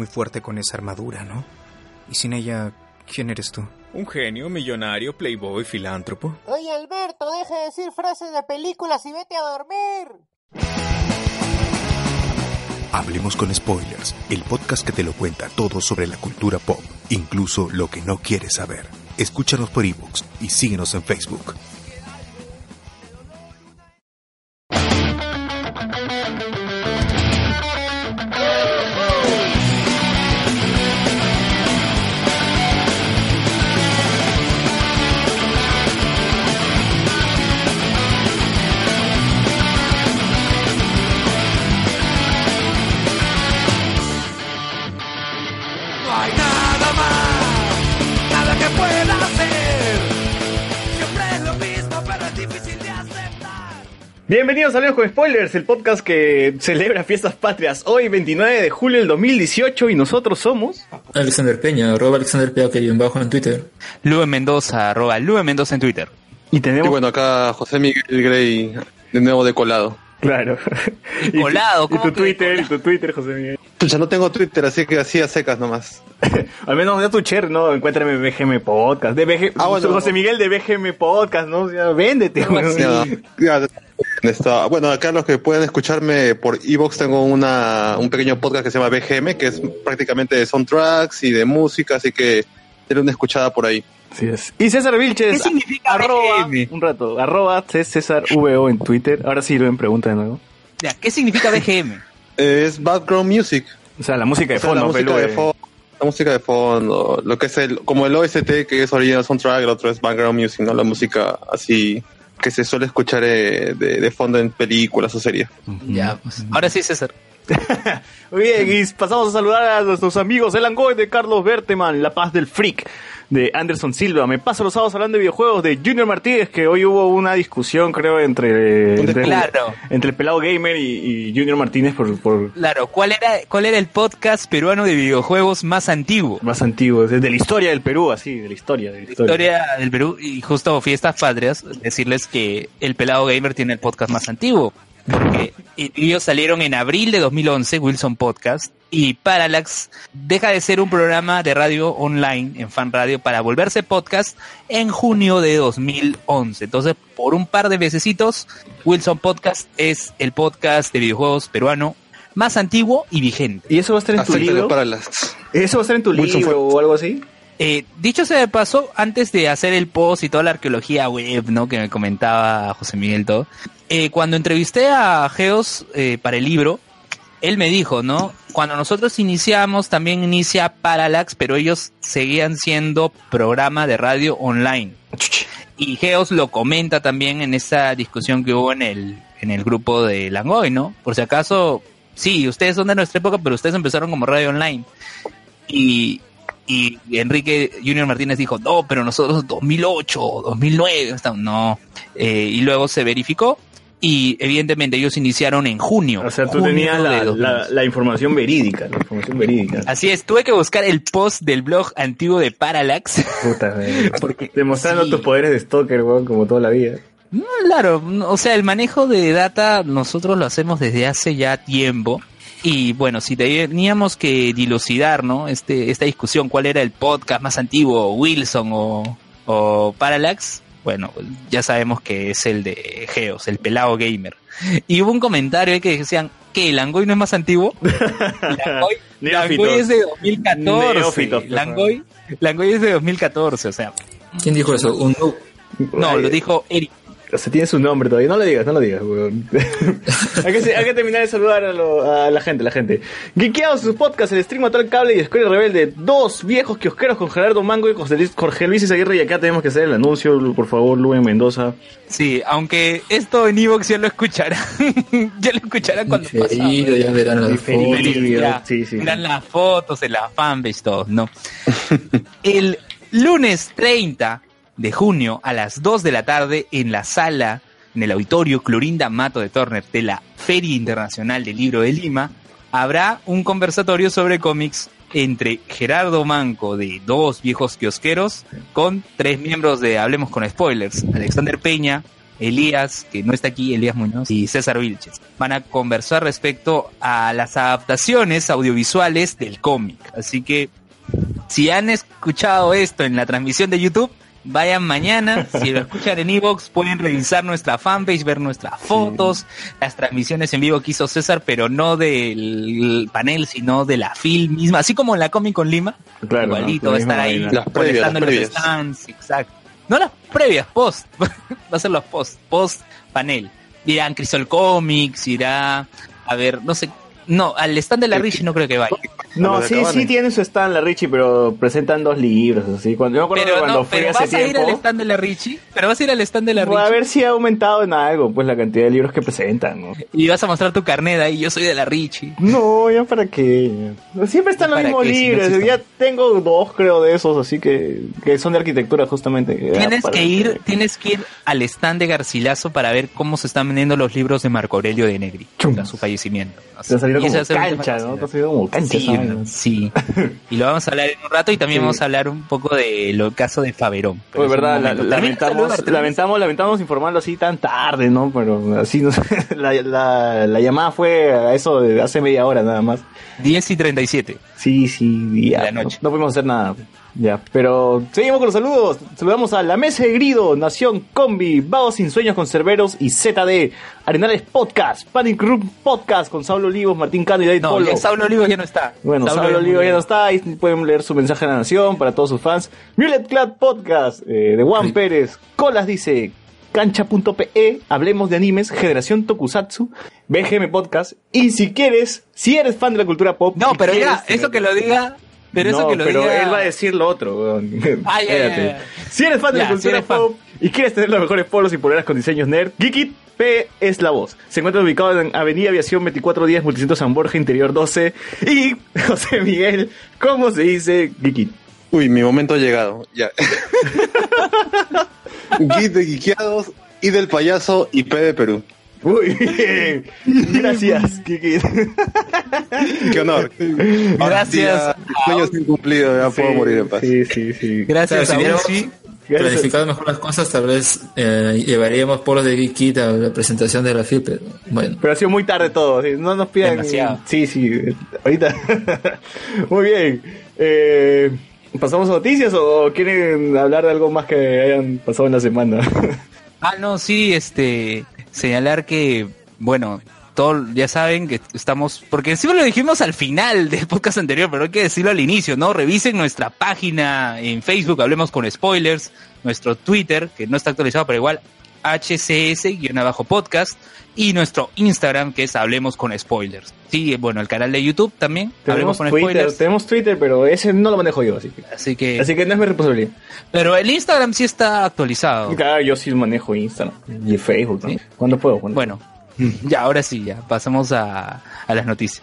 muy fuerte con esa armadura, ¿no? Y sin ella, ¿quién eres tú? Un genio, millonario, playboy, filántropo. Oye, Alberto, deja de decir frases de películas y vete a dormir. Hablemos con Spoilers, el podcast que te lo cuenta todo sobre la cultura pop, incluso lo que no quieres saber. Escúchanos por ebooks y síguenos en Facebook. Bienvenidos a Hablemos con Spoilers, el podcast que celebra fiestas patrias. Hoy, 29 de julio del 2018, y nosotros somos. Alexander Peña, arroba Alexander Peña, que bajo en Twitter. Lube Mendoza, arroba Lube Mendoza en Twitter. Y Y tenemos. bueno, acá José Miguel Grey, de nuevo de colado. Claro. Y colado, Y tu, ¿cómo que Twitter, y tu Twitter, José Miguel. Chucha, no tengo Twitter, así que así a secas nomás. Al menos ya tu cher, ¿no? Encuéntrame en BGM Podcast. De BG... Ah, bueno. José Miguel de BGM Podcast, ¿no? O sea, véndete, weón. Ya, ya, está. Bueno, acá los que pueden escucharme por Evox tengo una, un pequeño podcast que se llama BGM, que es prácticamente de soundtracks y de música, así que tiene una escuchada por ahí. Así es. Y César Vilches. ¿Qué significa arroba, BGM? Un rato. Arroba C- César VO en Twitter. Ahora sí, Rubén pregunta de nuevo. Ya, ¿Qué significa BGM? Es background music. O sea, la música de O sea, fondo, la música de fondo. La música de fondo, lo que es el, como el OST que es original soundtrack, el otro es background music, ¿no? La música así que se suele escuchar eh, de, de fondo en películas o series. ya, pues. Ahora sí, César. Muy bien, y pasamos a saludar a nuestros amigos El Angoy de Carlos Berteman, La Paz del Freak de Anderson Silva. Me paso los sábados hablando de videojuegos de Junior Martínez, que hoy hubo una discusión, creo, entre, entre, Claro. entre el pelado gamer y, y Junior Martínez por, por Claro, ¿cuál era, ¿cuál era el podcast peruano de videojuegos más antiguo? más antiguos, de la historia del Perú, así, de la historia, de la historia. Historia del Perú y justo Fiestas Patrias, decirles que el Pelado Gamer tiene el podcast más antiguo. Porque ellos salieron en abril de 2011, Wilson Podcast, y Parallax deja de ser un programa de radio online en fan radio para volverse podcast en junio de 2011. Entonces, por un par de mesecitos, Wilson Podcast es el podcast de videojuegos peruano más antiguo y vigente. ¿Y eso va a estar en tu libro? para las... ¿Eso va a estar en tu Wilson libro fue- o algo así? Eh, dicho sea de paso, antes de hacer el post y toda la arqueología web, ¿no? Que me comentaba José Miguel todo, eh, cuando entrevisté a Geos eh, para el libro, él me dijo, ¿no? Cuando nosotros iniciamos, también inicia Parallax, pero ellos seguían siendo programa de radio online. Y Geos lo comenta también en esa discusión que hubo en el, en el grupo de Langoy, ¿no? Por si acaso, sí, ustedes son de nuestra época, pero ustedes empezaron como radio online. Y, y Enrique Junior Martínez dijo, no, pero nosotros 2008, 2009, está- no. Eh, y luego se verificó y evidentemente ellos iniciaron en junio. O sea, tú tenías la, 2011. la, la información verídica, la información verídica. Así es, tuve que buscar el post del blog antiguo de Parallax. Puta. Porque- Demostrando sí. tus poderes de stalker, weón, como toda la vida. Claro, o sea, el manejo de data nosotros lo hacemos desde hace ya tiempo. Y bueno, si teníamos que dilucidar, ¿no? Este, esta discusión, cuál era el podcast más antiguo, Wilson o, o Parallax, bueno, ya sabemos que es el de Geos, el pelado gamer. Y hubo un comentario ahí que decían, ¿qué? ¿Langoy no es más antiguo? Langoy. Langoy es de 2014. Neófitos, por Langoy, Langoy es de 2014, o sea. ¿Quién dijo eso? Un. No, lo dijo Eric. O sea, tiene su nombre todavía. No lo digas, no lo digas, weón. hay, que, hay que terminar de saludar a, lo- a la gente, la gente. Geekeados, su podcast, el stream mató al cable y Escuela Rebelde. Dos viejos kiosqueros con Gerardo Mango y José Luis- Jorge Luis Izaguirre. Y acá tenemos que hacer el anuncio, por favor, Luen Mendoza. Sí, aunque esto en Evox ya lo escucharán. ya lo escucharán cuando. Diferido, ya verán las fotos. Sí, sí. Verán las fotos en la todo, ¿no? El lunes 30 de junio a las 2 de la tarde en la sala, en el auditorio Clorinda Mato de Turner de la Feria Internacional del Libro de Lima, habrá un conversatorio sobre cómics entre Gerardo Manco de Dos Viejos Kiosqueros con tres miembros de Hablemos con Spoilers, Alexander Peña, Elías, que no está aquí, Elías Muñoz, y César Vilches. Van a conversar respecto a las adaptaciones audiovisuales del cómic. Así que, si han escuchado esto en la transmisión de YouTube, vayan mañana. Si lo escuchan en Evox, pueden revisar nuestra fanpage, ver nuestras fotos, las transmisiones en vivo que hizo César, pero no del panel, sino de la film misma. Así como en la Comic con Lima. Claro, igualito, ¿no? va a estar ahí. Las previas, las los stands, exacto. No las previas, post. Va a ser los post, post panel. Irán Crystal Comics, irá a ver, no sé. No, al stand de la Richie no creo que vaya. No, sí, sí tiene su stand la Richie, pero presentan dos libros, así. Cuando, yo me acuerdo que Pero, cuando no, fui pero hace vas a ir al stand de la Richie. Pero vas a ir al stand de la Voy a Richie. ver si ha aumentado en algo, pues la cantidad de libros que presentan, ¿no? Y vas a mostrar tu carnet ahí. Yo soy de la Richie. No, ya para qué. Siempre están los ¿Para mismos qué? Si no libros. ya tengo dos, creo, de esos, así que, que son de arquitectura, justamente. Tienes que ir, tienes que ir al stand de Garcilaso para ver cómo se están vendiendo los libros de Marco Aurelio de Negri tras su fallecimiento. Te ha salido como cancha, ¿no? Te ha salido como cancha. Sí, sí. Y lo vamos a hablar en un rato y también Sí. vamos a hablar un poco de lo caso de Faberón. Pues verdad, la- de lamentamos, lamentamos, lamentamos informarlo así tan tarde, ¿no? Pero así, no la, la, la llamada fue a eso de hace media hora nada más. 10 y 37. Sí, sí, ya. La noche. No, no pudimos hacer nada. Ya, pero seguimos con los saludos. Saludamos a La Mesa de Grido, Nación Combi, Vagos sin Sueños con Cerberos y ZD, Arenales Podcast, Panic Room Podcast con Saulo Olivos, Martín Cano y David No, Polo. ya Saulo Olivo ya no está. Bueno, Saulo, Olivo ya no está, ahí pueden leer su mensaje a la nación para todos sus fans. Mulet Clad Podcast, eh, de Juan Sí. Pérez, Colas dice, cancha.pe, hablemos de animes, generación Tokusatsu, BGM Podcast, y si quieres, si eres fan de la cultura pop... No, pero ya, quieres- eso que lo diga. Pero eso No, que lo pero diga. él va a decir lo otro, ya. Si eres fan de Ya, la cultura pop y quieres tener los mejores polos y poleras con diseños nerd, Geekit P es la voz. Se encuentra ubicado en Avenida Aviación 2410, Multicentro San Borja, Interior 12. Y José Miguel, ¿cómo se dice Geekit? Uy, mi momento ha llegado. Ya. Geek de Geekeados y del payaso IP de Perú. Muy bien. Gracias, Geekit. Qué honor. Gracias Sueños incumplidos, ya puedo morir en paz. Sí, sí, sí. Gracias Claro, si hubiéramos planificado mejor las cosas, tal vez eh, llevaríamos polos de Geek Kit a la presentación de la FIP. pero Bueno, Pero ha sido muy tarde todo, sí, no nos pidan... Demasiado. Sí, sí, ahorita. muy bien. Eh, ¿Pasamos a noticias o quieren hablar de algo más que hayan pasado en la semana? Ah, no, sí, este, señalar que, bueno, todo, ya saben que estamos, porque sí lo dijimos al final del podcast anterior, pero hay que decirlo al inicio, ¿no? Revisen nuestra página en Facebook, hablemos con spoilers, nuestro Twitter, que no está actualizado, pero igual, HCS-podcast, y nuestro Instagram, que es Hablemos con Spoilers. Sí, bueno, el canal de YouTube también, Hablemos tenemos con Twitter, Spoilers. tenemos Twitter, pero ese no lo manejo yo, así que... Así que, Así que no es mi responsabilidad. pero el Instagram sí está actualizado. Claro, yo sí manejo Instagram y Facebook, ¿no? ¿Sí? Cuando puedo. cuando Bueno, ya, ahora sí, ya, pasamos a, a las noticias.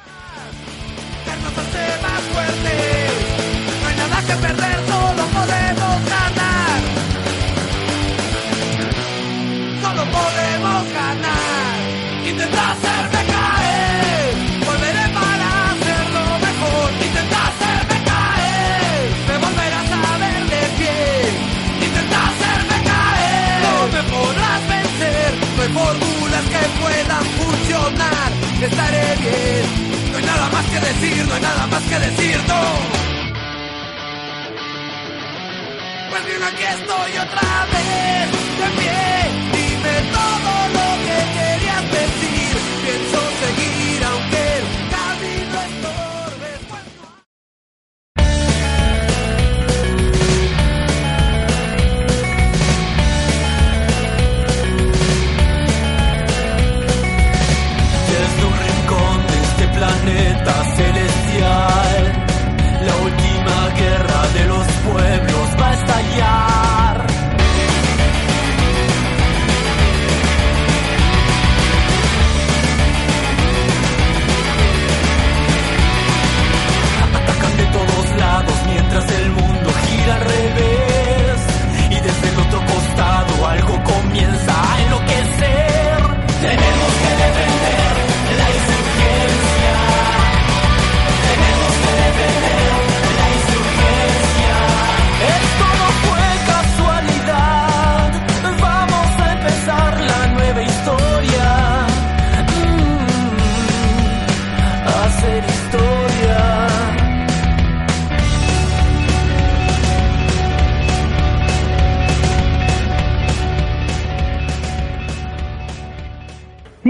Estaré bien. No hay nada más que decir, no hay nada más que decir, no. Pues bien, aquí estoy otra vez, de pie.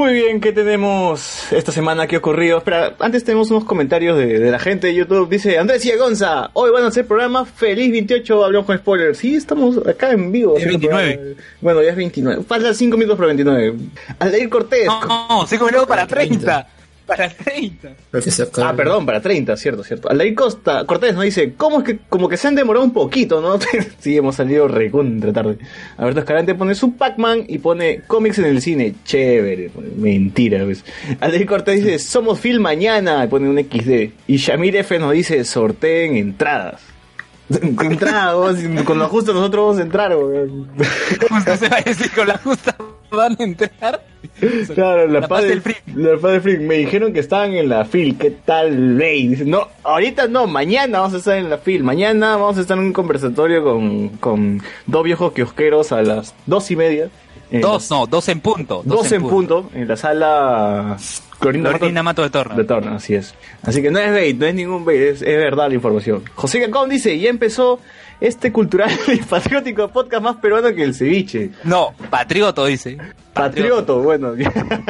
Muy bien, ¿qué tenemos esta semana? ¿Qué ha ocurrido? Espera, antes tenemos unos comentarios de, de la gente de YouTube. Dice Andrés y Gonza, hoy van a hacer programa Feliz 28, hablamos con spoilers. Sí, estamos acá en vivo. Es haciendo 29. programa. Bueno, ya es 29. Faltan 5 minutos para 29. Aldair Cortés. No, no, se comió para 30. Para 30. Porque se acaba. Ah, perdón, para 30, cierto, cierto. Aldair Costa, Cortés nos dice, ¿cómo es que como que se han demorado un poquito, no? sí, hemos salido recontra tarde. Alberto Escalante pone su Pac-Man y pone cómics en el cine. Chévere, mentira, pues. Aldair Cortés dice, somos film mañana, y pone un XD. Y Shamir F nos dice, sorteen entradas. entradas, vos, con lo justo nosotros vamos a entrar, weón. Justo se va a decir con la justa van a entrar. Claro, la, La paz del del freak. La paz del freak. Me dijeron que estaban en la fil. ¿Qué tal, Ley? Dice, no, ahorita no, mañana vamos a estar en la fil. Mañana vamos a estar en un conversatorio con, con dos viejos kiosqueros a las dos y media. En Dos, no, dos en punto. dos en punto. en la sala Clorinda Clorinda Mato- Mato de Torno. de Torno, así es. Así que no es bait, no es ningún bait, es, es verdad la información. José Cacón dice, ya empezó este cultural y patriótico podcast más peruano que el ceviche. No, patrioto dice. Patrioto, bueno.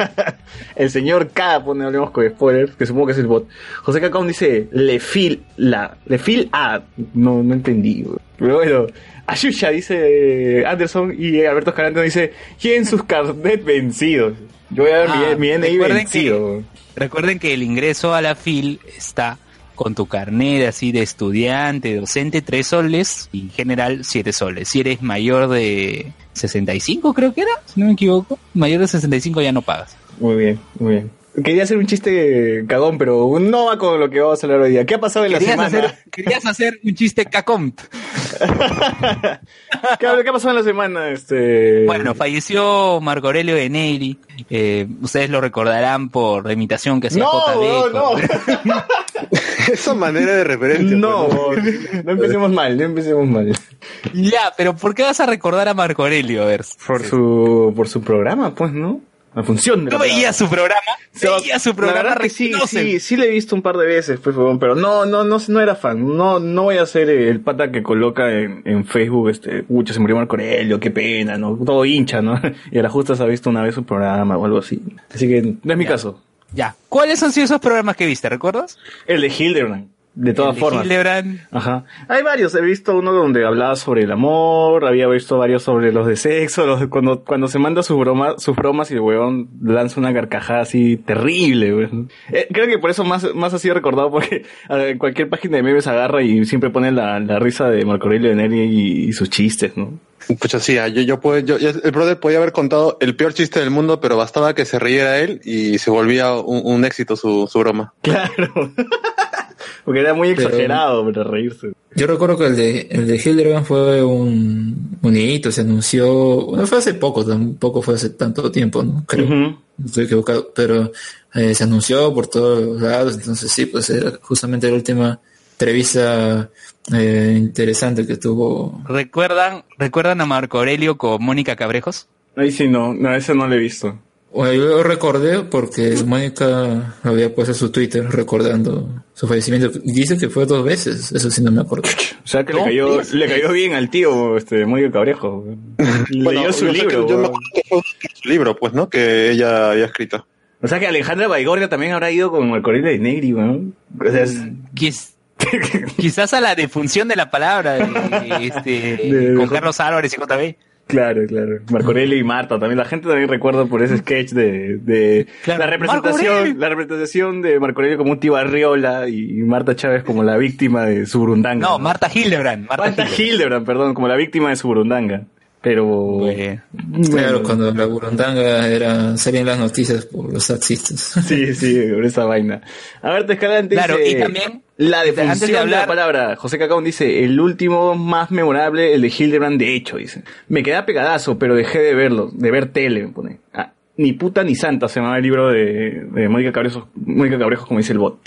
el señor K pone, hablemos con spoilers, que supongo que es el bot. José Cacón dice, le fil la, le fil a, no, no entendí, güey. Pero bueno, Ayusha dice Anderson y Alberto Escalante dice, ¿quién sus carnet vencidos? Yo voy a ver Ah, mi, mi NI vencido. que-. Recuerden que el ingreso a la FIL está con tu carnet así de estudiante, docente, tres soles y en general siete soles. Si eres mayor de 65 creo que era, si no me equivoco, mayor de 65 ya no pagas. Muy bien, muy bien. Quería hacer un chiste cagón, pero no va con lo que vamos a hablar hoy día. ¿Qué ha pasado en la semana? hacer, querías hacer un chiste cacont. ¿Qué, qué ha pasado en la semana? Este... Bueno, falleció Marco Aurelio de Neri. Eh, ustedes lo recordarán por la imitación que hacía no, JB. no, con- no. Esa manera de referencia. No, pues, no empecemos mal, no empecemos mal. Ya, pero ¿por qué vas a recordar a Marco Aurelio? A ver. Por su, por su programa, pues, ¿no? La función de ¿No la veía su programa? Veía su programa. que sí, sí, sí le he visto un par de veces, pues, pero no, no, no, no era fan. No, no voy a ser el pata que coloca en, en Facebook, este, mucho se murió Marco Aurelio, qué pena, ¿no? Todo hincha, ¿no? Y a la justa se ha visto una vez su programa o algo así. Así que no es mi Ya. caso. Ya. ¿Cuáles han sido esos programas que viste? ¿Recuerdas? El de Hildebrand, de todas El de formas. Hildebrand. Ajá. Hay varios. He visto uno donde hablaba sobre el amor, había visto varios sobre los de sexo, los de cuando, cuando se manda sus bromas, sus bromas y el huevón lanza una carcajada así terrible, weón. Eh, creo que por eso más, más ha sido recordado porque eh, cualquier página de memes agarra y siempre pone la, la risa de Marco Aurelio de Neri y, y sus chistes, ¿no? Pucha, sí, ah, yo, yo, puedo- yo- yo- el brother podía haber contado el peor chiste del mundo, pero bastaba que se riera él y se volvía un, un éxito su, su broma. Claro. Porque era muy Pero- exagerado para reírse. Yo recuerdo que el de, el de Hildebrand fue un, un hito, se anunció, bueno, fue hace poco, tampoco fue hace tanto tiempo, ¿no? Creo, no estoy equivocado, pero eh, se anunció por todos lados, entonces sí, pues era justamente la última entrevista eh, interesante que tuvo. ¿Recuerdan, ¿Recuerdan a Marco Aurelio con Mónica Cabrejos? Ahí sí, no, no, ese no lo he visto. Bueno, yo lo recordé porque Mónica había puesto su Twitter recordando su fallecimiento. Dice que fue dos veces, eso sí no me acuerdo. O sea que No, le cayó, le cayó bien al tío, este, Mónica Cabrejo. Bueno, Leyó su yo sé que- libro. yo me weón. acuerdo que fue su libro, pues, ¿no? Que ella había escrito. O sea que Alejandra Baigorria también habrá ido con el Correo de Negri, weón. O sea, es- Quiz- Quizás a la defunción de la palabra de, este, De- con de- Carlos Álvarez y JB. Claro, claro. Marco Aurelio y Marta también. La gente también recuerda por ese sketch de, de Claro. la representación, la representación de Marco Aurelio como un tío Arriola y Marta Chávez como la víctima de su burundanga. No, Marta Hildebrand. Marta, Marta Hildebrand. Hildebrand, perdón, como la víctima de su burundanga. Pero Bueno. Claro, cuando la burundanga era, salían las noticias por los taxistas. Sí, sí, por esa vaina. A ver, Escalante Claro, dice, y también, la defunción antes de la palabra. José Cacón dice, el último más memorable, el de Hildebrand, de hecho, dice. Me queda pegadazo, pero dejé de verlo, de ver tele, me pone. Ah, ni puta ni santa se llama el libro de, de Mónica Cabrejos, Mónica Cabrejos, como dice el bot.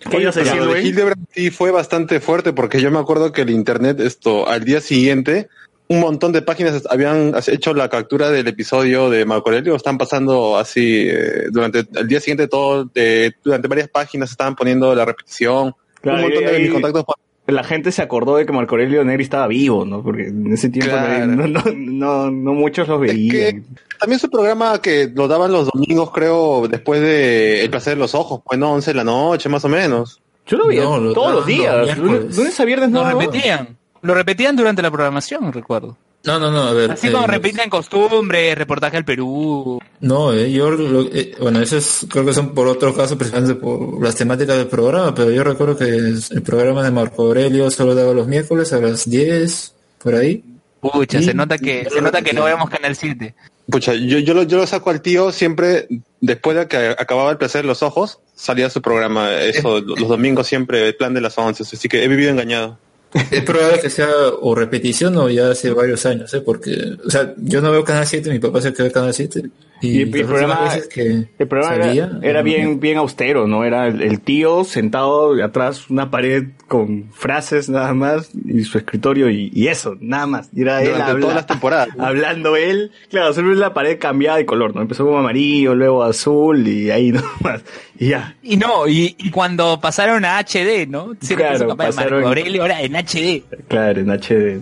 ¿Qué Oye, ibas a decir, lo de güey? Hildebrand sí fue bastante fuerte porque yo me acuerdo que el internet, esto, al día siguiente, un montón de páginas habían hecho la captura del episodio de Marco Aurelio, están pasando así, eh, durante el día siguiente todo, de- durante varias páginas estaban poniendo la repetición, Claro, un montón y de mis contactos la gente se acordó de que Marco Aurelio Negri estaba vivo, ¿no? Porque en ese tiempo Claro. no, no, no, no muchos los Es veían. que también su programa que lo daban los domingos, creo, después de El placer de los ojos, pues no, 11 de la noche, más o menos. Yo lo lo todos los días. Lunes, lunes a viernes no. Lo repetían. Lo repetían durante la programación, recuerdo. No, no, no, a ver. Así eh, como repiten costumbres, reportaje al Perú. No, eh, yo, lo- eh, bueno, eso es, creo que son por otros casos, precisamente por las temáticas del programa, pero yo recuerdo que el programa de Marco Aurelio solo daba los miércoles a las 10, por ahí. Pucha, se nota que, se lo nota que no vemos Canal 7. Pucha, yo, yo, lo, yo lo saco al tío siempre, después de que acababa El placer de los ojos, salía su programa, eso, los domingos siempre, el plan de las 11, así que he vivido engañado. Es probable que sea o repetición o ya hace varios años, ¿eh? Porque, o sea, yo no veo Canal 7, mi papá se que ve Canal 7. Y Y, el programa- que El programa era- bien, bien austero, ¿no? Era el, el tío sentado atrás, una pared con frases nada más, y su escritorio, y, y eso, nada más. Y era él habla- todas las temporadas. hablando él. Claro, solo la pared cambiaba de color, ¿no? Empezó como amarillo, luego azul, y ahí nomás. Y ya. Y no, y, y cuando pasaron a HD, ¿no? Siempre Claro, puso papá de pasaron- Marco Aurelio, ahora en HD. Claro, en HD.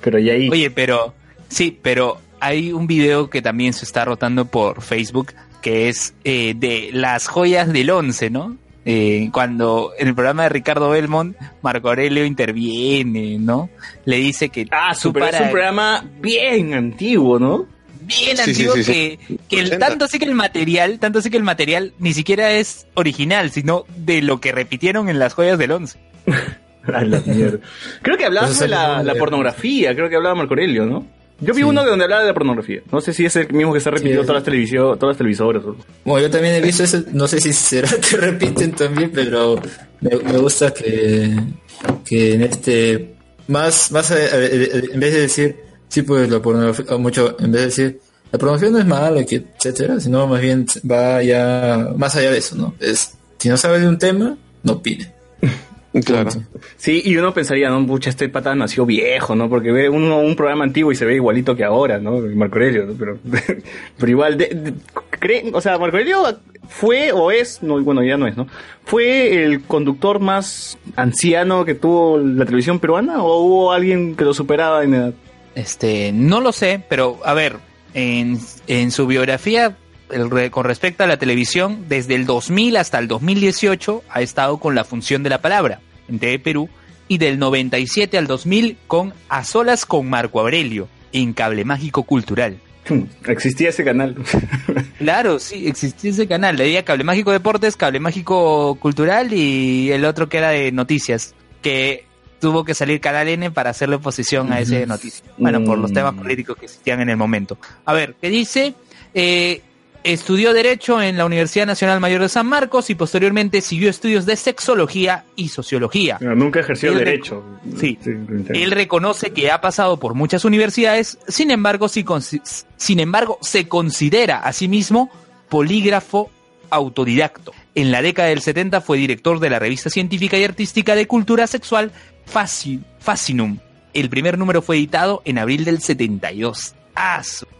Pero y ahí. Oye, pero, sí, pero hay un video que también se está rotando por Facebook, que es eh, de las joyas del once, ¿no? Eh, cuando en el programa de Ricardo Belmont, Marco Aurelio interviene, ¿no? Le dice que ah, es un programa bien antiguo, ¿no? bien Sí, antiguo sí, sí. que, que el- 80. tanto así que el material, tanto así que el material ni siquiera es original, sino de lo que repitieron en las joyas del once. A la mierda. Creo que hablaba Pues sobre la, la de- pornografía, creo que hablaba Marco Aurelio, ¿no? Yo vi Sí. uno de donde hablaba de la pornografía. No sé si es el mismo que se ha repetido Sí. todas las todas las televisoras. Bueno, yo también he visto ese, no sé si será que repiten también, pero me, me gusta que, que en este, más, más eh, eh, en vez de decir, sí, pues la pornografía, o mucho, en vez de decir, la pornografía no es mala, etcétera, sino más bien va ya más allá de eso, ¿no? Es, si no sabes de un tema, no opine. Claro. Sí, y uno pensaría, no, pucha, este pata nació viejo, ¿no? Porque ve uno un programa antiguo y se ve igualito que ahora, ¿no? Marco Aurelio, ¿no? Pero, pero igual, de, de- creen- o sea, Marco Aurelio fue o es, no, bueno, ya no es, ¿no? ¿Fue el conductor más anciano que tuvo la televisión peruana o hubo alguien que lo superaba en edad? Este, no lo sé, pero a ver, en, en su biografía el con respecto a la televisión, desde el 2000 hasta el 2018 ha estado con la función de la palabra en TV Perú y del 97 al 2000 con A Solas con Marco Aurelio en Cable Mágico Cultural. Existía ese canal. Claro, sí, existía ese canal. Le había Cable Mágico Deportes, Cable Mágico Cultural y el otro que era de noticias, que tuvo que salir Canal N para hacerle oposición a ese de noticias. Bueno, por los Mm. temas políticos que existían en el momento. A ver, ¿qué dice? Eh, estudió Derecho en la Universidad Nacional Mayor de San Marcos y posteriormente siguió estudios de Sexología y Sociología. Nunca ejerció Él derecho. Sí. Él reconoce que ha pasado por muchas universidades, sin embargo, si sin embargo, se considera a sí mismo polígrafo autodidacto. En la década del 70 fue director de la revista científica y artística de cultura sexual Fasci- Fascinum. El primer número fue editado en abril del 72.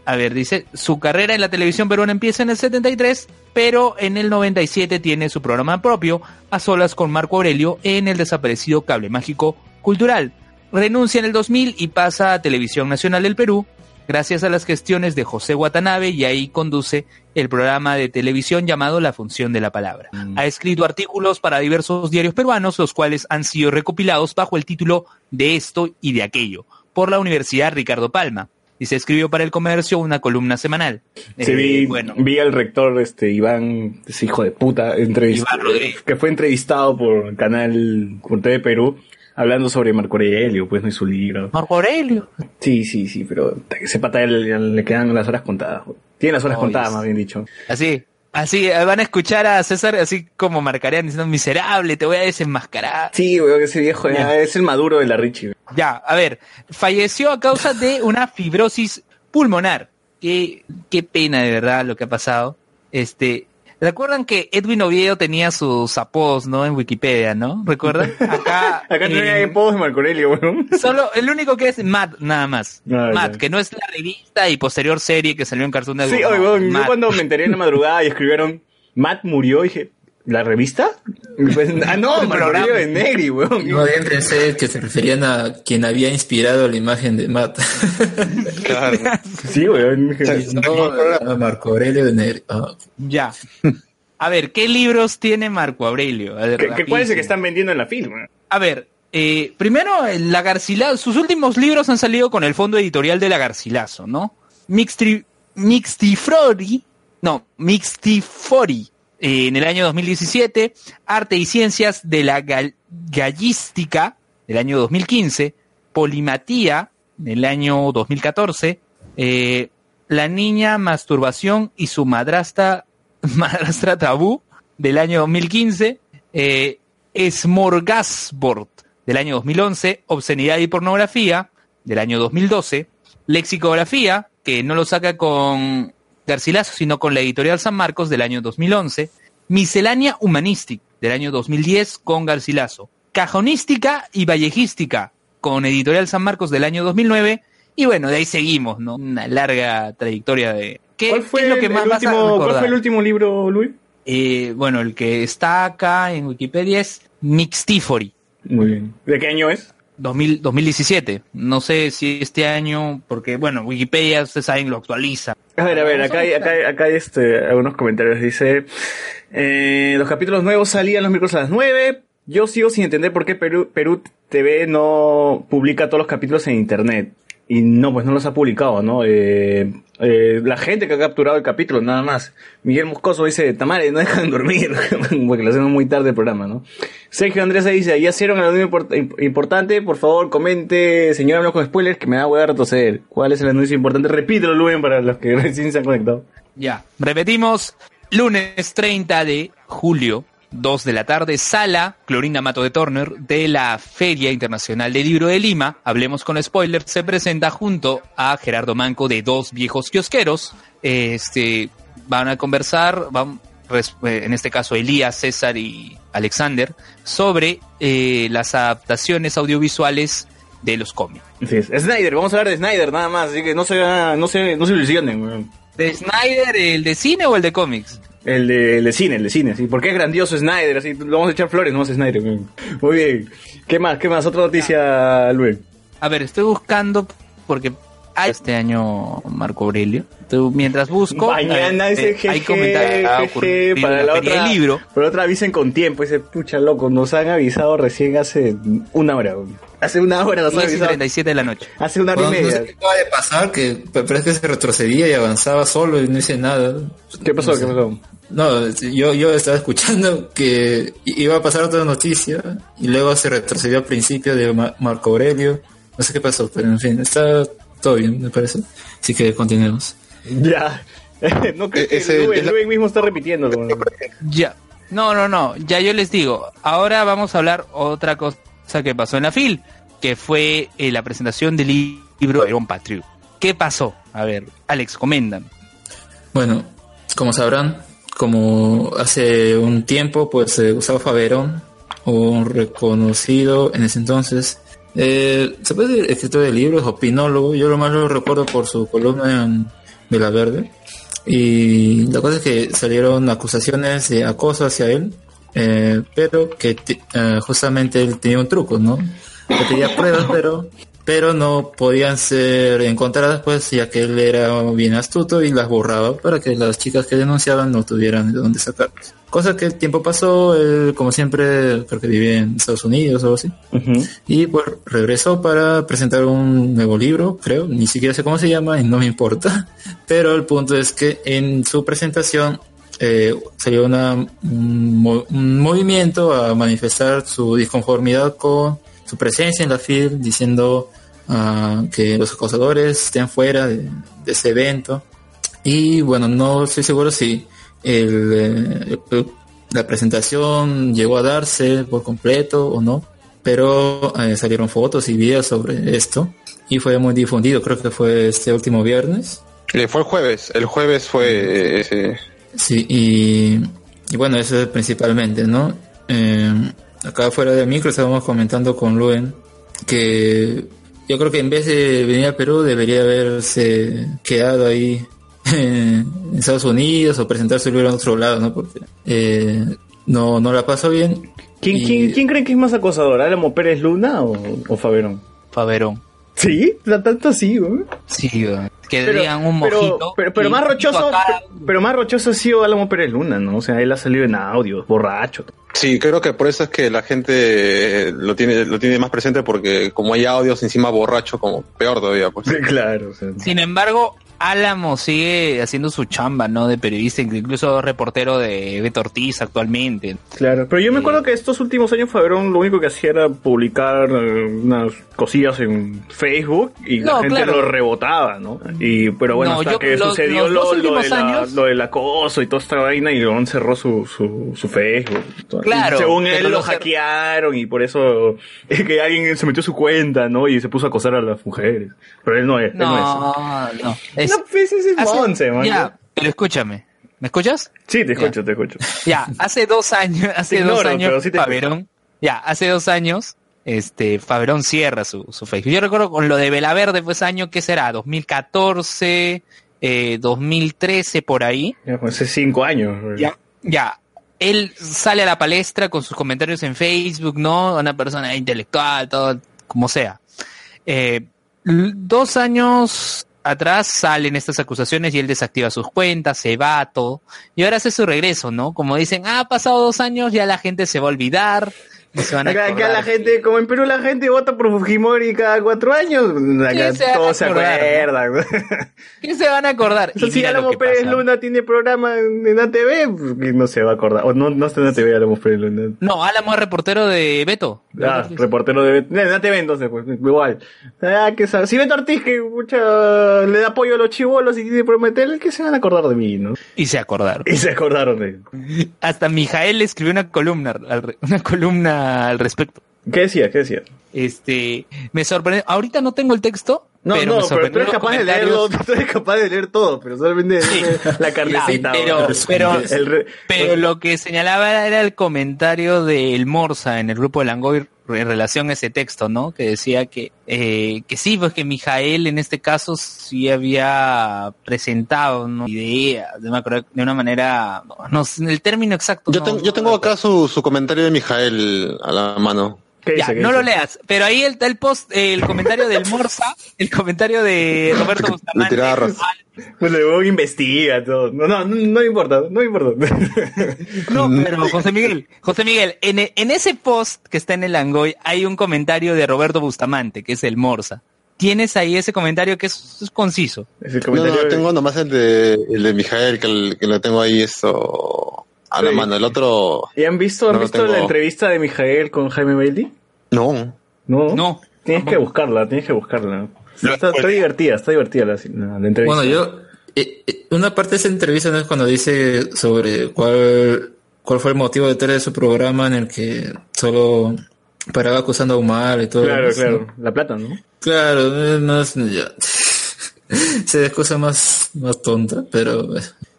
A ver, dice, su carrera en la televisión peruana empieza en el 73, pero en el 97 tiene su programa propio, a solas con Marco Aurelio, en el desaparecido Cable Mágico Cultural. Renuncia en el 2000 y pasa a Televisión Nacional del Perú, gracias a las gestiones de José Watanabe, y ahí conduce el programa de televisión llamado La Función de la Palabra. Ha escrito artículos para diversos diarios peruanos, los cuales han sido recopilados bajo el título De esto y de aquello, por la Universidad Ricardo Palma. Y se escribió para el comercio una columna semanal. Sí, Eh, vi, bueno, vi al rector, este, Iván, ese hijo de puta, Iván Rodríguez. que fue entrevistado por el canal por TV Perú, hablando sobre Marco Aurelio, pues no es su libro. Marco Aurelio. Sí, sí, sí, pero ese pata le quedan las horas contadas. Tiene las horas contadas, más bien dicho. Así, así, eh, van a escuchar a César así como marcarían diciendo miserable, te voy a desenmascarar. Sí, weón, ese viejo ya Ya. es el maduro de la Richie. Ya, a ver, falleció a causa de una fibrosis pulmonar. Qué, qué pena de verdad lo que ha pasado. Este, ¿recuerdan que Edwin Oviedo tenía sus apodos, no? En Wikipedia, ¿no? ¿Recuerdan? Acá, Acá hay apodos de Marco Aurelio, weón. Solo, el único que es Matt, nada más. Ah, Matt, ya. que no es la revista y posterior serie que salió en Cartoon Sí, Network. oye, no, weón, yo cuando me enteré en la madrugada y escribieron Matt murió, dije, ¿La revista? Pues, ah, no, Marco Aurelio de Negri, weón. Yo bien pensé que se referían a quien había inspirado la imagen de Matt. Claro. Sí, weón. no, no, Marco Aurelio de Negri. Ah. Ya. A ver, ¿qué libros tiene Marco Aurelio? A ver, ¿Qué- qué- ¿Cuál es el que están vendiendo en la film? A ver, eh, primero, el La Garcilaso, sus últimos libros han salido con el fondo editorial de La Garcilaso, ¿no? Mixtri, Mixtifrori, no, Mixtifori, en el año 2017, Arte y Ciencias de la Gal- Gallística, del año 2015, Polimatía, del año 2014, eh, La Niña Masturbación y su madrastra, madrastra tabú, del año 2015, eh, Smorgasbord, del año 2011, Obscenidad y Pornografía, del año 2012, Lexicografía, que no lo saca con Garcilaso, sino con la editorial San Marcos, del año 2011, Miscelánea Humanistic, del año 2010, con Garcilaso, Cajonística y Vallejística, con editorial San Marcos, del año 2009, y bueno, de ahí seguimos, ¿no? Una larga trayectoria de... ¿Qué, ¿Cuál fue, qué es lo que el más vas a último, ¿Cuál fue el último libro, Luis? Eh, bueno, el que está acá en Wikipedia es Mixtifory. Muy bien. ¿De qué año es? 2000 2017. No sé si este año, porque bueno, Wikipedia, ustedes saben, lo actualiza. A ver, a ver, acá hay, acá hay, acá hay, este, algunos comentarios. Dice, eh, los capítulos nuevos salían los miércoles a las 9. Yo sigo sin entender por qué Perú, Perú TV no publica todos los capítulos en internet. Y no, pues no los ha publicado, ¿no? Eh, eh, la gente que ha capturado el capítulo, nada más. Miguel Moscoso dice, Tamare, no dejan dormir, porque lo hacemos muy tarde el programa, ¿no? Sergio Andrés dice, ya hicieron anuncio import- imp- importante, por favor, comente, señor, hablo con spoilers, que me da hueá retroceder. ¿Cuál es el anuncio importante? Repítelo, Luen, para los que recién se han conectado. Ya, repetimos, lunes 30 de julio, 2 de la tarde, sala Clorinda Mato de Turner de la Feria Internacional del Libro de Lima. Hablemos con spoilers, se presenta junto a Gerardo Manco de Dos Viejos Kiosqueros. Este, van a conversar, van, eh, en este caso Elías, César y Alexander, sobre eh, las adaptaciones audiovisuales de los cómics. Así es. Snyder, vamos a hablar de Snyder nada más, así que no se, no se, no se ilusionen. ¿De Snyder, el de cine o el de cómics? El de, el de cine, el de cine, sí. Porque es grandioso Snyder, así. Lo vamos a echar flores, no a Snyder. Muy bien. ¿Qué más? ¿Qué más? Otra noticia, Luis. A ver, estoy buscando porque este año Marco Aurelio. Tú, mientras busco, Mañana eh, ese eh, hay comentarios ah, jeje, para la otra, del libro. para la otra avisen con tiempo, ese pucha loco, nos han avisado recién hace una hora, hace una hora nos han 10 y avisado, 37 de la noche. hace una hora y Bueno, no media. sé qué acaba de pasar, que parece que se retrocedía y avanzaba solo y no hice nada. ¿Qué pasó? No sé. ¿Qué pasó? No, yo, yo estaba escuchando que iba a pasar otra noticia y luego se retrocedió al principio de Ma- Marco Aurelio. No sé qué pasó, pero en fin, está todo bien, me parece. Así que continuemos. Ya. no creo que Ese- Luis, es la- Luis mismo está repitiendo. weón. Ya. No, no, no. Ya yo les digo. Ahora vamos a hablar otra cosa que pasó en la FIL, que fue eh, la presentación del li- libro Iron Patriot. ¿Qué pasó? A ver, Alex, comentan. Bueno, como sabrán, como hace un tiempo, pues eh, Gustavo Faverón, un reconocido en ese entonces, eh, se puede decir escritor de libros, opinólogo, yo lo más lo recuerdo por su columna en Vela Verde, y la cosa es que salieron acusaciones de acoso hacia él, eh, pero que eh, justamente él tenía un truco, ¿no? Que tenía pruebas, pero pero no podían ser encontradas pues ya que él era bien astuto y las borraba para que las chicas que denunciaban no tuvieran de dónde sacarlas. Cosa que el tiempo pasó, él como siempre creo que vivía en Estados Unidos o algo así. Y pues regresó para presentar un nuevo libro, creo, ni siquiera sé cómo se llama y no me importa. Pero el punto es que en su presentación eh, salió una, un, un movimiento a manifestar su disconformidad con su presencia en la FIL, diciendo ah, que los acosadores estén fuera de, de ese evento. Y bueno, no estoy seguro si el, eh, el- la presentación llegó a darse por completo o no, pero eh, salieron fotos y videos sobre esto y fue muy difundido, creo que fue este último viernes. Eh, fue el jueves, el jueves fue eh. Sí, y, y bueno, eso es principalmente, ¿no? Acá fuera del micro estábamos comentando con Luen que yo creo que en vez de venir a Perú debería haberse quedado ahí en Estados Unidos o presentar su libro en otro lado, ¿no? Porque eh, no, no la pasó bien. ¿Quién, Y- quién, quién creen que es más acosador? ¿Álamo Pérez Luna o, o Faberón? Faberón. ¿Sí? ¿La tanto así, güey? Sí, weón. que Pero- un pero- mojito. Pero, más rochoso, acá. pero más rochoso ha sido Álamo Pérez Luna, ¿no? O sea, él ha salido en audio, borracho. Sí, creo que por eso es que la gente eh, lo tiene, lo tiene más presente porque como hay audios encima borracho, como peor todavía, pues. claro, o sea. Sin embargo, Álamo sigue haciendo su chamba, ¿no? De periodista, incluso reportero de Beto Ortiz actualmente. Claro, pero yo me acuerdo que estos últimos años Faberón lo único que hacía era publicar eh, unas cosillas en Facebook y la gente claro. lo rebotaba, ¿no? Y pero bueno, No, hasta yo- que los- sucedió lo, lo, de la- lo del acoso y toda esta vaina y León cerró su, su, su Facebook. Claro, Y según él lo lo hackearon y por eso es que alguien se metió su cuenta, ¿no? Y se puso a acosar a las mujeres. Pero él no es. él no No, es. no. Es- Pues ese es hace- Monse, man. Ya, pero escúchame. ¿Me escuchas? Sí, te escucho, te escucho. Ya, hace dos años, hace dos años, sí Faberón, ya, hace dos años, este, Faberón cierra su, su Facebook. Yo recuerdo con lo de Velaverde fue ese año, ¿qué será? 2014, eh, 2013, por ahí. Ya, pues, hace cinco años. Ya, ya. Él sale a la palestra con sus comentarios en Facebook, ¿no? Una persona intelectual, todo, como sea. Eh, dos años atrás salen estas acusaciones y él desactiva sus cuentas, se va, todo. Y ahora hace su regreso, ¿no? Como dicen, ah, ha pasado dos años, ya la gente se va a olvidar. Acá, la gente, como en Perú la gente vota por Fujimori cada cuatro años, acá se todos se acuerdan. ¿Qué se van a acordar? Si Álamo Pérez pasa. Luna tiene programa en, ATV, no se va a acordar. O no, no está en ATV Álamo Pérez Luna. No, Álamo es reportero de Beto. Ah, reportero de en ATV entonces, pues igual. Ah, que si Beto Ortiz que mucha, le da apoyo a los chivolos y tiene prometerle que se van a acordar de mí, ¿no? Y se acordaron. Y se acordaron de él. Hasta Mijael escribió una columna, una columna al respecto. ¿Qué decía? ¿Qué decía? Este, me sorprendió. Ahorita no tengo el texto, No, pero no, me pero tú eres capaz de leerlo, tú eres capaz de leer todo, pero solamente la carnecita. Ya, pero, pero, El re- pero lo que señalaba era, era el comentario del Morsa en el grupo de Langoy en relación a ese texto, ¿no? Que decía que, eh, que sí, pues que Mijael en este caso sí había presentado ¿no? ideas de una, de una manera, no, no el término exacto. Yo, ten- yo tengo acá su, su comentario de Mijael a la mano. ¿Qué Ya, dice? ¿Qué no lo leas, pero ahí está el post, el comentario del Morsa, el comentario de Roberto Le Bustamante. Pues luego investiga todo. No, no, no, me importa, no me importa. No, pero José Miguel, José Miguel, en, en ese post que está en el Langoy hay un comentario de Roberto Bustamante, que es el Morsa. Tienes ahí ese comentario que es, es conciso. Es el No, comentario tengo nomás el de, el de Mijael, que, el- que lo tengo ahí esto a la Sí. mano. El otro, ¿Y han visto, No lo visto tengo. la entrevista de Mijael con Jaime Bailey? no. No. No. Tienes que buscarla, tienes que buscarla. Está, está divertida, está divertida la, entrevista. Bueno, yo, eh, eh, una parte de esa entrevista no es cuando dice sobre cuál, cuál fue el motivo detrás de su programa en el que solo paraba acusando a Humar y todo. Claro, eso. claro. La plata, ¿no? Claro, eh, no es, ya. Se excusa más, más tonta, pero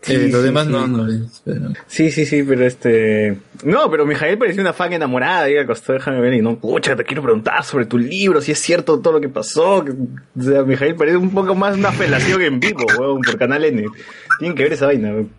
eh, Sí, lo sí, demás sí. no, no es. pero- Sí, sí, sí, pero este... No, pero Mijael parecía una fan enamorada y al costado de Jaime Bailey. No, pucha, te quiero preguntar sobre tu libro, si es cierto todo lo que pasó. O sea, Mijael parece un poco más una felación en vivo, weón, por Canal N. Tienen que ver esa vaina, weón.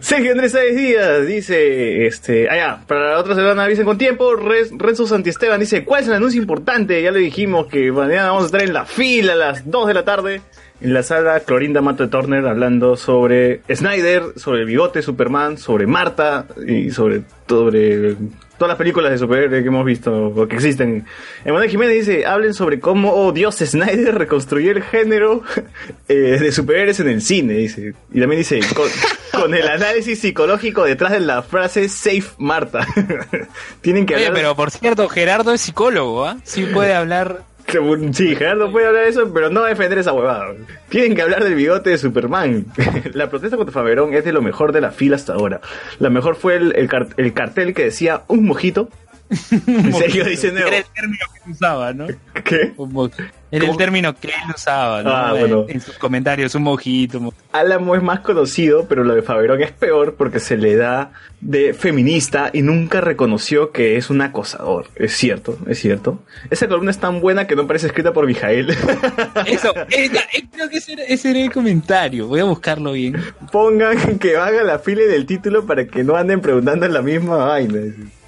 Sergio Andrés Sáez Díaz dice, este, ah ya, para la otra semana avisen con tiempo, Renzo Santiesteban dice, ¿cuál es el anuncio importante? Ya le dijimos que mañana vamos a estar en la fila a las 2 de la tarde, en la sala Clorinda Mato de Turner, hablando sobre Snyder, sobre el bigote Superman, sobre Marta, y sobre, sobre todas las películas de superhéroes que hemos visto, o que existen. Emanuel Jiménez dice, hablen sobre cómo, oh Dios, Snyder reconstruyó el género eh, de superhéroes en el cine, dice. Y también dice, con, con el análisis psicológico detrás de la frase Safe Marta. Tienen que Oye, hablar... pero por cierto, Gerardo es psicólogo, ¿ah? Sí puede hablar. Sí, Gerardo puede hablar de eso, pero no va a defender esa huevada. Tienen que hablar del bigote de Superman. la protesta contra Faberón es de lo mejor de la fila hasta ahora. La mejor fue el, el car- el cartel que decía un mojito. En serio, dice nuevo. Era el término que usaba, ¿no? ¿Qué? Era el término que él usaba, ¿no? Ah, En- bueno. En sus comentarios, un mojito. mo- Álamo es más conocido, pero lo de Faberón es peor porque se le da de feminista y nunca reconoció que es un acosador. Es cierto, es cierto. Esa columna es tan buena que no parece escrita por Mijael. Eso, eh, eh, creo que ese era, ese era el comentario. Voy a buscarlo bien. Pongan que haga la fila del título para que no anden preguntando la misma vaina.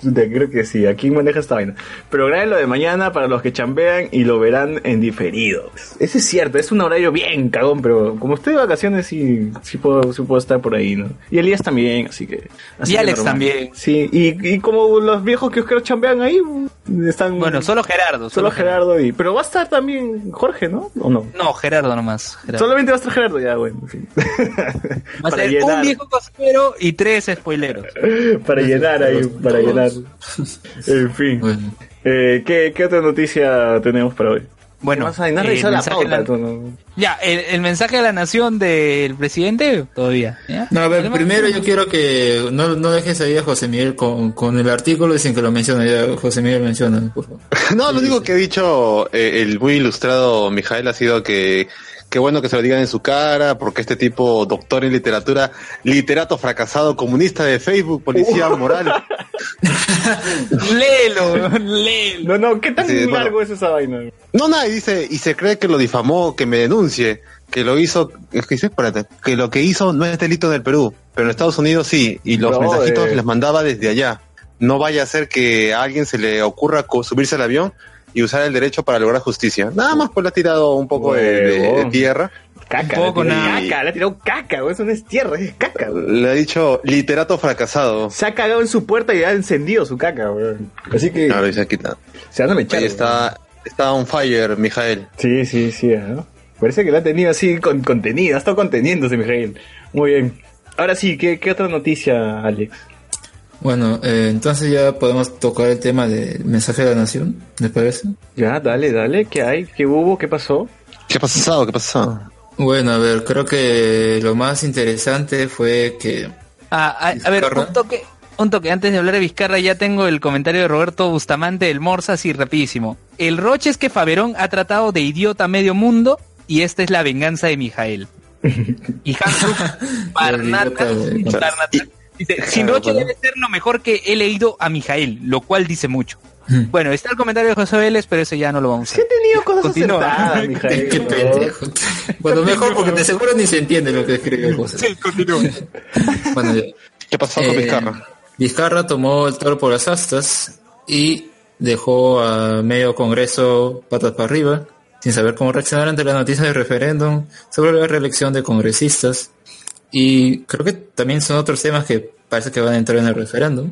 Creo que sí, aquí maneja esta vaina. Pero lo de mañana para los que chambean y lo verán en diferido. Ese es cierto, es un horario bien cagón, pero como estoy de vacaciones sí, sí, puedo, sí puedo estar por ahí, ¿no? Y Elías también, así que... así Y que Alex normal. también. Sí, y, y como los viejos que os chambean ahí, están... Bueno, solo Gerardo. Solo Gerardo y... Pero va a estar también Jorge, ¿no? ¿O no? No, Gerardo nomás. Gerardo. Solamente va a estar Gerardo, ya, bueno, en fin. Va a ser llenar. un viejo cosero y tres spoileros. para llenar ahí, para llenar. En fin. Bueno. Eh, ¿qué, ¿Qué otra noticia tenemos para hoy? Bueno, no revisado la pauta, la- tú, ¿no? Ya, el, el mensaje de la nación del presidente, todavía. ¿ya? No, a ver, primero yo quiero que no, no dejes ahí a José Miguel con, con el artículo sin que lo mencione. Ya, José Miguel menciona, por favor. No, lo único que ha dicho eh, el muy ilustrado Mijael ha sido que qué bueno que se lo digan en su cara, porque este tipo, doctor en literatura, literato fracasado, comunista de Facebook, policía moral. Léelo, léelo. No, no, ¿qué tan Sí, bueno. largo es esa vaina? No, nada, y dice, y se cree que lo difamó, que me denuncie, que lo hizo, es que espérate, que lo que hizo no es delito en el Perú, pero en Estados Unidos sí, y los No, mensajitos eh. les mandaba desde allá. No vaya a ser que a alguien se le ocurra subirse al avión y usar el derecho para lograr justicia. Nada más pues le ha tirado un poco de, de- de Huevón. tierra. Caca, Un poco le ha tirado nada. caca, le ha tirado caca, güey, eso no es tierra, es caca. Le ha dicho literato fracasado. Se ha cagado en su puerta y ha encendido su caca, güey. Así que Claro, y se ha quitado. se van a mechar. Ahí está, está on fire, Mijael. Sí, sí, sí, ¿no? Parece que la ha tenido así con contenido, ha estado conteniéndose, Miguel. Muy bien. Ahora sí, ¿qué, qué otra noticia, Alex? Bueno, eh, entonces ya podemos tocar el tema del mensaje de la nación, ¿les parece? Ya, dale, dale, ¿qué hay? ¿Qué hubo? ¿Qué pasó? ¿Qué ha pasado? ¿Qué ha pasado? Bueno, a ver, creo que lo más interesante fue que Ah, a, a ver, un toque, un toque. Antes de hablar de Vizcarra, ya tengo el comentario de Roberto Bustamante del Morsa, así rapidísimo. El roche es que Faberón ha tratado de idiota a medio mundo y esta es la venganza de Mijael. Y Hans Barnata, Dice, sin roche debe ser lo mejor que he leído a Mijael, lo cual dice mucho. Bueno, está el comentario de José Vélez, pero ese ya no lo vamos a Sí he hacer. tenido cosas Continúa. acertadas, Mijael. Qué ¿no? pendejo. Bueno, mejor porque de seguro ni se entiende lo que escribe José. Bueno, ya. ¿Qué pasó con Eh, Vizcarra? Vizcarra tomó el toro por las astas y dejó a medio Congreso patas para arriba, sin saber cómo reaccionar ante la noticia del referéndum sobre la reelección de congresistas. Y creo que también son otros temas que parece que van a entrar en el referéndum.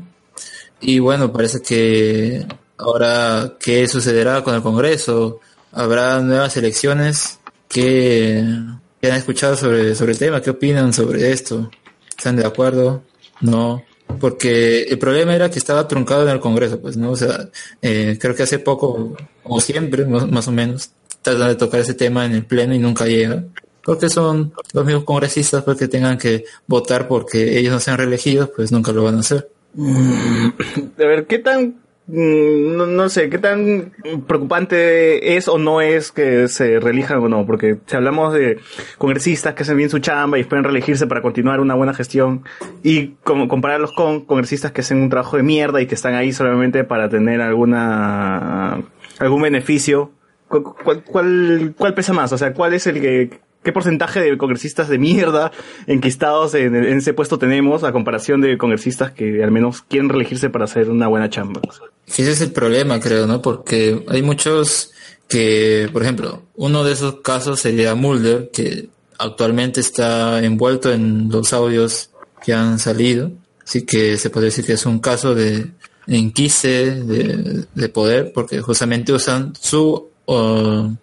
Y bueno, parece que ahora, ¿qué sucederá con el Congreso? ¿Habrá nuevas elecciones? ¿Qué, han escuchado sobre, sobre el tema? ¿Qué opinan sobre esto? ¿Están de acuerdo? No. Porque el problema era que estaba truncado en el Congreso, pues, ¿no? O sea, eh, creo que hace poco, o siempre, más o menos, tratan de tocar ese tema en el Pleno y nunca llega. Porque son los mismos congresistas pues, que tengan que votar porque ellos no sean reelegidos, pues nunca lo van a hacer. A ver, ¿qué tan, mm, no, no sé, qué tan preocupante es o no es que se reelijan o no? Porque si hablamos de congresistas que hacen bien su chamba y esperen reelegirse para continuar una buena gestión y como compararlos con congresistas que hacen un trabajo de mierda y que están ahí solamente para tener alguna, algún beneficio, ¿cu- ¿cuál, cuál, cuál pesa más? O sea, ¿cuál es el que, qué porcentaje de congresistas de mierda enquistados en, ese puesto tenemos a comparación de congresistas que al menos quieren reelegirse para hacer una buena chamba? Ese es el problema, creo, ¿no? Porque hay muchos que, por ejemplo, uno de esos casos sería Mulder, que actualmente está envuelto en los audios que han salido. Así que se puede decir que es un caso de enquiste de, de poder, porque justamente usan su uh,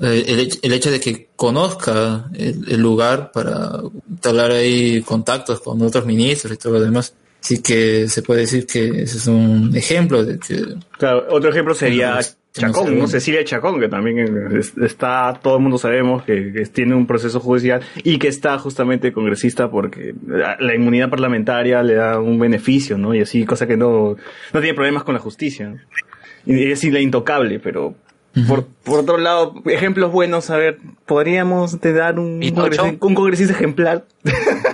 el, hecho- el hecho de que conozca el, el lugar para entablar ahí contactos con otros ministros y todo lo demás. Así que se puede decir que ese es un ejemplo de que Claro, otro ejemplo sería No, no Chacón, sé. ¿no? Cecilia Chacón, que también es- está, todo el mundo sabemos que, que tiene un proceso judicial y que está justamente congresista porque la, la inmunidad parlamentaria le da un beneficio, ¿no? Y así, cosa que no, no tiene problemas con la justicia. ¿no? Y es la intocable, pero por, por otro lado, ejemplos buenos, a ver, podríamos te dar un, ¿Vitocho? congres- un congresista ejemplar.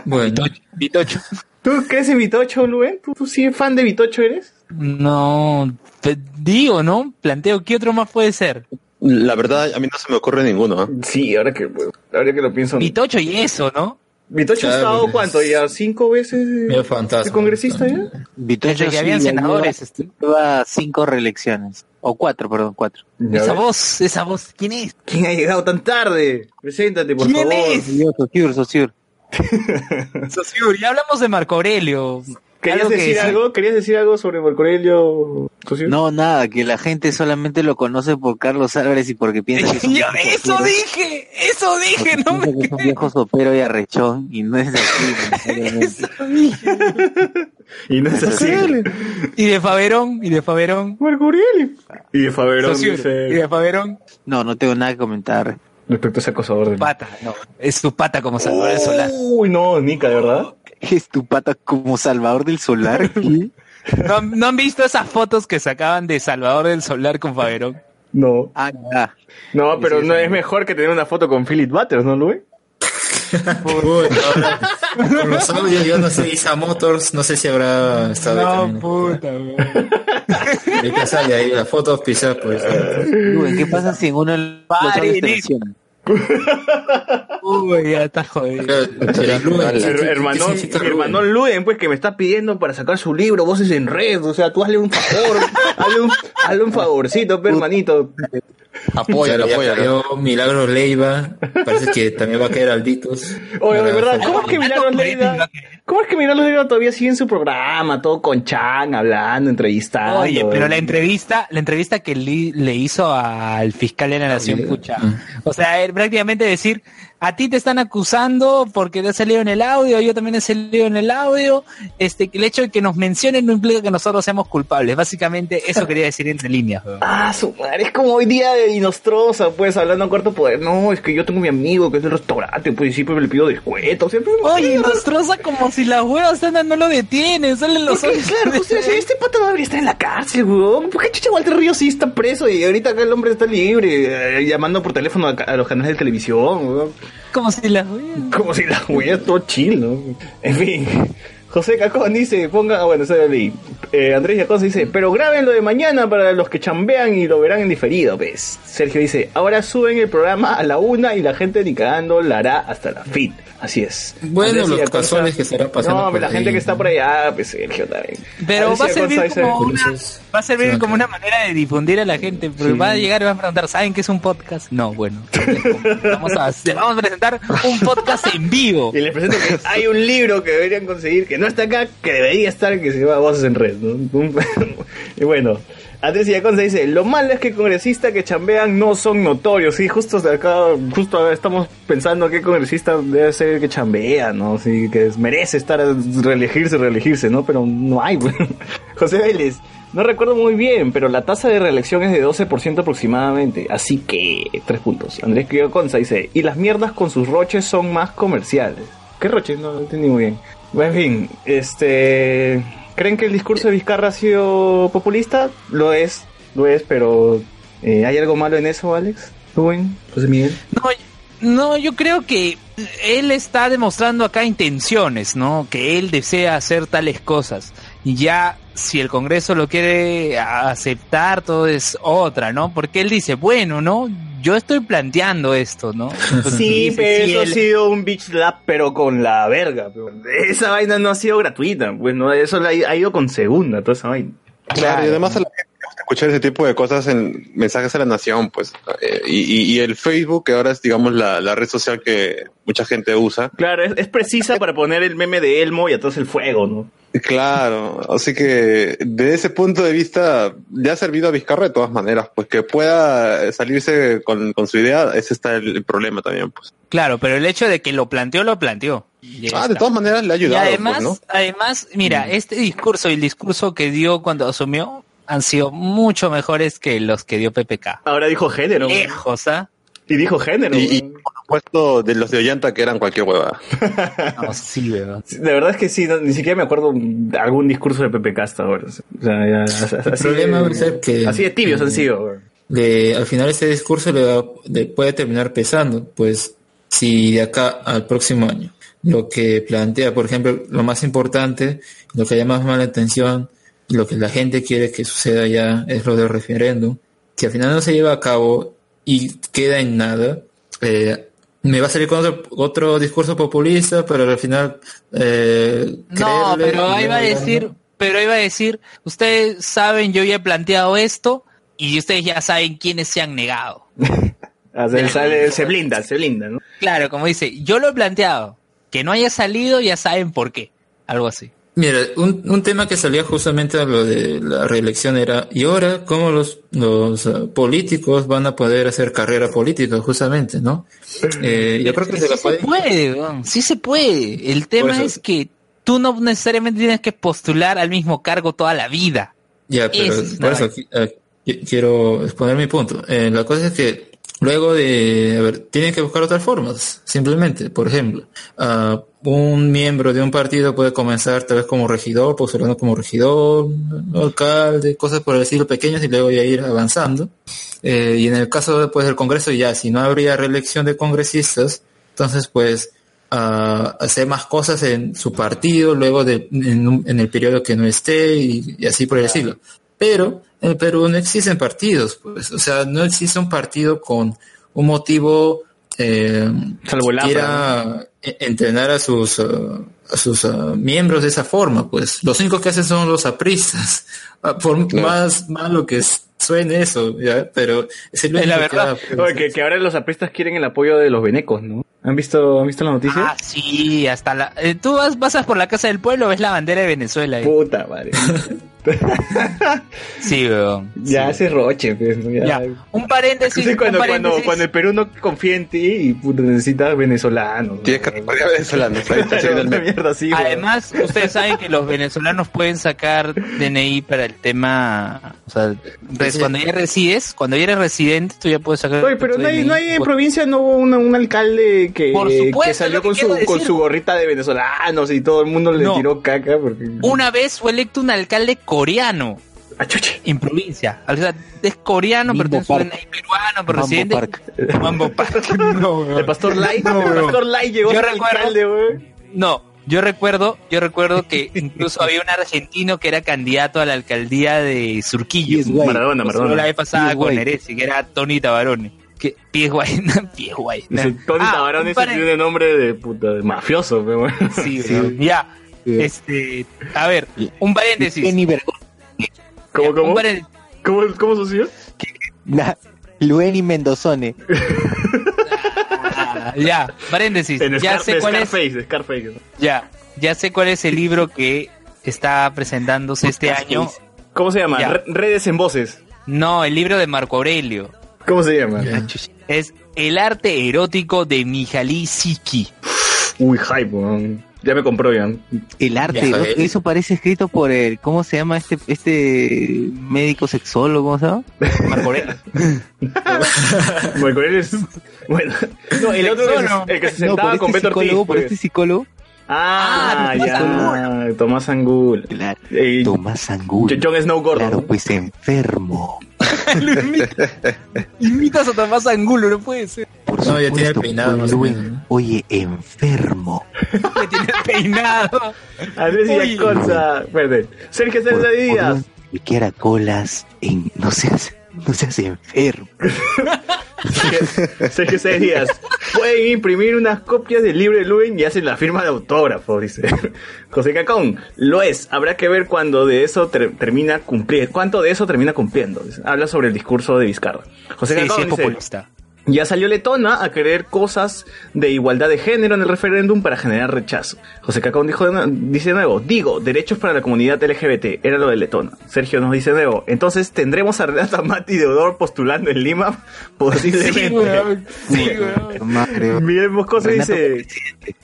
Bueno, Vitocho. ¿Tú crees en Vitocho, Luen? ¿Tú, tú sí fan de Vitocho eres? No, te digo, ¿no? Planteo, ¿qué otro más puede ser? La verdad, a mí no se me ocurre ninguno. ¿ah? Sí, ahora que, ahora que lo pienso. Vitocho y eso, ¿no? Vitocho ha estado cuánto ya cinco veces de congresista ya. Vitocho que habían senadores, lleva cinco reelecciones. O cuatro, perdón, cuatro. Ya Esa ves. voz, esa voz, ¿quién es? ¿Quién ha llegado tan tarde? Preséntate, por ¿Quién favor. es? Yo, Sociur, Sociur. Sociur, ya hablamos de Marco Aurelio. ¿Querías Algo que decir algo? ¿Querías decir algo sobre Marco Aurelio? Socio? No, nada, que la gente solamente lo conoce por Carlos Álvarez y porque piensa que es un Yo, viejo eso sopero. dije, eso dije, no me que es un viejo sopero y arrechón y no es así. Eso dije. Y no es así. sí. Y de Faverón, y de Faverón. Marco Aurelio. Y de Faberón dice, y de Faverón. No, no tengo nada que comentar. respecto a ese acosador de... Pata, no. Es tu pata como Salvador del Solar. Uy, no, Nica, ¿de verdad? Es tu pata como Salvador del Solar. ¿qué? ¿No, no han visto esas fotos que sacaban de Salvador del Solar con Faverón? No. Ah, ya. No, pero sí, no es mejor que tener una foto con Philip Butters, ¿no, Luis? Con los audios, yo no sé, Isa Motors, no sé si habrá estado ahí también. puta, weón. Ahorita sale ahí la foto oficial, pues. ¿Qué pasa si en uno de los Uy, ya está jodido. Pero, Luen, ¿qué- Her- qué- qué hermanón, significa mi Luen? pues, que me está pidiendo para sacar su libro, Voces en Red. O sea, tú hazle un favor, hazle un, hazle un favorcito, pe, hermanito. Apóyalo, apóyalo. cayó Milagro Leiva, parece que también va a caer Alditos. Oye, de verdad, ¿cómo es que Milagros Leiva, cómo es que Milagros Leiva todavía sigue en su programa, todo con Chan, hablando, entrevistando? Oye, pero la entrevista, la entrevista que le hizo al fiscal de la nación, pucha. O sea, él prácticamente decir, a ti te están acusando porque te has salido en el audio, yo también he salido en el audio. Este, el hecho de que nos mencionen no implica que nosotros seamos culpables. Básicamente, eso quería decir entre líneas. Ah, su madre, es como hoy día de Inostrosa, pues, hablando a cuarto poder. No, es que yo tengo mi amigo que es del restaurante, pues, siempre le pido descuento. Siempre... Oye, Nostroza como si las huevas andan no lo detienen, salen los ojos. claro, este pata no debería estar en la cárcel, weón. ¿Por qué Chucha Walter Ríos sí está preso y ahorita acá el hombre está libre, eh, llamando por teléfono a, a los canales de televisión, weón? Como si las huevas. Como si la huella todo chill, ¿no? En fin. José Cacón dice, ponga, ah, bueno, eso ya leí. Eh, Andrés Yacosa dice, pero graben lo de mañana para los que chambean y lo verán en diferido, ¿ves? Sergio dice, ahora suben el programa a la una y la gente ni cagando la hará hasta la fin. Así es. Bueno, Andrés los casuales que estarán pasando No, por pero la gente que está por allá, pues Sergio también. Pero Andrés va a servir como una, va a servir Sí, como una manera de difundir a la gente, porque Sí. va a llegar y va a preguntar, ¿saben qué es un podcast? No, bueno. Vamos a, vamos a presentar un podcast en vivo. Y les presento que hay un libro que deberían conseguir que no está acá, que debería estar, que se llama Voces en Red. ¿no? Y bueno, Andrés Yaconza dice, lo malo es que congresistas que chambean no son notorios. Sí, justo acá, justo estamos pensando que congresista debe ser el que chambea, ¿no? Sí, que merece estar, reelegirse, reelegirse, ¿no? Pero no hay. José Vélez. No recuerdo muy bien, pero la tasa de reelección es de 12% aproximadamente. Así que, tres puntos. Andrés Conza dice, y las mierdas con sus roches son más comerciales. ¿Qué roches? No, no entendí muy bien. En fin, este... ¿Creen que el discurso de Vizcarra ha sido populista? Lo es, lo es, pero... eh, ¿Hay algo malo en eso, Alex? Rubén, José Miguel. No, no, yo creo que él está demostrando acá intenciones, ¿no? Que él desea hacer tales cosas. Y ya, si el Congreso lo quiere aceptar, todo es otra, ¿no? Porque él dice, bueno, ¿no? Yo estoy planteando esto, ¿no? Entonces, Sí, dice, pero eso ha sido un bitch slap, pero con la verga. pero Esa vaina no ha sido gratuita, pues no, eso la ha ido con segunda, toda esa vaina. Claro, y además a la gente le gusta escuchar ese tipo de cosas en mensajes a la nación, pues. Eh, y, y- y el Facebook, que ahora es, digamos, la, la red social que mucha gente usa. Claro, es, es precisa para poner el meme de Elmo y atrás el fuego, ¿no? Claro, así que de ese punto de vista le ha servido a Vizcarra de todas maneras, pues que pueda salirse con, con su idea, ese está el, el problema también, pues. Claro, pero el hecho de que lo planteó, lo planteó. Y Ah, de todas maneras le ha Y ayudado, además, pues, ¿no? además, mira, este discurso y el discurso que dio cuando asumió han sido mucho mejores que los que dio PPK. Ahora dijo género. Lejos, ¿ah? Y dijo género. Y, y, por supuesto de los de Ollanta que eran cualquier hueva. No, sí, weón. De verdad es que sí, no- ni siquiera me acuerdo de algún discurso de Pepe Casta ahora. O sea, ya, así, El problema de, ser que- así de tibios han sido. al final este discurso le, va- le puede terminar pesando, pues si de acá al próximo año lo que plantea, por ejemplo, lo más importante, lo que llama más la atención, lo que la gente quiere que suceda ya es lo del referéndum, si al final no se lleva a cabo y queda en nada, eh, me va a salir con otro, otro discurso populista, pero al final... eh, No, pero va a no- decir, pero ahí va a decir, ustedes saben, yo ya he planteado esto y ustedes ya saben quiénes se han negado. O sea, él sale- se blinda, se blinda, ¿no? Claro, como dice, yo lo he planteado. Que no haya salido, ya saben por qué. Algo así. Mira, un, un tema que salía justamente a lo de la reelección era, ¿y ahora cómo los, los eh, políticos van a poder hacer carrera política, justamente, no? Eh, yo creo que se la sí puede... se puede, sí se puede. El tema es que tú no necesariamente tienes que postular al mismo cargo toda la vida. Ya, pero es por eso eh, qui- quiero exponer mi punto. Eh, la cosa es que luego de, a ver, tienen que buscar otras formas, simplemente. Por ejemplo, ah, un miembro de un partido puede comenzar tal vez como regidor, postulando como regidor, alcalde, cosas por el estilo pequeños y luego ya ir avanzando. Eh, y en el caso después del Congreso ya, si no habría reelección de congresistas, entonces pues a hacer más cosas en su partido, luego de, en, un- en el periodo que no esté y, y así por el estilo. Pero en el Perú no existen partidos, pues, o sea, no existe un partido con un motivo eh, Salvo que quiera e- entrenar a sus ah, a sus ah, miembros de esa forma, pues los únicos que hacen son los apristas, Ah, por Claro. más malo que suene eso, ya, pero es el Es la que verdad. Oye, que, que ahora los apristas quieren el apoyo de los venecos, ¿no? ¿Han visto, ¿han visto la noticia? Ah, sí, hasta la... eh, tú vas, pasas por la Casa del Pueblo, ves la bandera de Venezuela. ahí. Puta madre. Sí, weón. ya hace roche, pues. ¿no? Ya. Ya, un paréntesis. Sí, cuando, un cuando, paréntesis. cuando el Perú no confía en ti y puta, necesitas venezolanos. Tienes que venezolanos. Además, ustedes saben que los venezolanos pueden sacar DNI para el tema, o sea, res- cuando ya resides, cuando ya eres residente, tú ya puedes sacar. Oye, pero no hay, DNI. no hay en provincia no hubo una- un alcalde que, Por supuesto, que es salió que con su, con su gorrita de venezolanos y todo el mundo le No. tiró caca porque... Una vez fue electo un alcalde coreano Ah, chuche. en provincia. O sea, es coreano, pero tiene su peruano, pero Mambo residente. Park. Mambo Park. No. El pastor Light, No, el pastor Light llegó Yo recuerdo-. No, yo recuerdo, yo recuerdo que incluso había un argentino que era candidato a la alcaldía de Surquillo. Pies guay. Maradona, Maradona. La vez pasada con que era Tony Tabarone. Que pies guay, pies guay. Tony Ah, ese par- tiene nombre de puta, de mafioso. Sí, weón. ya. Este, a ver, un paréntesis. ¿Cómo, Un cómo? paréntesis. ¿Cómo, cómo socio? Na- Lueni Mendozone. Ah, ya, paréntesis. En Ya Scar- sé cuál es. Scarface, de Scarface. Ya, ya sé cuál es el libro que está presentándose este año. ¿Cómo se llama? Ya. Redes en voces. No, el libro de Marco Aurelio. ¿Cómo se llama? Es El arte erótico de Mihaly Siki. Uy, hype, weón. Ya me compró ya. El arte, eh. eso parece escrito por el, ¿cómo se llama este este médico sexólogo? ¿Cómo se llama? Marco Aurelio. Bueno, con él es... Bueno. No, el otro es el que se sentaba con este Beto Ortiz. por pues. este psicólogo. Ah, Ah, Tomás ya. Tomás Angul. Claro. Eh, Tomás Angulo. Jon Snow gordo. Claro, pues enfermo. Lo imita- Imitas a Tomás Angulo, no puede ser. Por No, ya tiene el peinado pues. Oye, enfermo. Que tiene el peinado. Andrés. Yaconza. Perdón. Sergio César Díaz. un que quiera colas en no seas no seas enfermo. Sergio César Díaz. Pueden imprimir unas copias del libro de Luen y hacen la firma de autógrafo, dice. José Cacón. Lo es. Habrá que ver cuándo de eso ter- termina cumplir. ¿Cuánto de eso termina cumpliendo? Dice. Habla sobre el discurso de Vizcarra. José Sí, Cacón sí, es dice, populista. Ya salió Letona a querer cosas de igualdad de género en el referéndum para generar rechazo. José Cacón dijo, de dice de nuevo, digo, derechos para la comunidad LGBT, era lo de Letona. Sergio nos dice de nuevo, entonces tendremos a Renata Mati de Odor postulando en Lima, posiblemente. Sí, weón. Sí, weón. Madre, Miguel Moscoso Renato dice,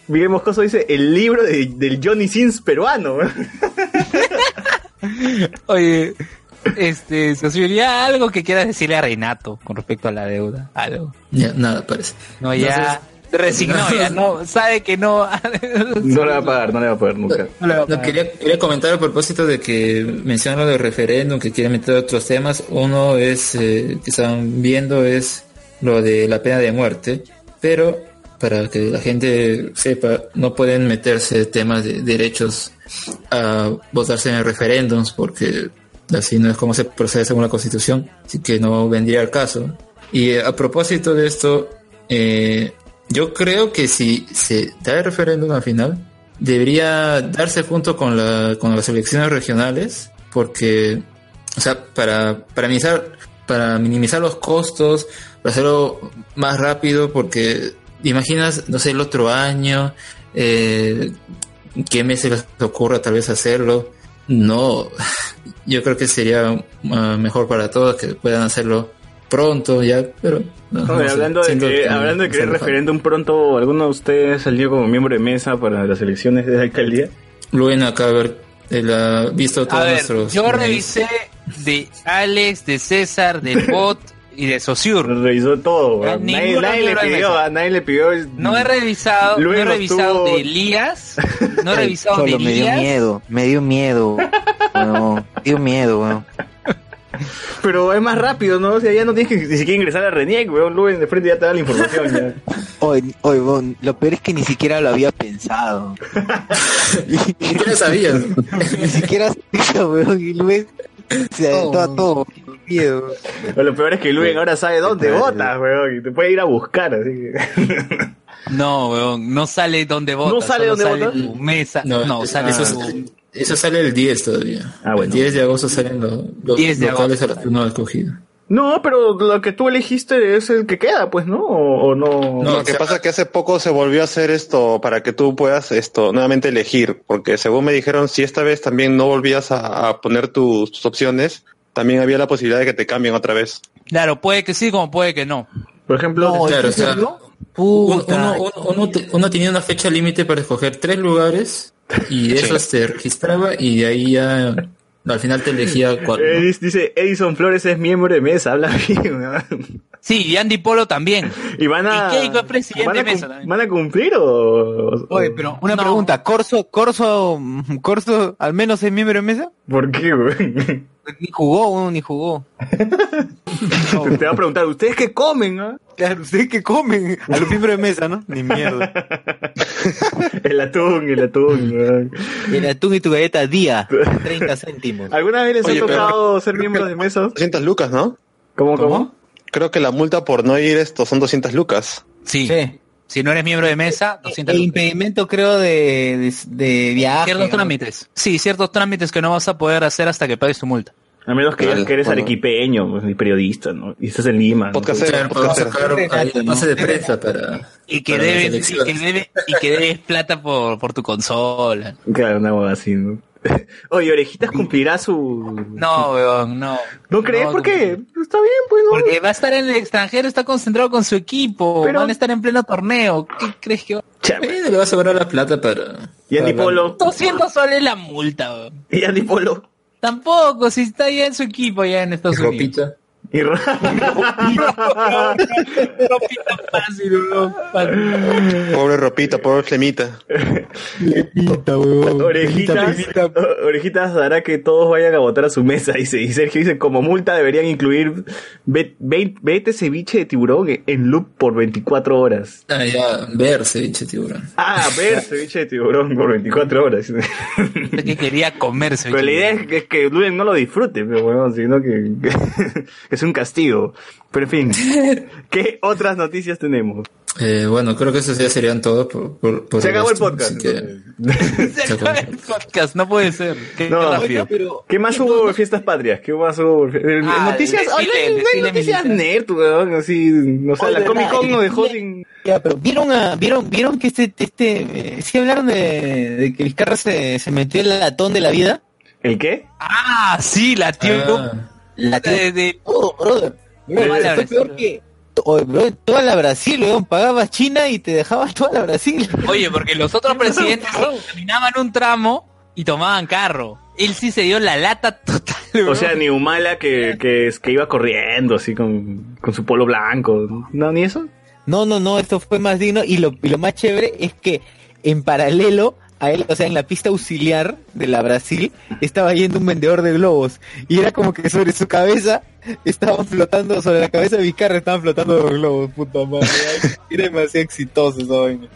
Miguel Moscoso dice, el libro de- del Johnny Sins peruano. Oye, Este, Sociuría, algo que quieras decirle a Renato con respecto a la deuda. Algo. Ya, nada, parece. No, ya resignó, ya no, sabe que no. No le va a pagar, no le va a pagar nunca. No a pagar. quería, quería comentar a propósito de que mencionan lo del referéndum, que quieren meter otros temas. Uno es, eh, que están viendo, es lo de la pena de muerte, pero para que la gente sepa, no pueden meterse temas de derechos a votarse en referéndums, porque así no es como se procede según la Constitución, así que no vendría al caso. Y eh, a propósito de esto, eh, yo creo que si se da el referéndum al final, debería darse junto con, la, con las elecciones regionales, porque, o sea, para, para, minimizar, para minimizar los costos, para hacerlo más rápido, porque imaginas, no sé, el otro año, eh, qué mes se les ocurra tal vez hacerlo. No, yo creo que sería uh, mejor para todos que puedan hacerlo pronto ya, pero... No, Oye, no sé, hablando, de que, que hablando de falta. referéndum pronto, ¿alguno de ustedes salió como miembro de mesa para las elecciones de la alcaldía? Luen acá a ver, él ha visto todos A ver, nuestros... yo revisé de Alex, de César, del bot y de Sociur. Revisó todo, weón. Nadie, nadie le pidió, nadie le pidió. No he revisado, no he revisado de Elías, no he revisado de Cholo, me dio Elías. miedo, me dio miedo. me dio miedo, weón. Pero es más rápido, ¿no? O sea, ya no tienes que ni siquiera ingresar a Reniec, weón. Luego de frente ya te da la información. ya. Hoy, hoy, weón, lo peor es que ni siquiera lo había pensado. Ni siquiera sabías. ni siquiera sabía, weón, y Luis se aventó a todo, miedo. Pero lo peor es que Luis ahora sabe dónde votas, weón. Y te puede ir a buscar, así que. No, weón, no sale donde votas. ¿No sale dónde votas? mesa. No, No, sale eso, eso sale el 10 todavía. Ah, bueno. El 10 de agosto salen los, los 10 de locales agosto. a los que uno ha escogido. No, pero lo que tú elegiste es el que queda, pues, ¿no? O, o no. No, Lo que o sea- pasa es que hace poco se volvió a hacer esto para que tú puedas esto nuevamente elegir, porque según me dijeron, si esta vez también no volvías a, a poner tus, tus opciones, también había la posibilidad de que te cambien otra vez. Claro, puede que sí, como puede que no. Por ejemplo, No, Claro, o ¿en sea, serio? uno, uno, uno, uno te- uno tenía una fecha límite para escoger tres lugares y de esos te registraba y de ahí ya al final te elegía cuál. eh, ¿no? dice- dice Edison Flores es miembro de mesa, habla bien. Sí, y Andy Polo también. Y van a. Y Keiko es presidente ¿van a, de mesa también. ¿Van a cumplir o.? Oye, pero una No. pregunta, ¿Corso, Corso, Corso al menos es miembro de mesa? ¿Por qué, güey? Ni jugó, weón, ni jugó. Te va a preguntar, ¿ustedes qué comen, ah? Claro, ¿ustedes qué comen? A los miembros de mesa, ¿no? Ni mierda. El atún, el atún, weón. El atún y tu galleta día, 30 céntimos. ¿Alguna vez les Oye, ha pero- tocado ser miembros de mesas? 200 lucas, ¿no? ¿Cómo, cómo? Creo que la multa por no ir esto son 200 lucas. Sí. Sí. Si no eres miembro de mesa, 200 El lucas. impedimento creo de, de, de viaje. Ciertos ¿no? trámites. Sí, ciertos trámites que no vas a poder hacer hasta que pagues tu multa. A menos que, Claro, que eres bueno. arequipeño pues, y periodista, ¿no? Y estás en Lima. ¿no? Podcastero, Claro, podemos podcastero. la base de prensa para, Y que para debes, y que debes, y que debes plata por, por tu consola. Claro, una hueá así, ¿no? Oye, Orejitas cumplirá su... No, weón, no. ¿No crees? No, ¿Por qué? Está bien, pues, ¿no? Porque va a estar en el extranjero, está concentrado con su equipo, Pero- van a estar en pleno torneo. ¿Qué crees que va? Chame. Bueno, le va a sobrar la plata para... Y Andy Polo. 200 soles la multa, weón. Y Andy Polo. Tampoco, si está ya en su equipo, ya en Estados Unidos. Y Ro- Ropita fácil, weón, fácil. Pobre ropita, pobre flemita. Orejitas, o- orejitas hará que todos vayan a votar a su mesa. Dice, y Sergio dice, como multa deberían incluir ve- ve- vete ceviche de tiburón en loop por 24 horas. Ah, ya, ver ceviche tiburón. Ah, ver ceviche de tiburón por 24 horas. Es que quería comerse. Pero la idea es que, es que no lo disfrute, pero bueno, sino que, que es un castigo. Pero en fin, ¿qué otras noticias tenemos? Eh, bueno, creo que esos ya serían todos por, por, por Se acabó el esto, podcast. que-. Se acaba el podcast, no puede ser. Qué No, rápido. ¿Qué más hubo en fiestas patrias? ¿Qué más hubo? Eh, Ah, noticias, el ah, desfile, no hay- el noticias nerd, weón, así, o sea, la Comic Con el nos dejó sin... Ya, pero vieron a, vieron, vieron que este, este, eh, sí hablaron de, de que Vizcarra se, se metió el latón de la vida. ¿El qué? Ah, sí, la tío. Ah, La de, de- todo, brother. Peor que, oye, toda la Brasil, weón, pagabas China y te dejabas toda la Brasil. Oye, porque los otros presidentes terminaban un tramo y tomaban carro. Él sí se dio la lata total. O sea, ni Humala que, que iba corriendo así con, con su polo blanco. No, ni eso. No, no, no, esto fue más digno y lo, y lo más chévere es que en paralelo a él, o sea, en la pista auxiliar de la Brasil, estaba yendo un vendedor de globos. Y era como que sobre su cabeza estaban flotando, sobre la cabeza de Vizcarra estaban flotando los globos, puta madre. Era demasiado exitoso esa vaina.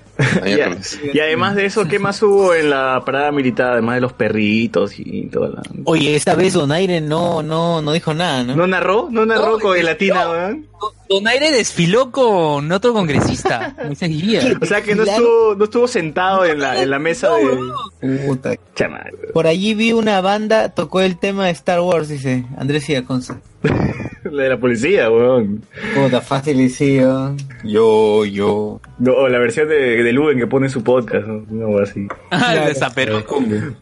Y, y además de eso, ¿qué más hubo en la parada militar? Además de los perritos y toda la... Oye, esta vez Donaire no, no, no dijo nada, ¿no? ¿No narró? ¿No narró con el latina, weón? Donaire desfiló con otro congresista, Moisés Guía. O sea que no estuvo, no estuvo sentado en la, en la mesa de... Puta. Por allí vi una banda, tocó el tema de Star Wars, dice Andrés Iaconza. la de la policía, weón. Puta, fácil y sí, ¿no? Yo, yo. No, o la versión de, de Luben que pone en su podcast, ¿no? No, así. Ah, el de Zapero.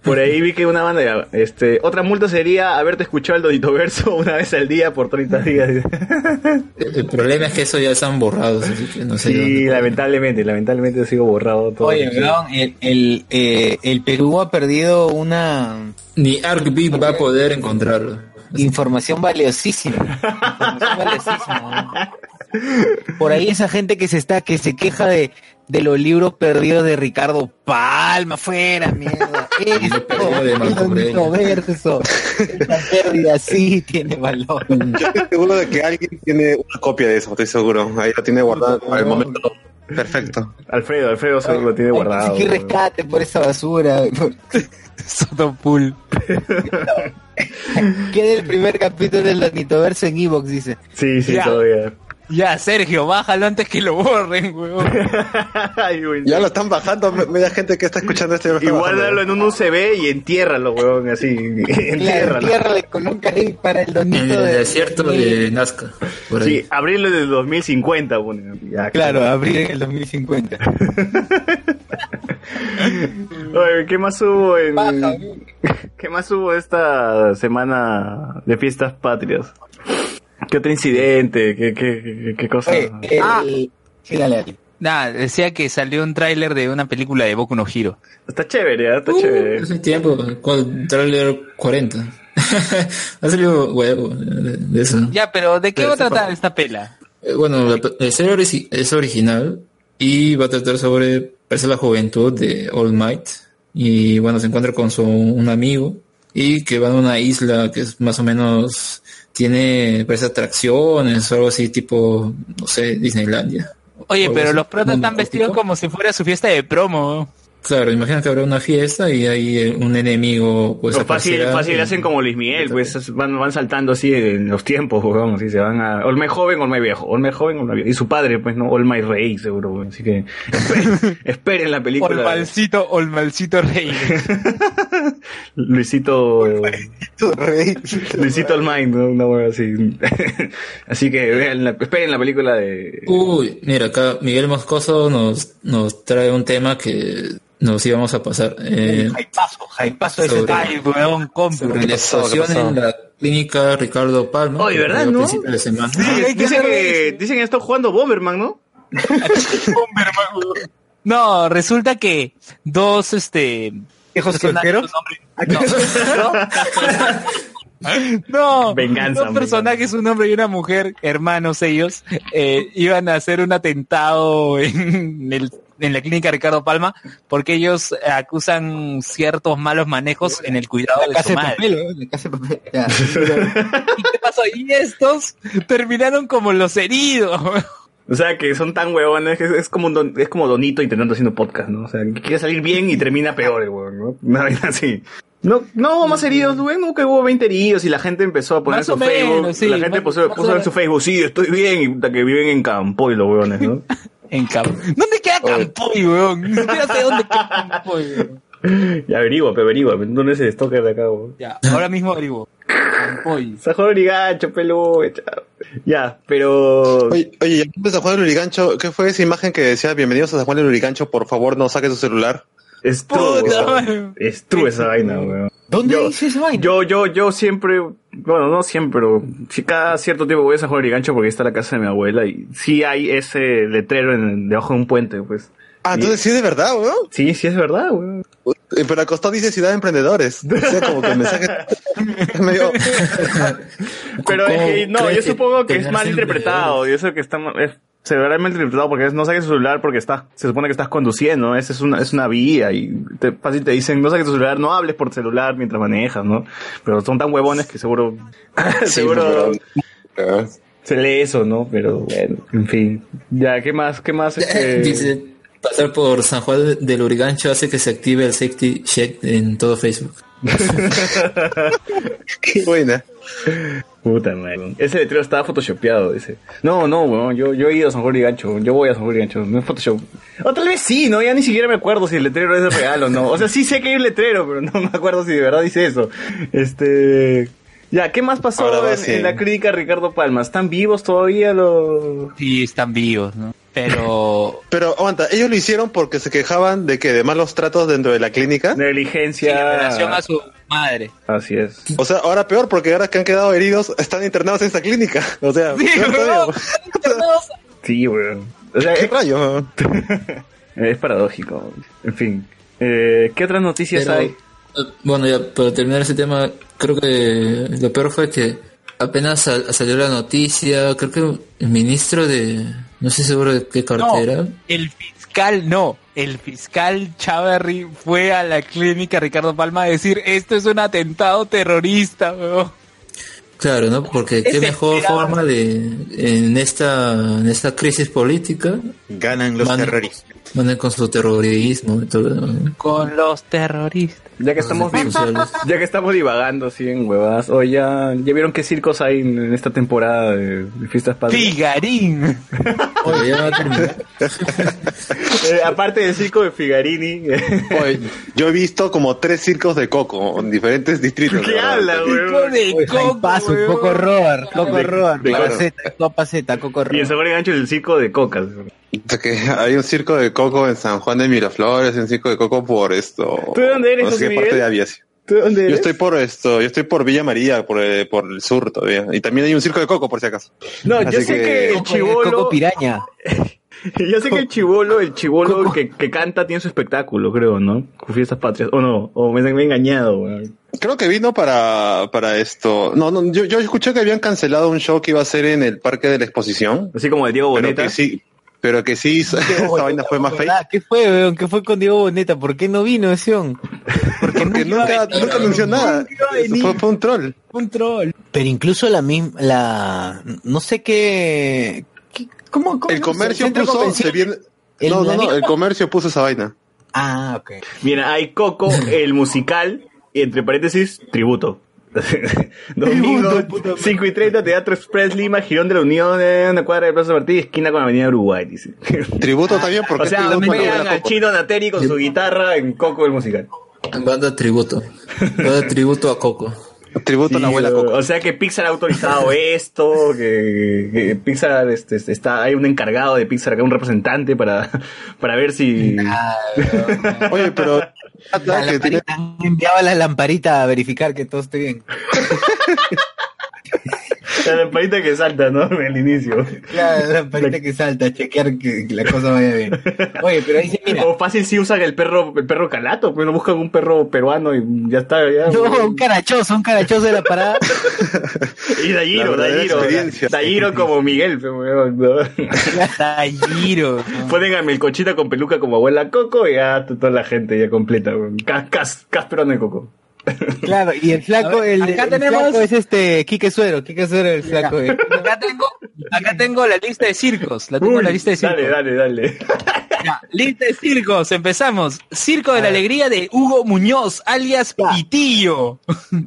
Por ahí vi que una banda, ya, este, otra multa sería haberte escuchado el Donito Verso una vez al día por 30 días. El, el problema es que eso ya están borrados, así que no sé. Sí, dónde- lamentablemente, lamentablemente ha sido borrado todo. Oye, weón, el, el, eh, el Perú ha perdido una Ni ArcBeat va a poder encontrarlo. Información valiosísima. Información valiosísima. Por ahí esa gente que se está, que se queja de, de los libros perdidos de Ricardo Palma, fuera, mierda. Esto, perdido de Marco es Breña. verso. Esta pérdida sí tiene valor. Yo estoy seguro de que alguien tiene una copia de eso, estoy seguro. Ahí la tiene guardada para el momento perfecto. Alfredo, Alfredo seguro lo tiene guardado. Hay que rescate por esa basura. Sotopool. Queda el primer capítulo del Donitoverso en Evox, dice. Sí, sí, Ya. todavía. Ya, Sergio, bájalo antes que lo borren, weón. Ay. Ya lo están bajando, me- media gente que está escuchando esto. ya lo Y está bajando. guárdalo en un UCB y entiérralo, weón, así. Entiérralo. entiérrale con un cariño para el En Donito el de- desierto de Nazca. Sí, abril del 2050, bueno, ya, Claro, abril en el 2050. Oye, ¿qué más hubo en... ¿Qué más hubo esta semana de fiestas patrias? ¿Qué otro incidente? ¿Qué, qué, qué, qué cosa? Oye, el- sí, dale, dale. Nada, decía que salió un tráiler de una película de Boku no Hiro. Está chévere, ¿eh? está Uh, chévere. hace tiempo, con trailer 40. ha salido huevo de, de eso. Ya, pero ¿de qué Pero va a tratar esta pela? Eh, Bueno, la, la serie origi- es original y va a tratar sobre parece la juventud de All Might y bueno se encuentra con su un amigo y que van a una isla que es más o menos tiene parece atracciones o algo así tipo no sé Disneylandia. Oye, pero así, los protas están vestidos como si fuera su fiesta de promo. Claro, imagina que habrá una fiesta y hay eh, un enemigo pues Pero fácil, fácil y- hacen como Luis Miguel, pues es- van, van saltando así en los tiempos, weón, así se van a... Olme joven, Olme viejo, Olme joven, Olme viejo. Y su padre, pues no, Olme rey, seguro, weón. Así que esperen, esperen la película. Olmalcito, Olmalcito Rey. Luisito... Luisito Olmain, ¿no? Una weón así. así que vean la- esperen la película de... Uy, mira, acá Miguel Moscoso nos, nos trae un tema que nos íbamos a pasar. Eh, Jaipazo, jaipazo sobre-. Ay, weón, compro. sobre la explosión en la clínica Ricardo Palma. Oye, ¿verdad, no? principios de semana. Dicen, dicen que, dicen que está jugando Bomberman, ¿no? No, resulta que dos, este... ¿Viejos solteros? no. Venganza, Dos personajes, un hombre y una mujer, hermanos ellos, eh, iban a hacer un atentado en, el, en la clínica Ricardo Palma porque ellos acusan ciertos malos manejos en el cuidado La de casa su madre. papel. La casa de papel. Ya. ¿Y qué pasó? Y estos terminaron como los heridos. O sea, que son tan huevones que es, es como un don- es como Donito intentando haciendo podcast, ¿no? O sea, que quiere salir bien y termina peor el huevón, ¿no? Una vaina así. No, no hubo más heridos, güey, no que hubo 20 heridos y la gente empezó a poner Más su Facebook. menos, sí, la gente más- puso, más puso en su Facebook, sí, estoy bien, y puta, que viven en Campoy los huevones, ¿no? En Campo. ¿Dónde queda Campoy, weón? Ni siquiera sé dónde queda Campoy, weón. ya averigua, pero averigua, ¿dónde es el stalker de acá, huevón? Ya, ahora mismo averiguo. Campoy. San Juan Origancho, peludo, chao. Ya, pero... Oye, oye, San Juan del Urigancho, ¿qué fue esa imagen que decía bienvenidos a San Juan del Urigancho? Por favor, no saque su celular. Es true, weón. Es true esa vaina, weón. ¿Dónde Yo- dice esa vaina? Yo, yo, yo siempre, bueno, no siempre, pero sí cada cierto tiempo voy a San Juan de Gancho porque está la casa de mi abuela y sí hay ese letrero en, debajo de un puente, pues. Ah, entonces sí es de verdad, weón. Sí, sí es verdad, weón. Eh, Pero al costado dice Ciudad de Emprendedores. O sea, como que el mensaje es medio... Pero es que, no, yo supongo que es mal interpretado. Y eso que está mal- es severamente interpretado porque no saques tu celular porque está, se supone que estás conduciendo, ¿no? Esa es una, es una vía y te, fácil te dicen no saques tu celular, no hables por celular mientras manejas, ¿no? Pero son tan huevones que seguro, seguro pero- se lee eso, ¿no? Pero bueno, en fin. Ya, ¿qué más? ¿Qué más? Este... Dice, pasar por San Juan del Urigancho hace que se active el safety check en todo Facebook. Buena. Puta madre. Ese letrero estaba photoshopeado, dice. No, no, weón, yo, yo he ido a San Juan y Gancho, yo voy a San Juan y Gancho, no es Photoshop. O tal vez sí, ¿no? Ya ni siquiera me acuerdo si el letrero es real o no. O sea, sí sé que hay un letrero, pero no me acuerdo si de verdad dice eso. Este... Ya, ¿qué más pasó Ahora en, sí. en la crítica Ricardo Palma? ¿Están vivos todavía los...? Sí, están vivos, ¿no? Pero Pero aguanta, ellos lo hicieron porque se quejaban de que de malos tratos dentro de la clínica. Negligencia... en relación a su madre. Así es. O sea, ahora peor porque ahora que han quedado heridos están internados en esa clínica. O sea, Sí, weón. Sí, weón. O sea, ¿Qué es, rayo? es paradójico. En fin. Eh, ¿Qué otras noticias Pero, hay? Bueno, ya para terminar ese tema, creo que lo peor fue que apenas sal- salió la noticia, creo que el ministro de, no estoy seguro de qué No, cartera, el fiscal no. El fiscal Chaverry fue a la clínica Ricardo Palma a decir, esto es un atentado terrorista, weón. claro, ¿no? Porque qué mejor forma de, en esta, en esta crisis política, Ganan los terroristas. Con su terrorismo y. Con los terroristas. Ya que estamos. Ya que estamos divagando así en huevadas, o ya, ya vieron qué circos hay en, en esta temporada de, de fiestas patrias. Figarín. Oye, ya va a terminar. Eh, aparte del circo de Figarini. Oye, yo he visto como tres circos de coco en diferentes distritos. ¿Qué habla, Circo weón? de Oye, coco, Paso. Coco Roar, Coco Roar, coco. Z, Copa Z, Coco Y Roar. San Juan y Gancho el circo de cocas. Que hay un circo de coco en San Juan de Miraflores, un circo de coco por esto. ¿Tú de dónde eres, No sé José qué parte de aviación. ¿Tú dónde Yo eres? estoy por esto, yo estoy por Villa María, por, eh, por el sur todavía. Y también hay un circo de coco, por si acaso. No, yo sé que, que- el chivolo, Coco Piraña. yo sé que el chivolo, el chivolo que, que canta tiene su espectáculo, creo, ¿no? Con fiestas patrias. O no, o me, me he engañado, weón. Creo que vino para, para esto. No, no, yo, yo escuché que habían cancelado un show que iba a ser en el Parque de la Exposición. Así como de Diego Pero Boneta. que sí, pero que sí, esa vaina fue más fake. ¿Qué fue, weón? ¿Qué fue con Diego Boneta? ¿Por qué no vino, Sion? Porque Porque nunca, nunca anunció nada. Fue, fue un troll. Un troll. Pero incluso la misma, la, no sé qué, qué- ¿cómo, cómo El comercio puso, se viene, El- no, no, no, misma- el comercio puso esa vaina. Ah, ok. Mira, hay Coco, el musical, y entre paréntesis, tributo. Domingo, 5 y 30, Teatro Express Lima, Girón de la Unión, eh, una cuadra de Plaza Martí, esquina con Avenida Uruguay, dice. Tributo también, porque O sea, vean al chino Nateri con su guitarra en Coco el musical. Banda tributo. Banda tributo a Coco. Tributo a la abuela o, Coco. o sea que Pixar ha autorizado esto, que, que Pixar este, este, está, hay un encargado de Pixar acá, un representante para, para ver si... Oye, pero La que tiene, lamparita, han enviado a la lamparita a verificar que todo esté bien. La lamparita que salta, ¿no? En el inicio. La lamparita que salta, a chequear que, que la cosa vaya bien. Oye, pero ahí dice, mira, O fácil si usan el perro, el perro calato, pues no buscan un perro peruano y ya está, ya. no, un carachoso, un carachoso de la parada. Y Dayiro, Dayiro. Dayiro como Miguel, pues, weón, ¿no? Talliro. Ponen a Melcochita con peluca como abuela Coco y ya toda la gente ya completa, weón. Cas, cas, cas peruano de Coco. Claro, y el flaco, ver, el, acá el tenemos- flaco es este, Quique Suero, Quique Suero el flaco. eh. Acá tengo, acá tengo la lista de circos. La tengo Uy, la lista de circos. dale, dale, dale. Ya, lista de circos, empezamos. Circo de la Alegría de Hugo Muñoz, alias Pitillo.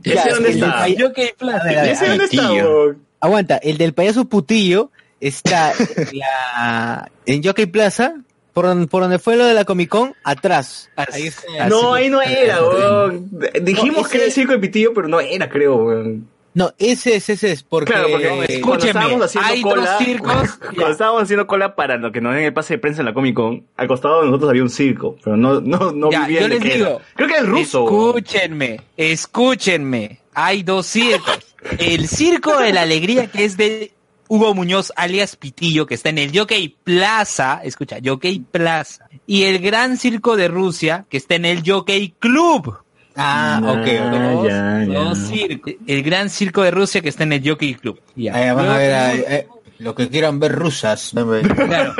Ya, ¿Ese dónde está? Yo que ¿Ese dónde está, Pitillo. Aguanta, el del payaso putillo está en, la, en Jockey Plaza, por, donde- por donde fue lo de la Comic Con, atrás. Ahí está. No, ahí no era, weón. Dijimos No, que era el circo de Pitillo, pero no era, creo, weón. No, ese es, ese es, porque... Claro, porque cuando escúcheme, estábamos haciendo hay cola, dos circos. cuando estábamos haciendo cola para lo que nos den el pase de prensa en la Comic Con, al costado de nosotros había un circo, pero no, no, no Ya, vivía yo les era. digo. Creo que era el ruso. Escúchenme, escúchenme. Hay dos circos. El circo de la alegría que es de Hugo Muñoz alias Pitillo, que está en el Jockey Plaza, escucha, Jockey Plaza, y el Gran Circo de Rusia, que está en el Jockey Club. Ah, ok, ok. Dos- ya, ya. dos circos. El Gran Circo de Rusia, que está en el Jockey Club. Ya. Ahí van a ver a- tenemos- eh, lo que quieran ver rusas. Claro.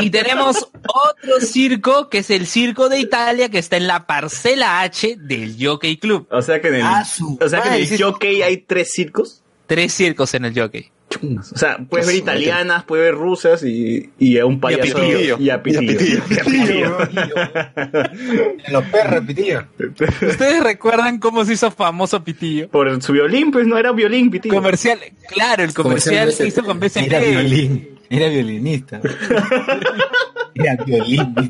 Y tenemos otro circo, que es el Circo de Italia, que está en la parcela H del Jockey Club. O sea que en el, Ah, o sea que en el jockey hay tres circos. Tres circos en el Jockey. O sea, puedes ver italianas, puedes ver rusas y, y a un payaso. Pitillo. Y a Pitillo. Y a Pitillo. Y a Pitillo. Los perros, pitillo. ¿Ustedes recuerdan cómo se hizo famoso Pitillo? Por su violín, pues no era violín, Pitillo. Comercial, claro, el comercial Comercial que hizo con BCP. Era violín. Era violinista. Era violín.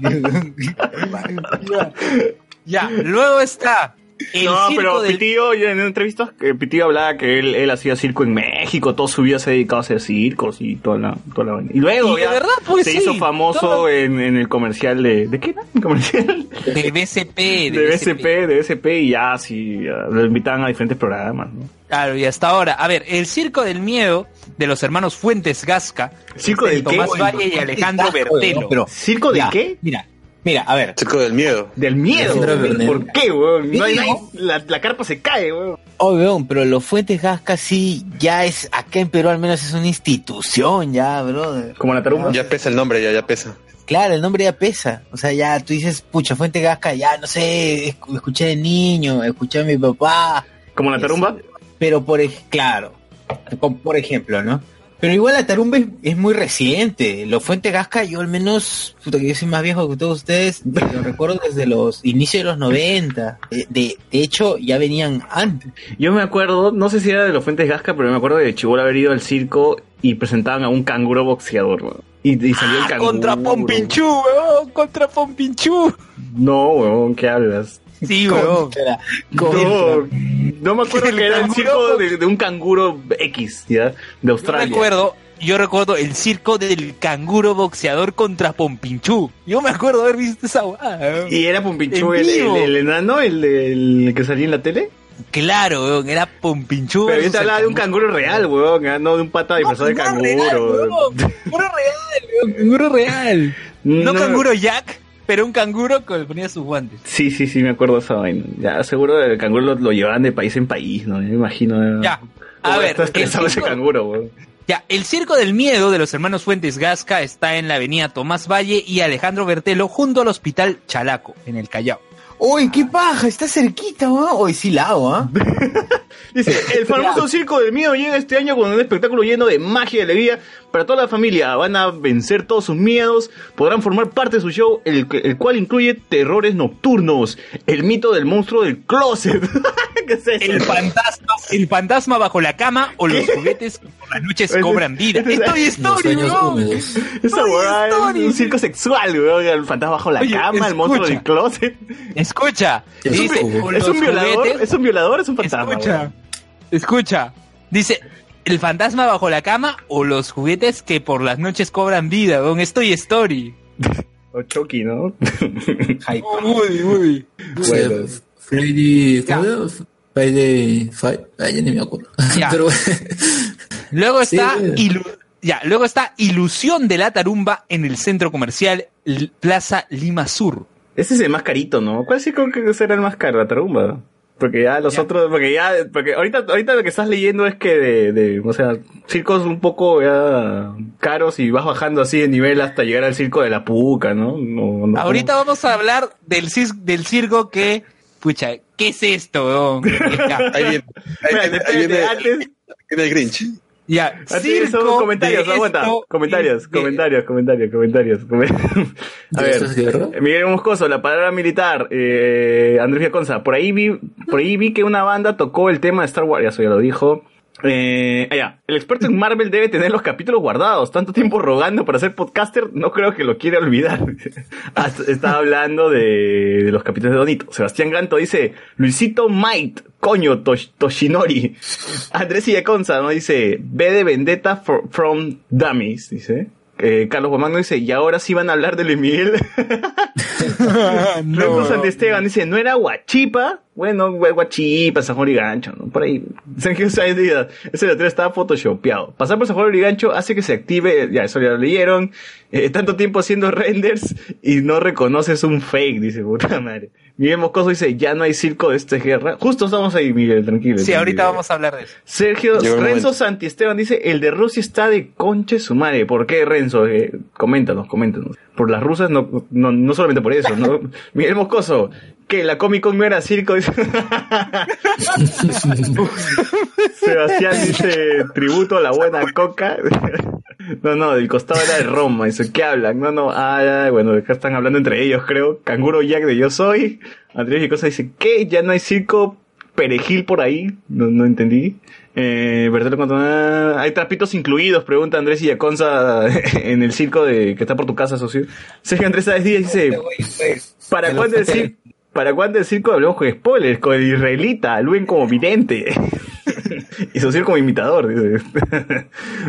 Ya, luego está el no, circo pero del... Pitillo, en entrevistas, que Pitillo hablaba que él, él hacía circo en México, toda su vida se ha dedicado a hacer circos y toda la, toda la vaina. Y luego Y de ya verdad, pues, se sí, hizo famoso todo. en, en el comercial de... ¿De qué era? ¿El comercial? de BCP, de, De BCP. BSP, de BSP y ya, sí, ya, lo invitaban a diferentes programas, ¿no? Claro, y hasta ahora. A ver, el Circo del Miedo de los hermanos Fuentes Gasca. ¿Circo del qué? Tomás Valle y Alejandro Bertelo. Pero, ¿Circo de ya, qué? Mira, mira, a ver. Circo del miedo. Del miedo. Weón. ¿Por qué, weón? No hay, no la, la carpa se cae, weón. Obvio, pero los Fuentes Gasca sí, ya es, acá en Perú al menos es una institución, ya, brother. Como la tarumba. Ya pesa el nombre, ya, ya pesa. Claro, el nombre ya pesa. O sea, ya tú dices, pucha, Fuente Gasca, ya no sé, escu- escuché de niño, escuché a mi papá. Como la tarumba. Pero por claro, por ejemplo, ¿no? Pero igual la tarumba es, es muy reciente. Los Fuente Gasca, yo al menos, puta que yo soy más viejo que todos ustedes, lo recuerdo desde los inicios de los 90. De, de, de hecho, ya venían antes. Yo me acuerdo, no sé si era de los Fuentes Gasca, pero me acuerdo de Chibola haber ido al circo y presentaban a un canguro boxeador, weón. Y, y salió el Ah, canguro. contra Pompinchú, weón, contra Pompinchú. No, weón, ¿qué hablas? Sí, weón. No, no me acuerdo El que era el circo de, de un canguro X, ¿ya? De Yo Australia. recuerdo, yo recuerdo el circo del canguro boxeador contra Pompinchú. Yo me acuerdo haber visto esa weá. ¿Y era Pompinchú el, el, el enano, el, del que salía en la tele? Claro, weón, era Pompinchú. Pero yo te el hablaba de un canguro real, weón, ¿ah? no de un pata disfrazado de canguro real, weón. Canguro real, weón, canguro real. No, No. canguro Jack, pero un canguro que le ponía sus guantes. Sí, sí, sí, me acuerdo esa vaina. Ya, seguro el canguro lo, lo llevaban de país en país, ¿no? Yo me imagino. Ya, a ver, Está estresado ese circo- canguro, weón. Ya, el Circo del Miedo de los hermanos Fuentes Gasca está en la avenida Tomás Valle y Alejandro Bertelo junto al Hospital Chalaco, en el Callao. Uy, qué paja, está cerquita, weón. Hoy sí la hago, ¿ah? Dice, el famoso circo del miedo llega este año con un espectáculo lleno de magia y alegría para toda la familia. Van a vencer todos sus miedos, podrán formar parte de su show, el, el cual incluye terrores nocturnos, el mito del monstruo del closet. ¿Qué es eso? El fantasma, el fantasma bajo la cama o los juguetes que por las noches cobran vida. Estoy story, weón. Esa huevada es Story. un circo sexual, weón. El fantasma bajo la Oye, cama, el monstruo del closet. Escucha, Es un dice, ¿Es un violador? ¿Es un violador? ¿Es un fantasma? Escucha, weón? escucha. Dice, el fantasma bajo la cama o los juguetes que por las noches cobran vida, weón. Estoy story. O Chucky, ¿no? Uy, uy. O sea, Freddy, ¿cómo Ya. era? Friday Five, ay, ya ni me acuerdo. Ya. Pero Luego está, Sí. ya, luego está Ilusión de la Tarumba en el centro comercial L- Plaza Lima Sur. Ese es el más carito, ¿no? ¿Cuál sí creo que será el más caro? La tarumba. Porque ya los Ya. otros, porque ya, porque ahorita, ahorita lo que estás leyendo es que de, de, o sea, circos un poco ya caros y vas bajando así de nivel hasta llegar al circo de la puca, ¿no? No, no- Ahorita vamos a hablar del, cis- del circo que, pucha, ¿qué es esto, Ahí viene, ahí viene, antes, viene el Grinch. Ya, antes son circo comentarios, de aguanta. esto Comentarios, de- comentarios, comentarios, comentarios. comentarios. A ¿De ver, guerra? Miguel Moscoso, la palabra militar, eh, Andrés Viaconza, por ahí vi, por ahí vi que una banda tocó el tema de Star Wars, ya eso ya lo dijo. Eh, allá, el experto en Marvel debe tener los capítulos guardados, tanto tiempo rogando para ser podcaster, no creo que lo quiera olvidar. Ah, Estaba hablando de, de los capítulos de Donito. Sebastián Ganto dice, Luisito Might, coño, Tosh- Toshinori. Andrés Viaconza, ¿no? Dice, B de Vendetta from Dummies, dice. Eh, Carlos Guamano dice, y ahora sí van a hablar de Luis Miguel. Renzo Santisteban dice, ¿no era Guachipa? Bueno, gua- Guachipa, San Juan y Gancho, ¿no? Por ahí. Sergio Sáenz Díaz, ese letrero estaba photoshopeado. Pasar por San Juan y Gancho hace que se active, ya, eso ya lo leyeron. Eh, tanto tiempo haciendo renders y no reconoces un fake, dice, puta madre. Miguel Moscoso dice, ya no hay circo de esta guerra. Justo estamos ahí, Miguel, tranquilo. Sí, ahorita vamos a hablar de eso. Sergio Llegó Renzo. Santiesteban dice, el de Rusia está de conche su madre. ¿Por qué, Renzo? Eh, coméntanos, coméntanos. Por las rusas, no, no, no solamente por eso, ¿no? Miguel Moscoso, que la Comic Con no era circo. dice. Sebastián dice, tributo a la buena coca. No, no, del costado era de Roma. Dice, ¿qué hablan? No, no, ah, bueno, acá están hablando entre ellos, creo. Canguro Jack de Yo Soy. Andrés y cosa dice, ¿qué? ¿Ya no hay circo perejil por ahí? No, no entendí. Eh, Contona- hay trapitos incluidos, pregunta Andrés Illaconza en el circo de que está por tu casa, socio. Sergio Andrés Sáez Díaz dice, ¿para cuándo el circo? ¿Para cuándo el circo hablamos con spoilers? Con el israelita, Luen como vidente. y Social como imitador, dice.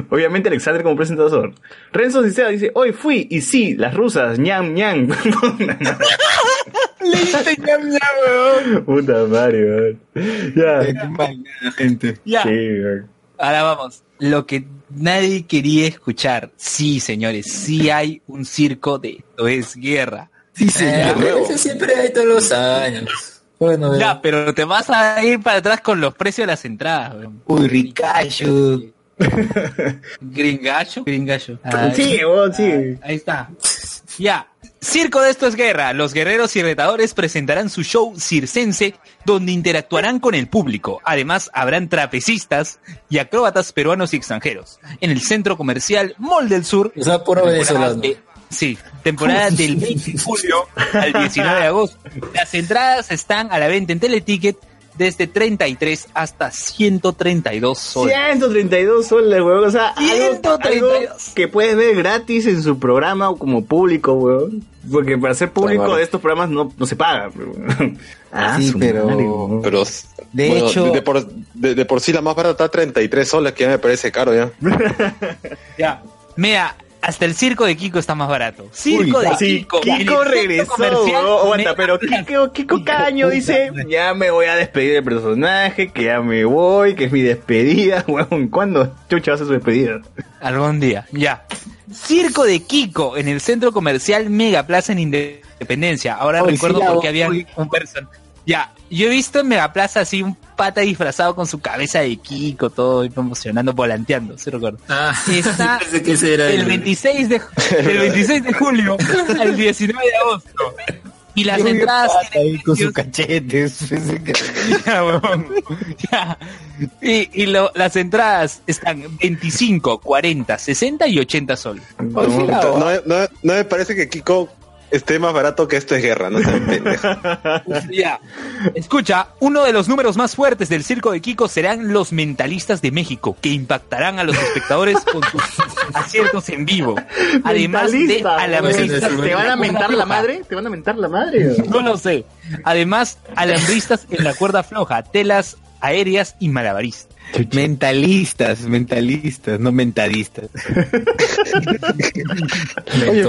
Obviamente Alexander como presentador. Renzo Cicea dice, hoy fui, y sí, las rusas, ñam ñam. Leíste ñam ñam, weón. Puta madre, weón. Ya. gente. Ya. Sí, weón. Ahora vamos. Lo que nadie quería escuchar. Sí, señores, sí hay un circo de esto es guerra. Sí, Eh, señor. pero ese siempre hay todos los años. Bueno, Ya, pero te vas a ir para atrás con los precios de las entradas, weón. Uy, Ricacho. Gringacho, gringacho. Ahí, Sí, weón, sí. ahí está. Ya. Circo de esto es guerra. Los guerreros y retadores presentarán su show circense donde interactuarán con el público. Además, habrán trapecistas y acróbatas peruanos y extranjeros. En el centro comercial Mall del Sur. O sea, puro venezolano. de- sí, temporada del 20 de julio al 19 de agosto. Las entradas están a la venta en Teleticket desde 33 hasta 132 soles. 132 soles, weón. O sea, algo, 132. algo que puedes ver gratis en su programa o como público, weón. Porque para ser público Claro. de estos programas no, no se paga. Ah, Sí, pero-. Pero, De bueno, hecho- de, de por, de- de por sí la más barata está 33 soles, que ya me parece caro ya. Ya. Mira, hasta el circo de Kiko está más barato. Circo Uy, de sí, Kiko. Kiko regresó, weón. Aguanta, pero. Kiko, Kiko cada año dice, ya me voy a despedir del personaje, que ya me voy, que es mi despedida. ¿Cuándo chucha hace su despedida? Algún día, ya. Circo de Kiko en el centro comercial Mega Plaza en Independencia. Ahora recuerdo sí, porque había un person. Ya, yo he visto en Mega Plaza así un pata disfrazado con su cabeza de Kiko, todo y promocionando, volanteando, sí recuerdo. Ah, Está que ese era el 26 de, del 26 de julio al 19 de agosto. Y las Yo entradas ahí con sus cachetes. Ya, huevón. Ya. Y, y lo- las entradas están 25, 40, 60 y 80 soles. No, no, no- no me parece que Kiko esté más barato que esto es guerra, no. Ya. Escucha, uno de los números más fuertes del circo de Kiko serán los mentalistas de México, que impactarán a los espectadores con sus aciertos en vivo. Además de alambristas. ¿Te van a mentar la madre? ¿Te van a mentar la madre? No lo sé. Además, alambristas en la cuerda floja, telas aéreas y malabaristas. Mentalistas, mentalistas, no mentadistas. Oye,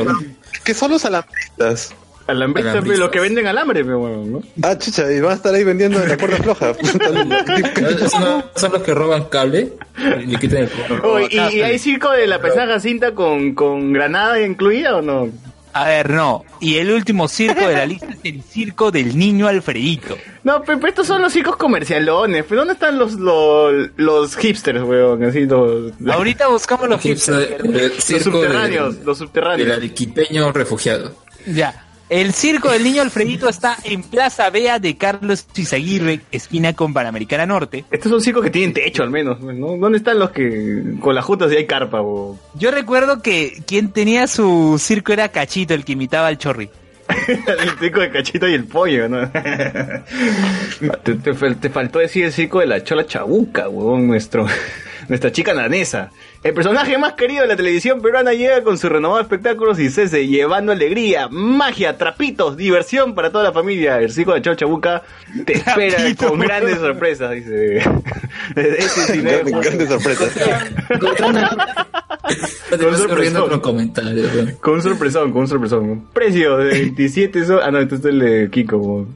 ¿qué son los alambristas? Alambristas, Alambristas. lo que venden alambre, pero bueno, ¿no? Ah, chucha, y van a estar ahí vendiendo en la cuerda floja. No son los que roban cable y le quitan el Oh, ¿y, y hay circo de la pesada Jacinta con, con granada incluida o no? A ver, no. Y el último circo de la lista es el circo del niño Alfredito. No, pero, estos son los circos comercialones. ¿Pero dónde están los, los, los hipsters, weón? Así, los, Ahorita buscamos los El hipsters. los subterráneos, los Del subterráneos. arequipeño refugiado. Ya. El circo del niño Alfredito está en Plaza Bea de Carlos Izaguirre, esquina con Panamericana Norte. Estos son circos que tienen techo, al menos, ¿no? ¿Dónde están los que con las juntas y hay carpa, weón? Yo recuerdo que quien tenía su circo era Cachito, el que imitaba al Chorri. el circo de cachito y el pollo, ¿no? te, te fal- te faltó decir el circo de la chola chabuca, huevón, nuestro, nuestra chica danesa. El personaje más querido de la televisión peruana llega con su renovado espectáculo cese, llevando alegría, magia, trapitos, diversión para toda la familia. El circo de chola chabuca te espera Trapito. con grandes sorpresas, dice. Grandes sorpresas. Vas sorpresón. con comentarios. Con un sorpresón, con un sorpresón. Precio de 27 so- Ah, no, entonces el de Kiko.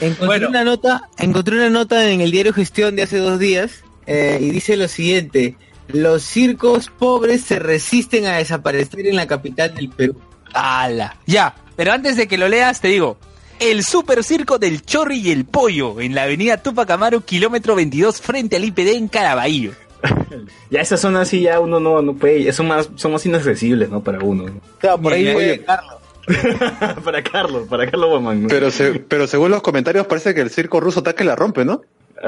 Encontré Bueno. una nota, encontré una nota en el diario Gestión de hace dos días eh, y dice lo siguiente: los circos pobres se resisten a desaparecer en la capital del Perú. ¡Hala! Ya, pero antes de que lo leas, te digo. El super circo del Chorri y el Pollo en la avenida Tupac Amaru, kilómetro 22, frente al IPD en Caraballo. Ya esa zona así ya uno no, no puede, son más, son más inaccesibles, ¿no? Para uno. ¿no? Claro, por ahí bien. Carlos. para Carlos, para Carlos Guamán. ¿no? Pero, se- pero según los comentarios parece que el circo ruso ataque la rompe, ¿no?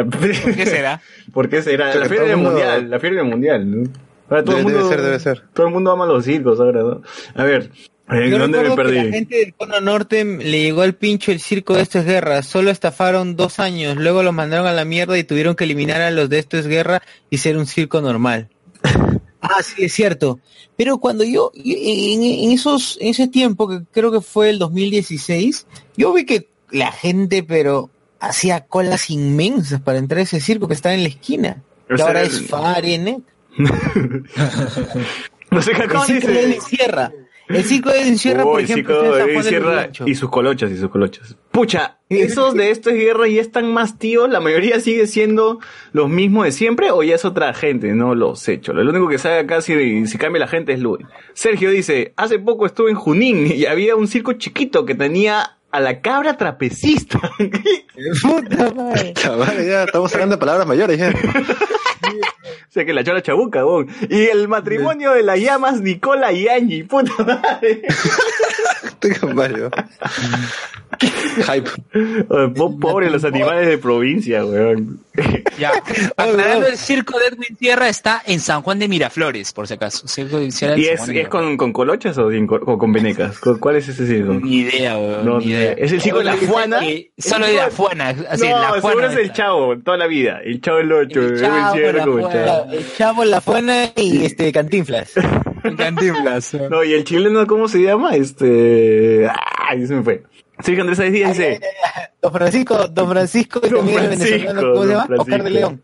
¿Por ¿Qué será? ¿Por qué será? La del mundo- mundial, la del mundial, ¿no? Ahora todo el Debe- mundo, debe ser, debe ser. Todo el mundo ama los circos ahora, ¿no? A ver, ¿en Yo dónde me recuerdo que perdí? la gente del Cono Norte le llegó al pincho el circo de Esto es Guerra. Solo estafaron dos años, luego lo mandaron a la mierda y tuvieron que eliminar a los de Esto es Guerra y ser un circo normal. ah, sí, es cierto. Pero cuando yo, en, en esos, en ese tiempo, que creo que fue el 2016, yo vi que la gente, pero hacía colas inmensas para entrar a ese circo que estaba en la esquina. O Que ahora el- es Farienet. No sé qué El circo dice. Sierra. El circo de Oh, por el ejemplo, circo está en San de Sierra y sus colochas y sus colochas. Pucha, esos de esto es guerra y están más tíos, la mayoría sigue siendo los mismos de siempre o ya es otra gente, no los he hecho. Lo único que sabe acá si, si cambia la gente es Luis. Sergio dice, hace poco estuve en Junín y había un circo chiquito que tenía a la cabra trapecista. Puta madre. Chaval, ya estamos hablando de palabras mayores ya. o sea que la chola chabuca, bon. Y el matrimonio de las llamas Nicola y Angie, puta madre. Tengo varios. Hype. Pobre los animales de provincia, weón. Ya. Aclarando, el circo de Edwin Sierra está en San Juan de Miraflores, por si acaso. Circo de Edwin Sierra ¿Y San es, Juan de es con, con colochas o, sin co- o con venecas? ¿Cu- ¿Cuál es ese circo? Ni idea, weón. No, ni idea. es el circo de la Juana. Que Solo de la Fuana. Así, no, la seguro Fuana. es el chavo, toda la vida. El chavo el ocho, El el chavo, el chavo. el chavo, la fuena y este Cantinflas. Cantinflas. No, y el chileno, ¿cómo se llama? Este. ¡Ay! Se me fue. Sergio Andrés Sáenz Díaz dice. Don Francisco, Don Francisco y Don también el Francisco, venezolano, ¿cómo se Don llama? Oscar de Francisco. León.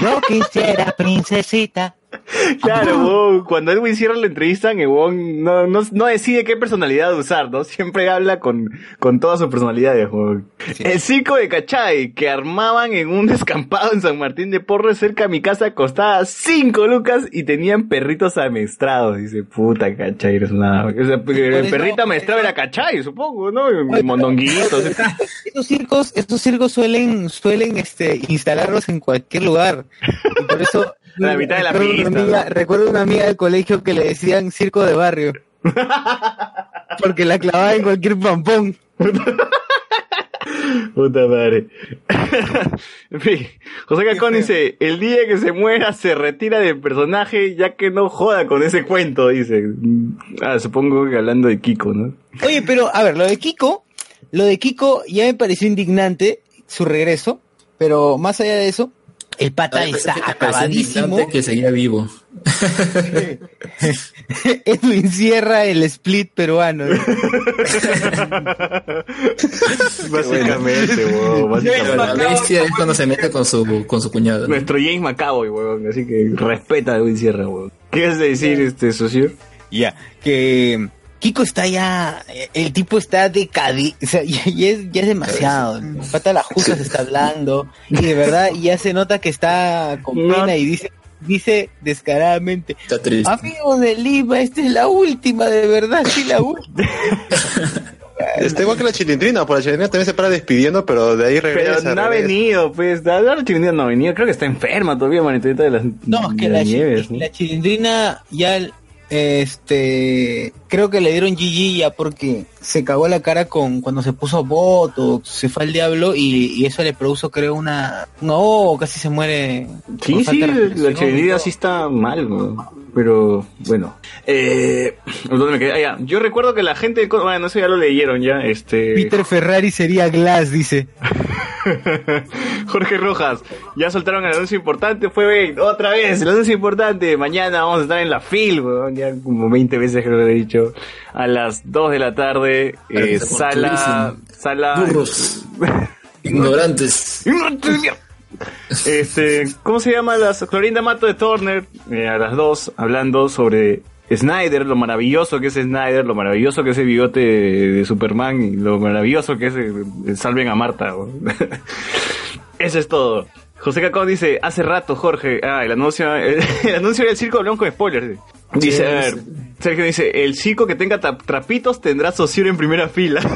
Yo quisiera, princesita. Claro, cuando Edwin Sierra le entrevistan, el weón no, no, no decide qué personalidad usar, ¿no? Siempre habla con, con todas sus personalidades, weón. El circo de Cachay, que armaban en un descampado en San Martín de Porres cerca de mi casa, costaba 5 lucas y tenían perritos amestrados. Dice, puta Cachay, eres una... O sea, el perrito amestrado era Cachay, supongo, ¿no? Mondonguitos. Estos circos, estos circos suelen, suelen este, instalarlos en cualquier lugar. Y por eso. La mitad de la recuerdo pista, Una amiga, ¿no? Recuerdo una amiga del colegio que le decían circo de barrio. Porque la clavaba en cualquier pampón. Puta madre. en fin, José Cacón dice, el día que se muera se retira del personaje ya que no joda con ese cuento, dice. Ah, supongo que hablando de Kiko, ¿no? Oye, pero a ver, lo de Kiko, lo de Kiko ya me pareció indignante su regreso, pero más allá de eso, el pata Ay, está acabadísimo. que seguía vivo. Edwin Sierra, el split peruano. básicamente, weón, básicamente. la bestia es cuando se mete con su, con su cuñado. Nuestro James McAvoy, weón, así que respeta a Edwin Sierra, weón. ¿Qué vas a decir, este, socio? Ya, que Kiko está ya, el tipo está decadi, o sea, ya, ya es, ya es demasiado. El pata la justa se está hablando y de verdad ya se nota que está con pena y dice, dice descaradamente, Está triste. amigos de Lima, esta es la última, de verdad, sí la última. Está igual que la chilindrina, por la chilindrina también se para despidiendo, pero de ahí regresa. Pero no ha venido, pues, la chilindrina no ha venido, creo que está enferma todavía, manitita de las, No, es que la, la chilindrina ya, este, creo que le dieron GG ya porque se cagó la cara con cuando se puso voto, se fue al diablo y, y eso le produjo, creo, una, una oh, casi se muere. Sí, sí, la todo. sí está mal, pero bueno. Eh, ¿dónde me quedé? Ah, ya. Yo recuerdo que la gente, bueno, eso ya lo leyeron ya, este... Peter Ferrari sería Glass, dice. Jorge Rojas, ya soltaron el anuncio importante, fue otra vez, el anuncio importante, mañana vamos a estar en la FIL, weón, ya como 20 veces que lo he dicho, a las 2 de la tarde, eh, sala, sala... Burros. Ignorantes. Este, ¿cómo se llama? Las Clorinda Mato de Turner, eh, a las dos, hablando sobre Snyder, lo maravilloso que es Snyder, lo maravilloso que es el bigote de, Superman y lo maravilloso que es el- el salven a Marta. Eso es todo. José Cacón dice, hace rato, Jorge, ah, el anuncio, el, el anuncio del circo hablamos con spoilers. Dice, Sí, a ver. Sergio dice, el circo que tenga tra- trapitos tendrá socio en primera fila.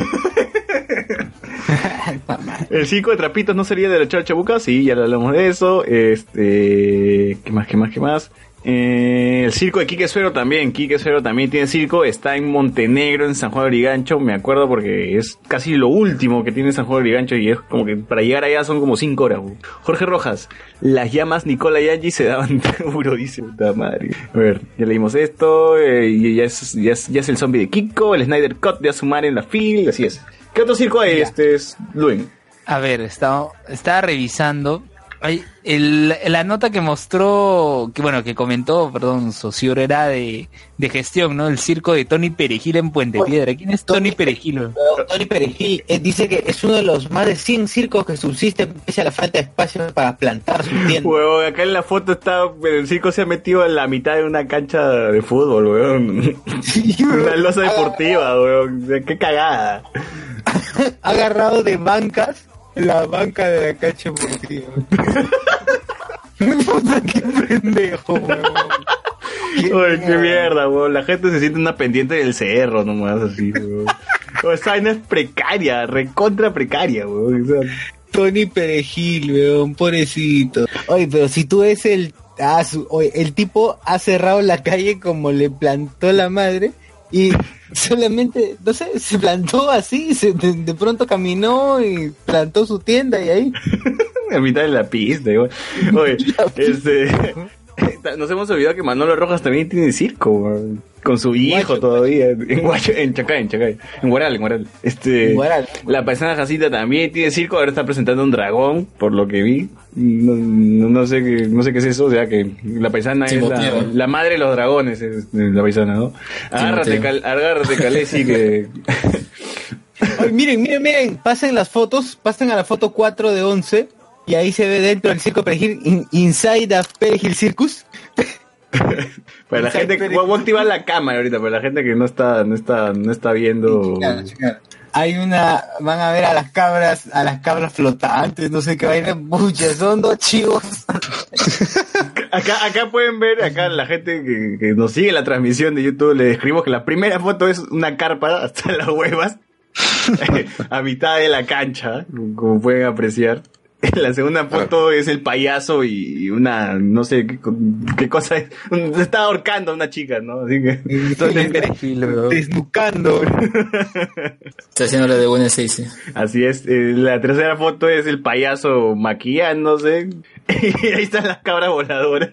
El circo de trapitos no sería de la Chabuca, sí, ya le hablamos de eso. Este, ¿qué más, qué más, qué más? Eh, el circo de Quique Suero también, Quique Suero también tiene circo, está en Montenegro, en San Juan de Origancho, me acuerdo porque es casi lo último que tiene San Juan de Origancho y es como que para llegar allá son como 5 horas. güey. Jorge Rojas, las llamas Nicola y Angie se daban duro, dice puta madre. A ver, ya leímos esto, eh, y ya es, ya, es, ya es el zombie de Kiko, el Snyder Cut de Asumar en la fil, así es. ¿Qué otro circo hay, este, es Luen? A ver, estaba, estaba revisando. Ay, el- la nota que mostró, que bueno, que comentó, perdón, Socior era de, de gestión, ¿no? El circo de Tony Perejil en Puente Piedra. ¿Quién es Tony Perejil? Tony Perejil eh, dice que es uno de los más de 100 circos que subsisten pese a la falta de espacio para plantar su tienda. Acá en la foto está, el circo se ha metido en la mitad de una cancha de fútbol, weón. una losa deportiva, weón. Qué cagada. Ha agarrado de bancas la banca de la cancha deportiva. Puta, qué pendejo, weón. Uy, qué mierda, weón. La gente se siente una pendiente del cerro nomás, así, weón. O esa vaina es precaria, recontra precaria, weón. O sea, Tony Perejil, weón, pobrecito. Oye, pero si tú ves el... ah, su- oye, el tipo ha cerrado la calle como le plantó la madre y solamente, no sé, se plantó así, se, de, de pronto caminó y plantó su tienda y ahí... a mitad de la pista, weón. Oye, este... Nos hemos olvidado que Manolo Rojas también tiene circo. Con su hijo todavía. En, Guacho, en Chacay, en Chacay. En Guaral, en Guaral. Este, En Guaral. La paisana Jacinta también tiene circo. Ahora está presentando un dragón, por lo que vi. No, no, no sé, qué, no sé qué es eso. O sea, que la paisana es la, la madre de los dragones, es la paisana, ¿no? Agárrate. Cal- agárrate Calesi, que... Miren, miren, miren, pasen las fotos, pasen a la foto 4 de 11 y ahí se ve dentro del circo Perejil, in- Inside a Perejil Circus. Para la gente, Exacto. voy a activar la cámara ahorita, para la gente que no está, no está, no está viendo. Hay una, van a ver a las cabras, a las cabras flotantes, no sé qué vaina, muchas, son dos chivos. Acá, acá pueden ver, acá la gente que, que nos sigue la transmisión de YouTube, le describimos que la primera foto es una carpa hasta las huevas, a mitad de la cancha, como pueden apreciar. La segunda foto es el payaso y una, no sé qué, qué cosa es, se está ahorcando a una chica, ¿no? Así que... Weón. Desnucando. Está haciendo la de buena seis. Así es, eh, la tercera foto es el payaso maquillándose. Y ahí están las cabras voladoras.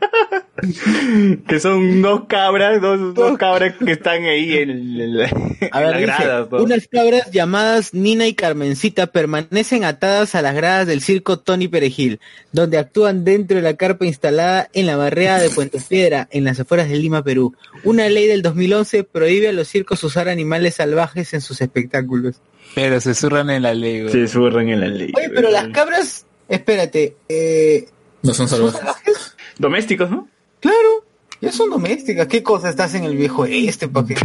que son dos cabras, dos, dos cabras que están ahí en, en la, A en ver, la dice, grada. todo. unas cabras llamadas Nina y Carmencita permanecen atadas a las gradas del circo Tony Perejil, donde actúan dentro de la carpa instalada en la barriada de Puente Piedra, en las afueras de Lima, Perú. Una ley del 2011 prohíbe a los circos usar animales salvajes en sus espectáculos. Pero se zurran en la ley, weón. Se surran en la ley. Oye, pero las cabras, espérate, eh, No son salvajes. Domésticos, ¿no? claro, ya son domésticas. ¿Qué cosa estás en el viejo este? Pa' que-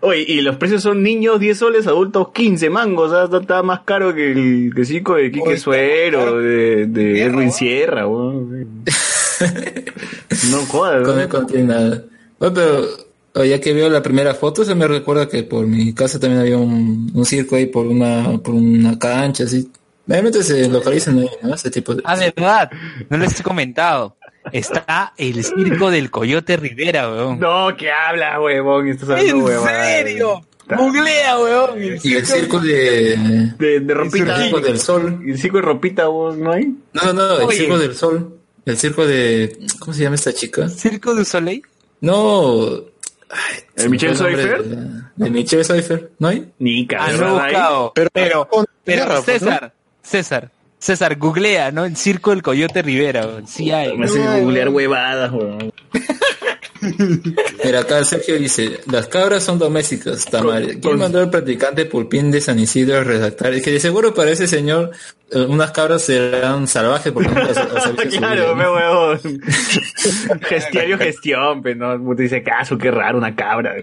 Oye, y los precios son niños 10 soles, adultos 15 mangos. O sea, está, está más caro que el que circo de Quique Oye, Suero, de, de ¿no? Sierra, weón. No jodas, Con ¿no? él no tiene nada. Bueno, pero ya que veo la primera foto, se me recuerda que por mi casa también había un, un circo ahí por una, por una cancha, así. Realmente se localizan ahí, ¿no? Ese tipo de... Ah, de verdad, no les he comentado. Está el circo del Coyote Rivera, weón. No, ¿qué hablas, huevón? Estás hablando ¿En serio? Googlea, weón. Y el circo de... De, de El circo del sol. El circo de ropita, vos, ¿no hay? No, no, el Oye. circo del sol. El circo de... ¿Cómo se llama esta chica? ¿Circo du Soleil? No... Ay, ¿El Michelle Pfeiffer? De, de Michelle Pfeiffer, ¿no hay? Ni Ah, cagada. buscado. Pero, pero. César, César, César, googlea, ¿no? El circo del Coyote Rivera, weón. Sí hay. Me hace googlear weón. huevadas, huevón. Mira, acá Sergio dice, las cabras son domésticas, Tamara. ¿Quién mandó al practicante Pulpín de San Isidro a redactar? Es que de seguro para ese señor eh, unas cabras serán salvajes porque nunca Claro, me ¿no? huevón. Gestión gestión, pero no, te dice caso, qué raro, una cabra.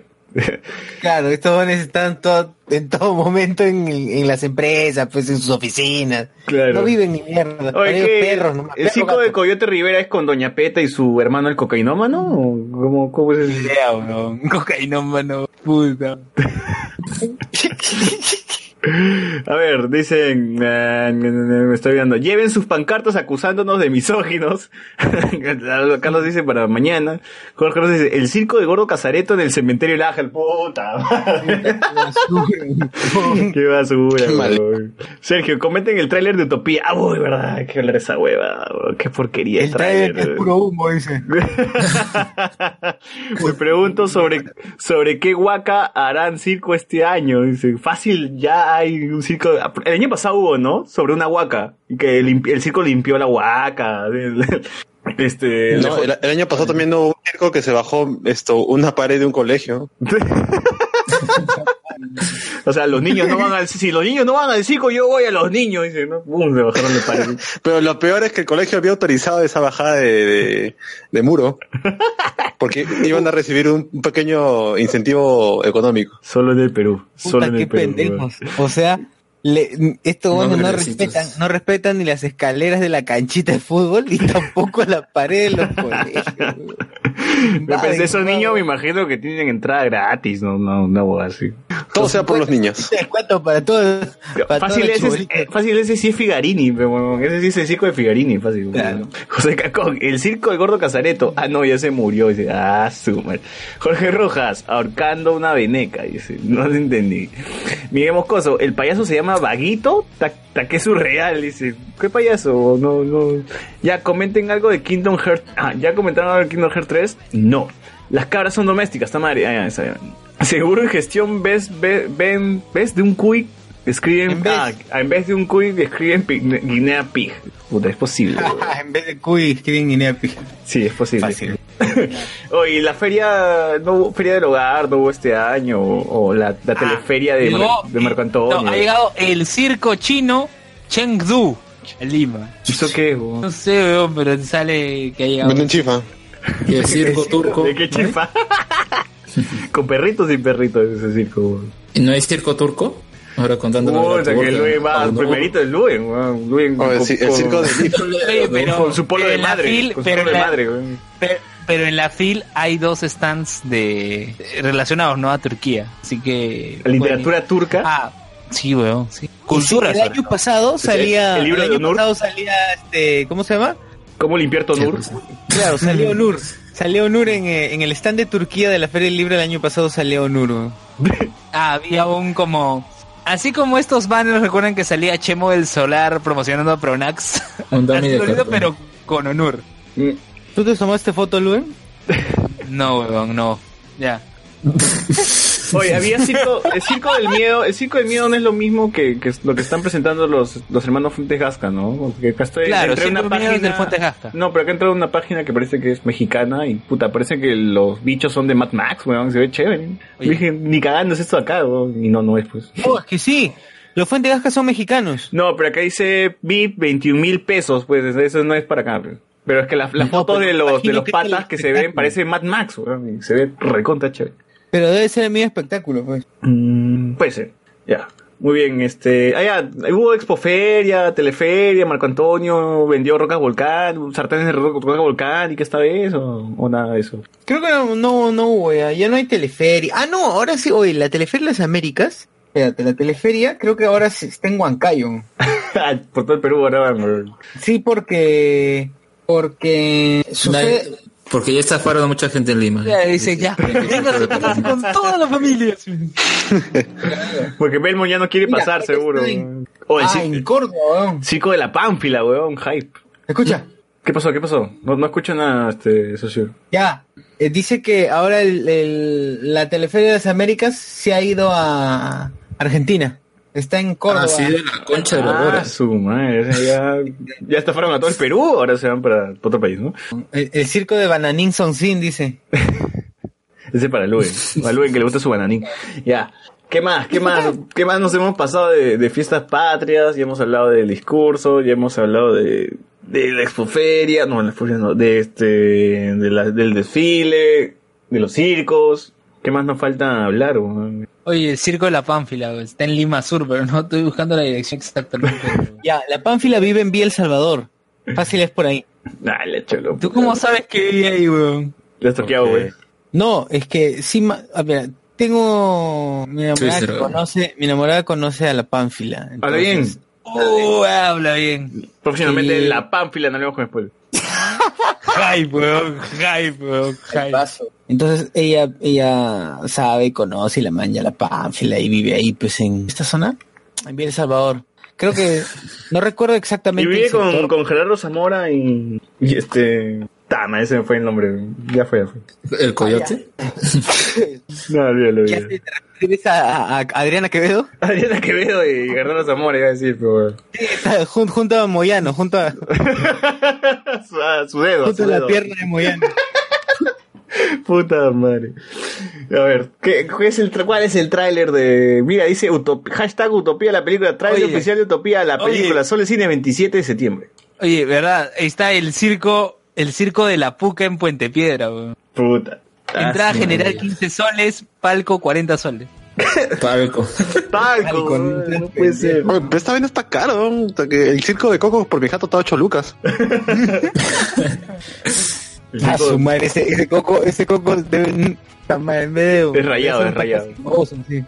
Claro, estos dones están todo, en todo momento en, en las empresas, pues en sus oficinas. Claro. No viven ni mierda. Oye, nomás, ¿El gato. de Coyote Rivera es con Doña Peta y su hermano el cocainómano? ¿O ¿Cómo, cómo es el idea, weón. Cocainómano, puta. A ver, dicen, eh, me estoy viendo, lleven sus pancartas acusándonos de misóginos. Carlos dice para mañana. Jorge Carlos dice, el circo de Gordo Casareto en el cementerio del Ángel. Puta madre. Qué basura, Qué. Sergio, comenten el tráiler de Utopía. Ah, uy, verdad, hay que hablar esa hueva. Qué porquería El trailer es puro humo, dice. Me pregunto sobre, sobre qué huaca harán circo este año. Dice, fácil, ya hay un circo. El año pasado hubo, ¿no? Sobre una huaca. Y que el, el circo limpió la huaca. Este. No, el, el año pasado también hubo un circo que se bajó esto, una pared de un colegio. O sea, los niños no van al, si los niños no van al circo, yo voy a los niños, dice, ¿no? Pum, se bajaron de pared. Pero lo peor es que el colegio había autorizado esa bajada de, de, de muro. Porque iban a recibir un, un pequeño incentivo económico. Solo en el Perú. Solo Puta, en qué el Perú. pendejos. O sea, le, estos No, respetan, no respetan ni las escaleras de la canchita de fútbol y tampoco la pared de los colegios. Me pensé, esos niños me imagino que tienen entrada gratis, no, no, no, así. Todo sea por los niños. Descuento para todos. Para Fácil todos ese, eh, fácil ese sí es Figarini, pero ese sí es el circo de Figarini, fácil. José Cacón, el circo del gordo Casareto. Ah, no, ya se murió. Dice, ah, su madre. Jorge Rojas, ahorcando una veneca, dice, no lo entendí. Miguel Moscoso, el payaso se llama Vaguito, ta, ta que surreal, dice, ¿qué payaso? No, no. Ya comenten algo de Kingdom Hearts. Ah, ya comentaron algo de Kingdom Hearts 3. No. Las cabras son domésticas, está madre. Ah, ya, esa ya. Seguro en gestión ves, ves, ven, ves de un cuy escriben En vez- ah, en vez de un cuy escriben Guinea Pig. Puta, es posible. en vez de cuy, escriben Guinea Pig. Sí, es posible. Fácil. Oye, la feria, no hubo feria del hogar, no hubo este año, o, o la, la teleferia de, Mar- Llegó- de Marco Antonio. No, ha llegado el circo chino Chengdu, en Lima. ¿Eso qué? weón? No sé, weón, pero sale que ha llegado. Venden chifa. Y el circo turco. ¿De qué chifa? Con perritos y perritos ese circo. ¿Y ¿No hay circo turco? Ahora contando Puta, que Luen va, primerito es Luen, weón. Luen Oh, el el circo de pero, con su polo de en la madre. fil- con su pero polo en de la- madre, pero, pero en la fil hay dos stands de relacionados, ¿no? A Turquía. Así que. La literatura turca. Ah, sí, weón. Sí. Cultura. el sobre año pasado salía. el libro de año Onur. pasado salía este. ¿Cómo se llama? ¿Cómo limpiar Tonur? Claro, salió Onur. Salió Onur en, eh, en el stand de Turquía de la Feria del Libro el año pasado salió Onur. weón. Ah, había un como. Así como estos banners recuerdan que salía Chemo del Solar promocionando a Pronax. Un dummy de pero con Onur. ¿Tú te tomaste foto, Luen? No, weón, no. Ya. Oye, había circo, el circo del miedo, el circo del miedo no es lo mismo que, que lo que están presentando los, los hermanos Fuentes Gasca, ¿no? Porque acá estoy, Claro, entré una página, del Fuentes Gasca. No, pero acá entré a una página que parece que es mexicana y puta, parece que los bichos son de Mad Max, weón, se ve chévere. Dije, ni cagando es esto acá, weón, y no, no es pues. Oh, es que sí. Los Fuentes Gasca son mexicanos. No, pero acá dice VIP 21 mil pesos, pues eso no es para acá. pues. Pero es que las, las No, fotos de los, de los que patas que se ven parece Mad Max, weón, y se ve recontra chévere. Pero debe ser el mismo espectáculo, pues. Mm, puede ser, ya. Muy bien, este. Ah, ya, hubo Expoferia, Teleferia, Marco Antonio vendió rocas volcán, sartenes de ro- roca volcánica esta vez, o, o nada de eso. Creo que no, no, no hubo, ya, ya no hay teleferia. Ah, no, ahora sí, oye, la teleferia de las Américas. Espérate, la teleferia creo que ahora sí está en Huancayo. Por todo el Perú ahora van. Sí, porque... Porque... Sucede... Porque ya está fuera mucha gente en Lima. Ya, dice, ya. Véngase, con toda la familia. Porque Belmont ya no quiere Mira, pasar, seguro. estoy. weón. O el ah, circo, en Córdoba, weón. circo de la Pánfila, weón, hype. Escucha, ¿Qué pasó? ¿Qué pasó? No, no escucho nada, este, socio. ya. eh, dice que ahora el, el- la teleferia de las Américas se ha ido a Argentina. Está en Córdoba. Ah, sí, de la concha de la Ah, su madre. ya, ya está fueron a todo el Perú, ahora se van para, para otro país, ¿no? El, el circo de Bananín Sonsin, dice. Ese para Luen. A Luen que le gusta su bananín. Ya. ¿Qué más? ¿Qué más? ¿Qué más nos hemos pasado de, de fiestas patrias? Ya hemos hablado del discurso, ya hemos hablado de, de la expoferia, no, la expoferia no, de este, de la- del desfile, de los circos. ¿Qué más nos falta hablar? Oye, el circo de la Pánfila, güey, está en Lima Sur, pero no estoy buscando la dirección exactamente. Ya, la Pánfila vive en Vía El Salvador. Fácil es por ahí. Dale, cholo. ¿Tú cómo sabes que vive ahí, weón? Le has toqueado, güey. No, es que sí, ma- a ver, tengo mi enamorada Sí, conoce, mi enamorada conoce a la Pánfila. Habla bien. entonces- Uh, habla bien. Próximamente la Pánfila, no hablemos con spoiler. Hype, weón. Hype, weón. Hype. Entonces ella, ella sabe, conoce y la manja la Pánfila y vive ahí, pues en esta zona, en Vía El Salvador. Creo que no recuerdo Y exactamente. vive el con, con Gerardo Zamora y, y este... Tama, ese me fue el nombre. Ya fue, ya fue. El coyote. No, olvídalo, ¿Qué olvídalo. ¿Te refieres a, a- Adriana Quevedo? Adriana Quevedo y Gerardo Zamora, iba a decir, pero... Sí, está jun- junto a Moyano, junto a, su, a su dedo, a junto su a la dedo. pierna de Moyano. Puta madre. A ver, ¿qué, qué es el, ¿cuál es el tráiler de... Mira, dice Utop- hashtag Utopía la película, tráiler Oye. oficial de Utopía la Oye. película, solo el cine 27 de septiembre. Oye, ¿verdad? Ahí está el circo, el circo de la Puca en Puente Piedra, weón. Puta. Entrada Ah, general madre. 15 soles, palco 40 soles. Palco. Palco, Palco, no, puede ser. Oye, pero esta vaina está caro. el circo de Coco por mi jato está 8 lucas. A su madre, ese, ese coco, ese coco debe está mal, en medio. Es rayado, Son es rayado. patas famosos, sí.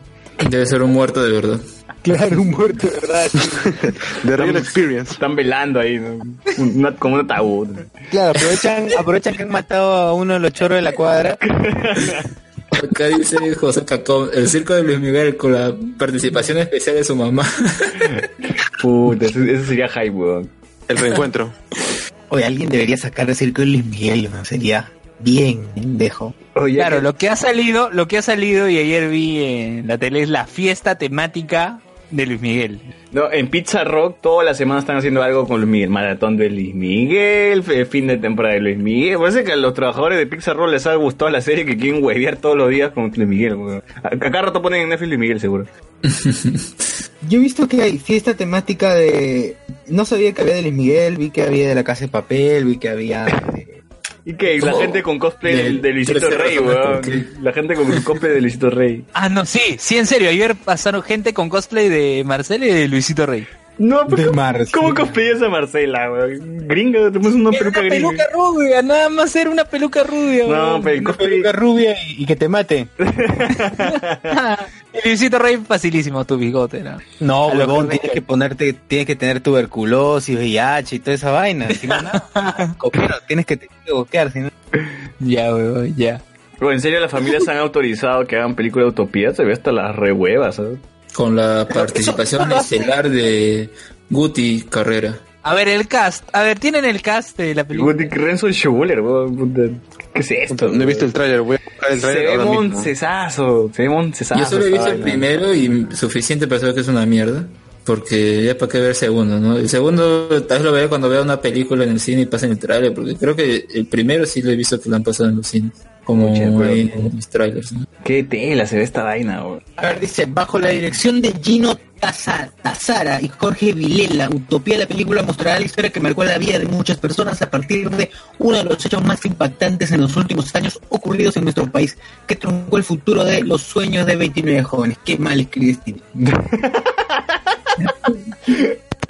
Debe ser un muerto de verdad. Claro, un muerto, de verdad. De Real Experience. Están velando ahí, ¿no? Una- como un ataúd. Claro, aprovechan, aprovechan que han matado a uno de los chorros de la cuadra. Acá dice José Cacón, el circo de Luis Miguel con la participación especial de su mamá. Puta, ese, ese sería hype, weón. El reencuentro. Oye, alguien debería sacar el circo de Luis Miguel, ¿no? Sería bien. Oye, Claro, que- lo que ha salido, lo que ha salido y ayer vi en la tele es la fiesta temática de Luis Miguel. No, en Pizza Rock toda la semana están haciendo algo con Luis Miguel. Maratón de Luis Miguel, fin de temporada de Luis Miguel. Parece que a los trabajadores de Pizza Rock les ha gustado la serie que quieren huevear todos los días con Luis Miguel. weón. A, a cada rato ponen en Netflix Luis Miguel, seguro. Yo he visto que hay fiesta temática de... No sabía que había de Luis Miguel, vi que había de la Casa de Papel, vi que había... de- Y que la gente con cosplay de, De Luisito Rey, weón. qué. La gente con cosplay de Luisito Rey. Ah, no, sí, sí, en serio. Ayer pasaron gente con cosplay de Marcelo y de Luisito Rey. No, pero De ¿cómo, Marcela. ¿cómo cosplayas a Marcela, weón? Gringa, te pones una peluca una gringa. peluca rubia, nada más era una peluca rubia. No, pero Una cosplay... peluca rubia y, y que te mate. El Luisito Rey facilísimo tu bigote, ¿no? No, A huevón, tienes que ponerte, tienes que tener tuberculosis, VIH y toda esa vaina. Si no, nada. Coquero, tienes que, que boquear, si no. Ya, weón, ya. Bro, en serio, las familias han autorizado que hagan película de utopía. Se ve hasta las rehuevas, ¿sabes? Con la participación estelar de Guti Carrera. A ver, el cast. A ver, ¿tienen el cast de la película? Guti Renzo Schuller, weón. puta. ¿Qué es esto? No he visto el tráiler, voy a buscar el Se tráiler ve moncesazo, se ve moncesazo. Yo solo he visto el primero y suficiente para saber que es una mierda. Porque ya para qué ver el segundo, ¿no? El segundo tal vez lo vea cuando vea una película en el cine y pasa en el tráiler, porque creo que el primero sí lo he visto que lo han pasado en los cines. Como en los trailers, ¿no? Qué tela se ve esta vaina, weón. A ver, dice, bajo la dirección de Gino Taza- Tazara y Jorge Vilela, Utopía la película mostrará la historia que marcó la vida de muchas personas a partir de uno de los hechos más impactantes en los últimos años ocurridos en nuestro país, que truncó el futuro de los sueños de 29 jóvenes. Qué mal escribe Steve.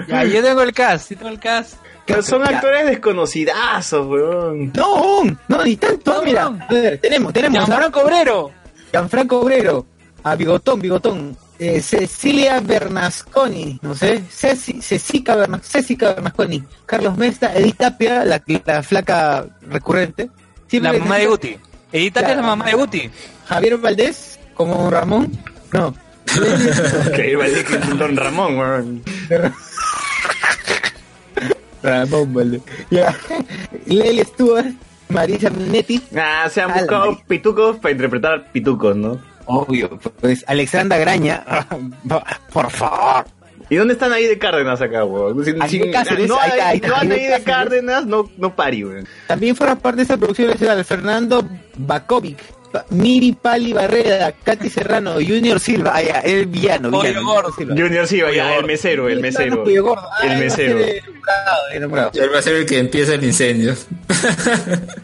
Ya, yo tengo el cast, sí tengo el cast. Pero son Ya. actores desconocidazos, weón. No, no, ni tanto, No, mira. no. A ver, tenemos, tenemos a Gianfranco Obrero. Gianfranco Obrero, a Bigotón, Bigotón, eh, Cecilia Bernasconi, no sé, Ceci, Cecica, Berna- Cecica Bernasconi, Carlos Mesta, Edith Tapia, la, la flaca recurrente. Siempre La mamá de Guti. Edith Tapia es la mamá de Guti. Javier Valdés, como Ramón, no. Que es Don Ramón, weón. Ramón Valdés. Ya. Lely Stewart, Marisa Minetti, Ah, se han buscado pitucos para interpretar pitucos, ¿no? Obvio, pues Alexandra Graña, por favor. ¿Y dónde están ahí de Cárdenas acá, weón? Sin- sin- Cáceres, no hay, ahí no de ahí de Cáceres. Cárdenas, no, no pari, weón. También fueron parte de esta producción nacional Fernando Bakovic, Miri Pali Barrera, Katy Serrano, Junior Silva, ah, ya, el villano, Pollo villano, gordo. Silva. Junior Silva, ya, el mesero, el mesero. Pollo gordo, ah, El mesero. ser el nombrado, el nombrado. Y él va a ser el que empieza el incendio.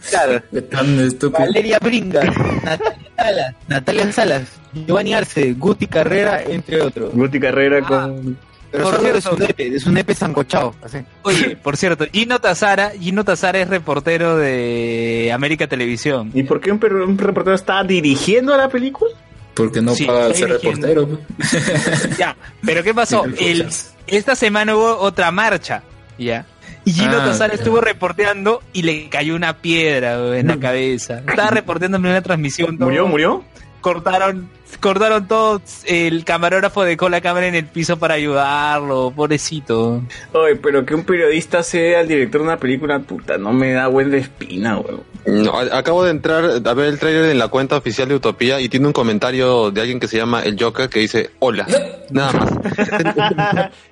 Claro. Tan estúpido. Valeria Bringa, Natalia Salas, Natalia Salas, Giovanni Arce, Guti Carrera, entre otros. Guti Carrera con... Pero Por cierto. su nepe, de su nepe sancochado. así. Oye, por cierto, Gino Tazara, Gino Tazara es reportero de América Televisión. ¿Y por qué un, per- un reportero está dirigiendo a la película? Porque no Sí, paga ser dirigiendo. reportero. Ya, pero ¿qué pasó? El, esta semana hubo otra marcha, ¿ya? Y Gino Ah, Tazara estuvo reporteando y le cayó una piedra en la cabeza. Estaba reporteando en una transmisión. ¿Murió, murió? Cortaron, cortaron todo. El camarógrafo dejó la cámara en el piso para ayudarlo, pobrecito. Oye, pero que un periodista sea el director de una película, puta, no me da buena espina, weón. No, acabo de entrar a ver el trailer en la cuenta oficial de Utopía y tiene un comentario de alguien que se llama El Joker que dice hola. Nada más.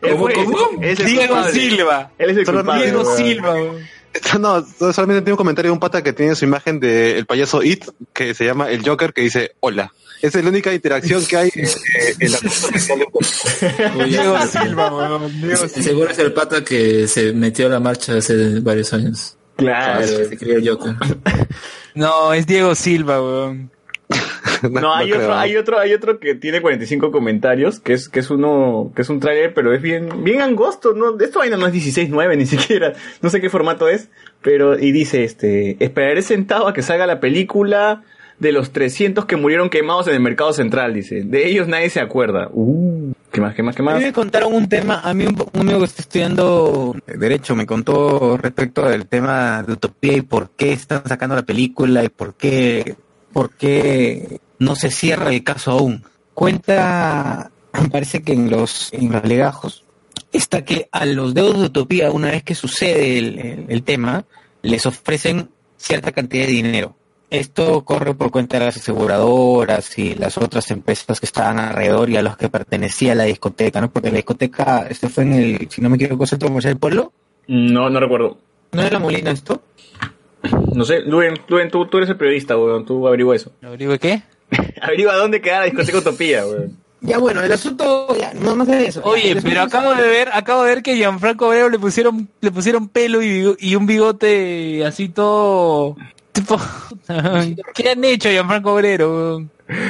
Cómo? es el Diego culpable. Silva. Él es el. Diego weón. Silva. güey. No, solamente tiene un comentario de un pata que tiene su imagen de el payaso It que se llama El Joker que dice hola. Esa es la única interacción que hay eh, en la de Utopía. Diego Silva, weón. Diego Y seguro es el pata que se metió a la marcha hace varios años. Claro. Que se creía el Joker. No, es Diego Silva, weón. No, hay creo. otro, hay otro, hay otro que tiene 45 comentarios, que es, que es uno, que es un tráiler, pero es bien, bien angosto, no, esto vaina no es 16.9 ni siquiera, no sé qué formato es, pero, y dice este, esperaré sentado a que salga la película de los 300 que murieron quemados en el mercado central, dice, de ellos nadie se acuerda. Uh, ¿qué más, qué más, qué A más? mí me contaron un tema, a mí un, un amigo que está estudiando Derecho me contó respecto del tema de Utopía y por qué están sacando la película y por qué, por qué no se cierra el caso aún. Cuenta, me parece que en los, en los legajos, está que a los deudos de Utopía, una vez que sucede el, el- el tema, les ofrecen cierta cantidad de dinero. Esto corre por cuenta de las aseguradoras y las otras empresas que estaban alrededor y a los que pertenecía la discoteca, ¿no? Porque la discoteca, este fue en el, si no me equivoco, Centro Comercial del Pueblo. No, no recuerdo. ¿No era Molina esto? No sé, Luen, Luen, tú, tú eres el periodista, weón, tú averigua eso. ¿Averigüe qué? averigua dónde queda la discoteca Utopía, weón. Ya bueno, el asunto, ya, no más de eso. Oye, Ya, pero acabo de ver, acabo de ver que Gianfranco Obrero le pusieron, le pusieron pelo y, un bigote así todo, tipo, ¿qué han hecho Gianfranco Obrero?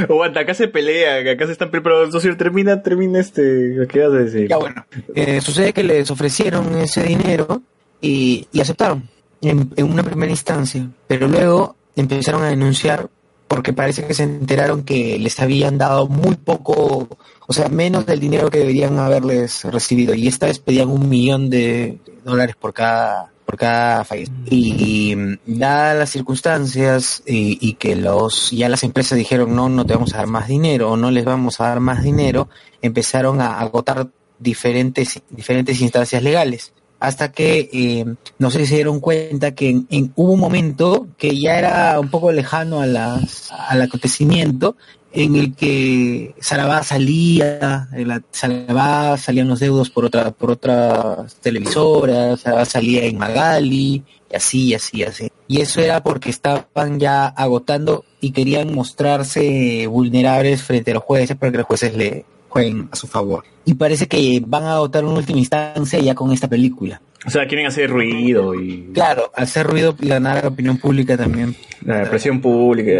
Aguanta, acá se pelea, acá se están preparando. Socio, termina, termina este. ¿Qué vas a decir? Ya bueno, eh, sucede que les ofrecieron ese dinero y, y aceptaron en, en una primera instancia, pero luego empezaron a denunciar porque parece que se enteraron que les habían dado muy poco, o sea, menos del dinero que deberían haberles recibido y esta vez pedían un millón de dólares por cada por cada fallecido. Y, y, dadas las circunstancias y, y que los ya las empresas dijeron no, no te vamos a dar más dinero o no les vamos a dar más dinero, empezaron a agotar diferentes, diferentes instancias legales. Hasta que eh, no sé si se dieron cuenta que en, hubo un momento que ya era un poco lejano a las, al acontecimiento en el que Sarabá salía, en la, salían los deudos por otra, por otras televisoras, Sarabá salía en Magali, y así, y así, y así. Y eso era porque estaban ya agotando y querían mostrarse vulnerables frente a los jueces para que los jueces le jueguen a su favor. Y parece que van a agotar una última instancia ya con esta película. O sea, quieren hacer ruido y. Claro, hacer ruido y ganar la opinión pública también. La presión pública.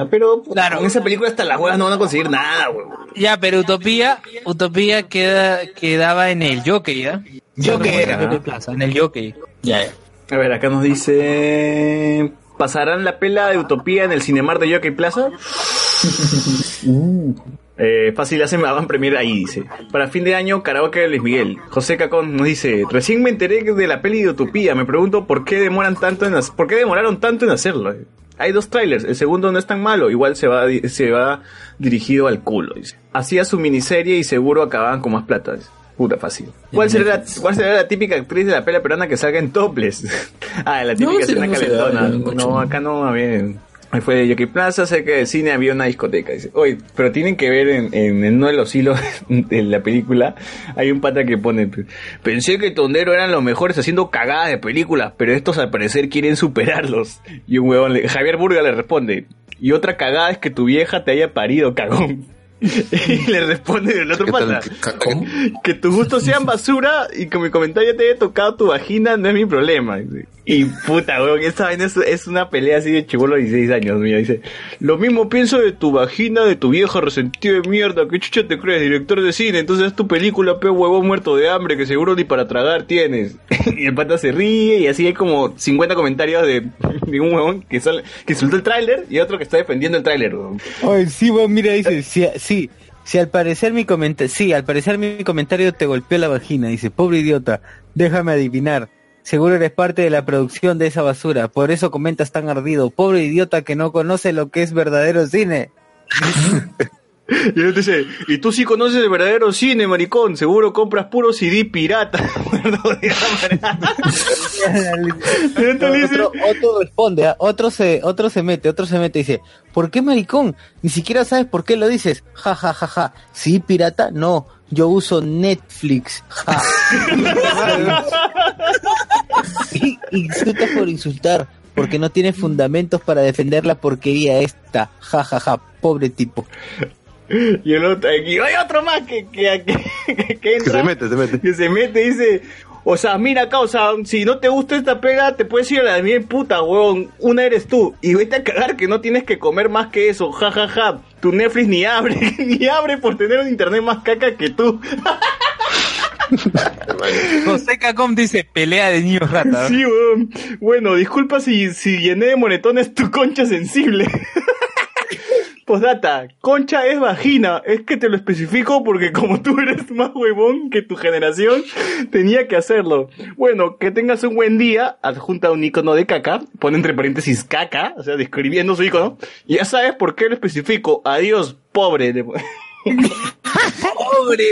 ah, pero Claro. en esa película hasta las huevas no van a conseguir nada. Ya, pero Utopía, Utopía queda, quedaba en el Jockey, ¿ya? Jockey, En el Plaza, en el Jockey. Ya, A ver, acá nos dice. ¿Pasarán la pela de Utopía en el Cinemar de Jockey Plaza? Uh. Eh, fácil, hacen van premier ahí, dice. Para fin de año, karaoke de Luis Miguel. José Cacón nos dice, recién me enteré de la peli de Utopía. Me pregunto por qué demoran tanto en por qué demoraron tanto en hacerlo. Hay dos trailers, el segundo no es tan malo, igual se va, se va dirigido al culo, dice. Hacía su miniserie y seguro acababan con más plata, dice. Puta fácil. ¿Cuál será, la, ¿Cuál será la típica actriz de la pela peruana que salga en topless? ah, la típica No, escena no calentona. No, acá no, a ver. Ahí fue de Jockey Plaza, cerca del cine había una discoteca. Dice, oye, pero tienen que ver en, en, en uno de los hilos de la película, hay un pata que pone, pensé que Tondero eran los mejores haciendo cagadas de películas, pero estos al parecer quieren superarlos. Y un huevón, le- Javier Burga le responde, y otra cagada es que tu vieja te haya parido, cagón. y le responde el otro pata, que tus gustos sean basura y que mi comentario te haya tocado tu vagina no es mi problema. dice. Y puta, weón, esta vaina es, una pelea así de chivolo de 16 años, mira, dice, lo mismo pienso de tu vagina, de tu vieja resentido de mierda, que chucha te crees, director de cine, entonces es tu película, pe huevón muerto de hambre, que seguro ni para tragar tienes. y el pata se ríe y así hay como 50 comentarios de, de un huevón que, sol- que soltó el tráiler y otro que está defendiendo el tráiler, weón. Oye, sí, weón, mira, dice, sí, sí, si al parecer mi comentario, sí, al parecer mi comentario te golpeó la vagina, dice, pobre idiota, déjame adivinar, seguro eres parte de la producción de esa basura, por eso comentas tan ardido, pobre idiota que no conoce lo que es verdadero cine. Y él dice, y tú sí conoces el verdadero cine, maricón, seguro compras puro CD pirata. Otro, otro responde, ¿ah? otro se, otro se mete, otro se mete y dice, ¿por qué maricón? Ni siquiera sabes por qué lo dices. Ja, ja, ja, ja. ¿Sí, pirata? No, yo uso Netflix. Ja. Y- Insultas por insultar, porque no tienes fundamentos para defender la porquería esta. Ja, ja, ja. Pobre tipo. Y el otro, y hay otro más que, que, que, que, que Que entra, se mete, se mete. que se mete y dice, o sea, mira causa, si no te gusta esta pega, te puedes ir a la de mi puta, weón, una eres tú, y vete a cagar que no tienes que comer más que eso, ja, ja, ja, tu Netflix ni abre, ni abre por tener un internet más caca que tú. José Cacom dice pelea de niños rata. Sí, weón. Bueno, disculpa si, si llené de monetones tu concha sensible. Postdata, concha es vagina, es que te lo especifico porque como tú eres más huevón que tu generación, tenía que hacerlo. Bueno, que tengas un buen día, adjunta un icono de caca, pone entre paréntesis caca, o sea, describiendo su icono, y ya sabes por qué lo especifico, adiós, pobre. Pobre,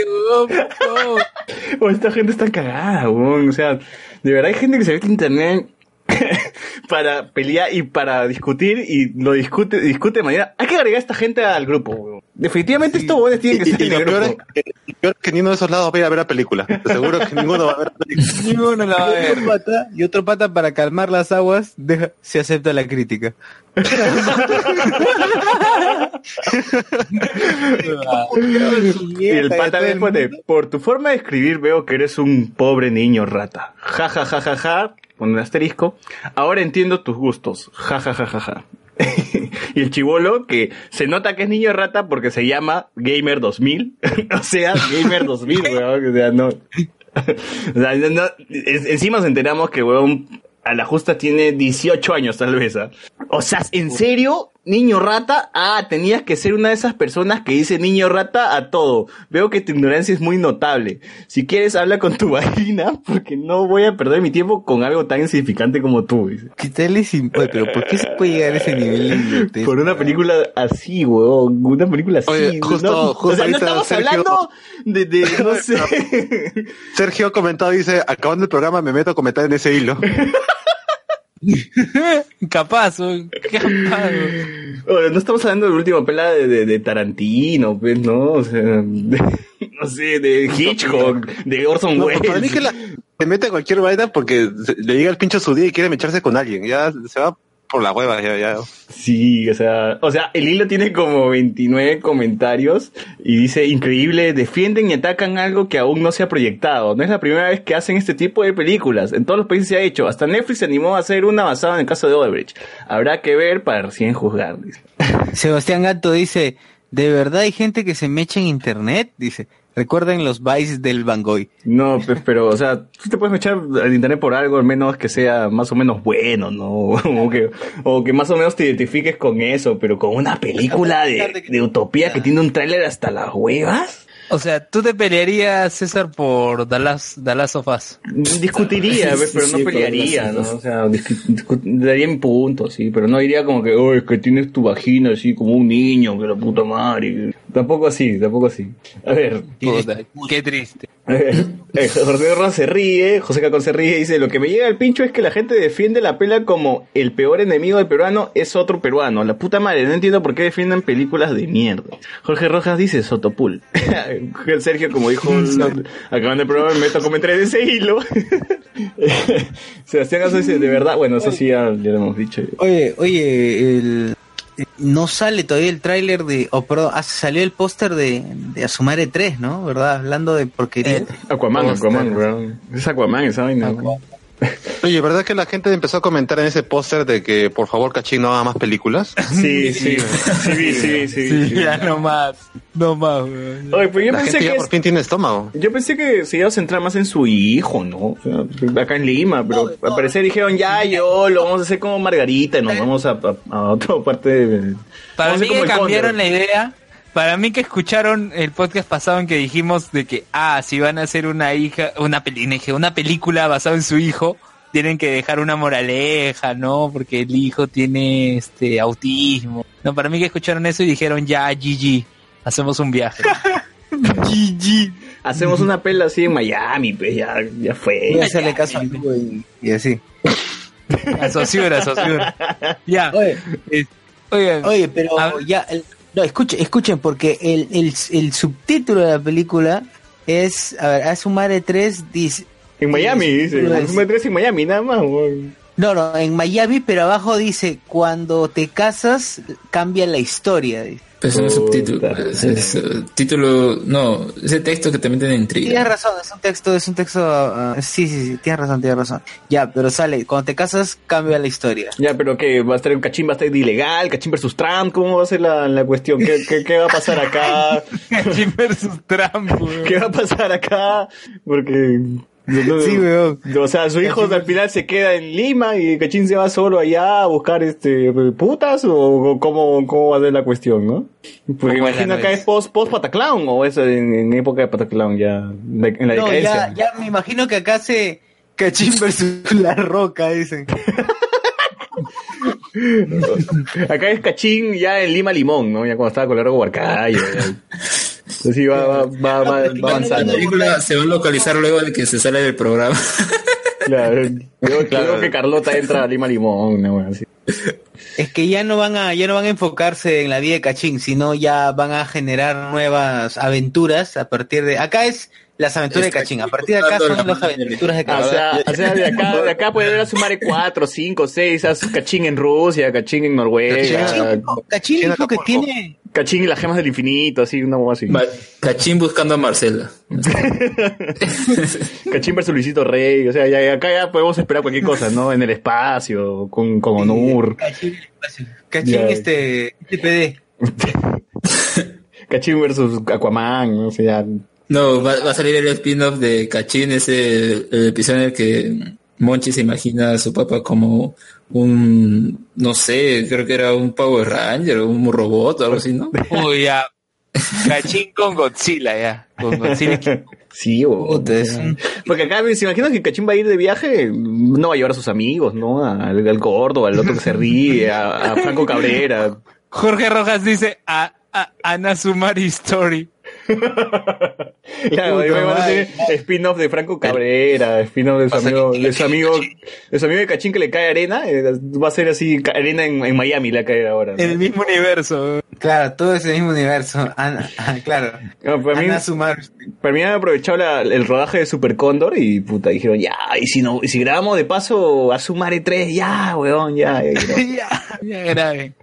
weón. Oh, esta gente está cagada, weón. O sea, de verdad hay gente que se mete a internet para pelear y para discutir y lo discute, discute de manera. Hay que agregar a esta gente al grupo, weón. Definitivamente estos weones tienen que Y, estar y en el lo peor es, grupo. que, peor es que ninguno de esos lados va a ir a ver la película. Te Seguro que ninguno va a ver la película. Ninguno la va a Y ver. otro pata, y otro pata para calmar las aguas, deja, se acepta la crítica. Y el pata le pone, por tu forma de escribir veo que eres un pobre niño rata. Ja, ja, ja, ja, ja. Pone un asterisco. Ahora entiendo tus gustos. Ja, ja, ja, ja, ja. y el chivolo que se nota que es niño rata porque se llama Gamer 2000. o sea, Gamer 2000, weón. O sea, no. o sea, no- no- en- encima nos enteramos que, weón, a la justa tiene 18 años tal vez. ¿ah? O sea, ¿en serio? Niño rata, ah, tenías que ser una de esas personas que dice niño rata a todo. Veo que tu ignorancia es muy notable. Si quieres, habla con tu vagina, porque no voy a perder mi tiempo con algo tan insignificante como tú. dice. ¿Qué tal es pero ¿por qué se puede llegar a ese nivel de? Por una película así, weón. Una película así. Oye, justo- no, justo o sea, no estamos Sergio- hablando de, de, no sé. Sergio ha comentado, dice, acabando el programa me meto a comentar en ese hilo. Capaz, capaz, no estamos hablando de la última pelada de, de, de Tarantino, pues, ¿no? O sea, de- no sé, de Hitchcock, de Orson No, Welles. para mí que la, se mete a cualquier vaina porque se- le llega el pincho su día y quiere mecharse con alguien. Ya se va por la hueva, ya, ya. Sí, o sea, o sea, el hilo tiene como 29 comentarios y dice, increíble, defienden y atacan algo que aún no se ha proyectado. No es la primera vez que hacen este tipo de películas. En todos los países se ha hecho. Hasta Netflix se animó a hacer una basada en el caso de Odebrecht. Habrá que ver para recién juzgar. Sebastián Gato dice, ¿de verdad hay gente que se mecha en internet? Dice, recuerden los Vice del Bangoy. No, pues, pero, o sea, tú te puedes echar al internet por algo, al menos que sea más o menos bueno, ¿no? O que, o que más o menos te identifiques con eso, pero con una película de, de utopía que tiene un tráiler hasta las huevas. O sea, tú te pelearías, César, por Dallas, Dallas of Us. Discutiría, Sí, ¿ves? pero sí, no sí, pelearía, ¿no? O sea, discu- discu- daría mi punto, sí, pero no diría como que, oh, es que tienes tu vagina así como un niño, que la puta madre. Tampoco así, tampoco así. A ver, Puta, qué triste. Eh, José Rojas se ríe, José Cacón se ríe y dice, lo que me llega al pincho es que la gente defiende la pela como el peor enemigo del peruano es otro peruano. La puta madre, no entiendo por qué defienden películas de mierda. Jorge Rojas dice, Sotopul. Sergio, como dijo acabando el programa, me meto a comentar en ese hilo. Sebastián Gaso dice, de verdad, bueno, eso sí ya, ya lo hemos dicho. Oye, oye, el, no sale todavía el tráiler de, o perdón, ah, salió el póster de, de Asumare 3, ¿no? ¿Verdad? Hablando de porquería. Aquaman, Aquaman, weón. Es Aquaman esa vaina. Oye, ¿verdad que la gente empezó a comentar en ese póster de que por favor Cachín no haga más películas? Sí, sí, sí, sí, sí, sí. Ya no más, no más. Oye, pues yo la pensé gente ya que por fin tiene estómago. Yo pensé que se iba a centrar más en su hijo, ¿no? O sea, acá en Lima, pero al parecer dijeron, ya, yo lo vamos a hacer como Margarita y nos vamos a, a, a otra parte de... Para mí que cambiaron la idea. Para mí que escucharon el podcast pasado en que dijimos de que, ah, si van a hacer una hija, una, peli- una película basada en su hijo, tienen que dejar una moraleja, ¿no? Porque el hijo tiene este autismo. No, para mí que escucharon eso y dijeron, ya, GG, hacemos un viaje. GG. Hacemos una pela así en Miami, pues ya, ya fue. Voy a hacerle caso a y, y así. Asociura, asociura. Ya. Oye, eh, oigan, oye, pero a- ya, el- no, escuchen, escuchen, porque el, el, el subtítulo de la película es, a ver, Asumare 3 dice, En Miami, dice. Lo es. Me traes en Miami, nada más, weón. No, no, en Miami, pero abajo dice, cuando te casas, cambia la historia. Pues es un subtítulo. Es, título, no, ese texto que también tiene Tienes intriga. razón, es un texto, es un texto, ah, sí, sí, sí, tienes razón, tienes razón. Ya, pero sale, cuando te casas, cambia la historia. Ya, pero que va a estar un cachín, va a estar ilegal, cachín versus Trump, ¿cómo va a ser la, la cuestión? ¿Qué, qué, qué va a pasar acá? Cachín versus Trump. ¿Qué va a pasar acá? Porque... no- Sí, weón. O sea, su hijo al final se queda en Lima y Cachín se va solo allá a buscar este putas o, o cómo, cómo va a ser la cuestión, ¿no? Porque ¿Cómo imagino la acá es post, post Pataclown o es en, en época de Pataclown ya, de- en la No, decadencia. ya, ya me imagino que acá se Cachín versus la roca, dicen. Acá es Cachín ya en Lima Limón, ¿no? Ya cuando estaba con Largo Huarcayo. Así va, va, va, va, va La avanzando. película se va a localizar luego de que se sale del programa. Claro, creo, creo que Carlota entra a Lima Limón, una así. Es que ya no van a, ya no van a enfocarse en la vida de Cachín, sino ya van a generar nuevas aventuras a partir de, acá es las aventuras de Cachín, a partir de acá son las aventuras de Ah, o Cachín. sea, o sea, de acá, de acá puede haber a sumar 4, 5, 6, haz Cachín en Rusia, Cachín en Noruega, Cachín, Cachín China, dijo que tiene, Cachín y las gemas del infinito, así, una boba así. Cachín buscando a Marcela. Cachín versus Luisito Rey, o sea, ya, ya acá ya podemos esperar cualquier cosa, ¿no? En el espacio, con, con Onur. Cachín, Cachín Ya. este, TPD. Cachín versus Aquaman, ¿no? O sea, ya. No, va, va a salir el spin-off de Cachín, ese el episodio en el que Monchi se imagina a su papá como un, no sé, creo que era un Power Ranger o un robot o algo así, ¿no? Uy, ya. Cachín con Godzilla, ya. Con Godzilla. Sí, o... Puta, es un- Porque acá se imagina que Cachín va a ir de viaje, no va a llevar a sus amigos, ¿no? Al, al gordo, al otro que se ríe, a, a Franco Cabrera. Jorge Rojas dice a, a Ana Sumari Story. Claro, ahí van a tener spin-off de Franco Cabrera, spin-off de su amigo, de su amigo, de su amigo de Cachín que le cae arena, eh, va a ser así, arena en, en Miami le cae ahora. ¿no? En el mismo universo. claro, todo es el mismo universo. Ana, ah, claro. No, para mí, Sumar. para mí han aprovechado la- el rodaje de Super Cóndor y puta, dijeron, ya, y si no, y si grabamos de paso a Sumare 3, ya, weón, ya. ya, ya. ya, ya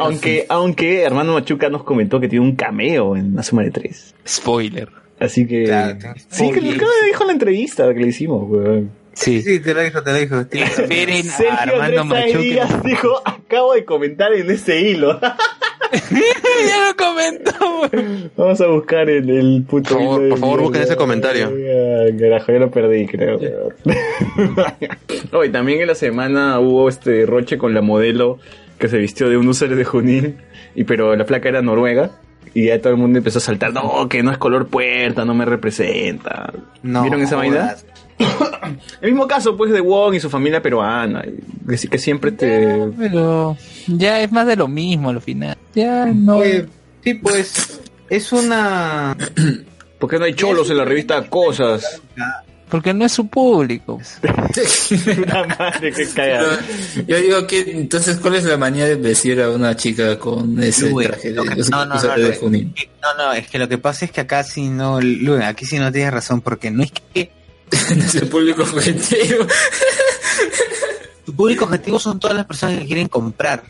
aunque, aunque Hermano Machuca nos comentó que tiene un cameo en Asumare 3. sí. Spoiler. Así que. Claro, sí, que lo dijo en la entrevista que le hicimos, weón. Sí. Sí, te lo dijo, te lo dijo. Esperen a Armando Machuca. Dijo, acabo de comentar en ese hilo. ya lo comentó. weón. Vamos a buscar el, el puto Por favor, de por favor, busquen ese comentario. Carajo, ya lo perdí, creo. Hoy también en la semana hubo este roche con la modelo que se vistió de un usuario de Junín, y pero la flaca era noruega. Y ya todo el mundo empezó a saltar, no, que no es color puerta, no me representa. No, ¿Vieron esa vaina? El mismo caso, pues, de Wong y su familia peruana, y que, que siempre te... Pero ya es más de lo mismo al final. Ya no. Oye, sí, pues es una ¿Por qué no hay cholos en la revista Cosas? Porque no es su público. Puta madre, cagada. Yo digo que entonces ¿cuál es la manía de vestir a una chica con ese traje de, que- no, no, no, de no, no, no, es que lo que pasa es que acá sí no, Luen, aquí sí no tienes razón, porque no es que No es el público objetivo. tu público objetivo son todas las personas que quieren comprar.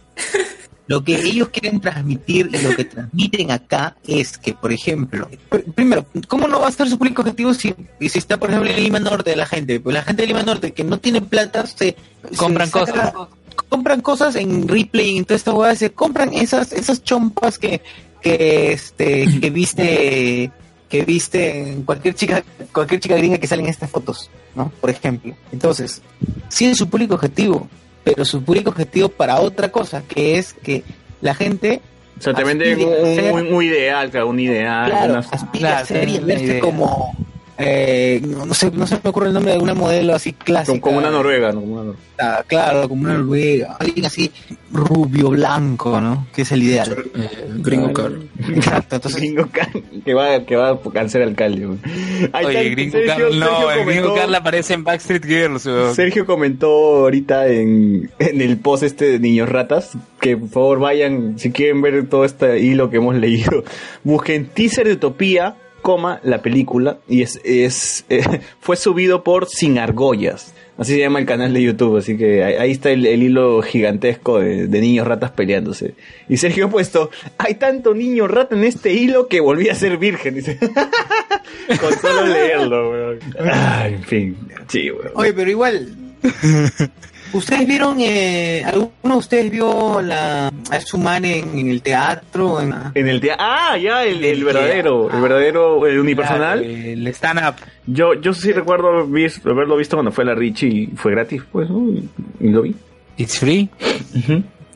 Lo que ellos quieren transmitir y lo que transmiten acá es que, por ejemplo, pr- primero, ¿cómo no va a ser su público objetivo si, si está, por ejemplo, en Lima Norte la gente? Pues la gente de Lima Norte que no tiene plata se Compran se saca- cosas. compran cosas en Ripley y en toda esta hueá, se compran esas esas chompas que que este que viste que viste en cualquier chica cualquier chica gringa que sale en estas fotos, ¿no? Por ejemplo. Entonces, sí es su público objetivo, pero su público objetivo para otra cosa, que es que la gente O sea, te venden a un, un- un ideal, claro, un ideal. claro, unas- aspira a Claro, ser y una verse como eh, no, no sé, no se me ocurre el nombre de una modelo así clásica. como, como una noruega, ¿no? Como una noruega. Ah, claro, como una noruega, alguien así rubio, blanco, ¿no? Que es el ideal. Eh, gringo caro. Exacto, entonces Gringo Can- que va, que va a ser alcalde. Oye, está, Gringo Carl, no, el Gringo Carl aparece en Backstreet Girls. Sergio comentó ahorita en, en el post este de Niños Ratas que por favor vayan, si quieren ver todo este hilo que hemos leído, busquen teaser de Utopía, coma, la película, y es, es eh, fue subido por Sin Argollas. Así se llama el canal de YouTube, así que ahí, ahí está el, el hilo gigantesco de, de niños ratas peleándose. Y Sergio ha puesto, hay tanto niño rata en este hilo que volví a ser virgen, dice. Con solo leerlo, weón. Ay, en fin, sí, weón. Oye, pero igual. ¿Ustedes vieron, eh, alguno de ustedes vio la, a Suman en, en el teatro? En En el día. Ah, ya, el, el El verdadero. El verdadero, el unipersonal. El stand-up. Yo, yo sí recuerdo vis- haberlo visto cuando fue a la Richie y fue gratis, pues, ¿no? Y, y lo vi. It's free.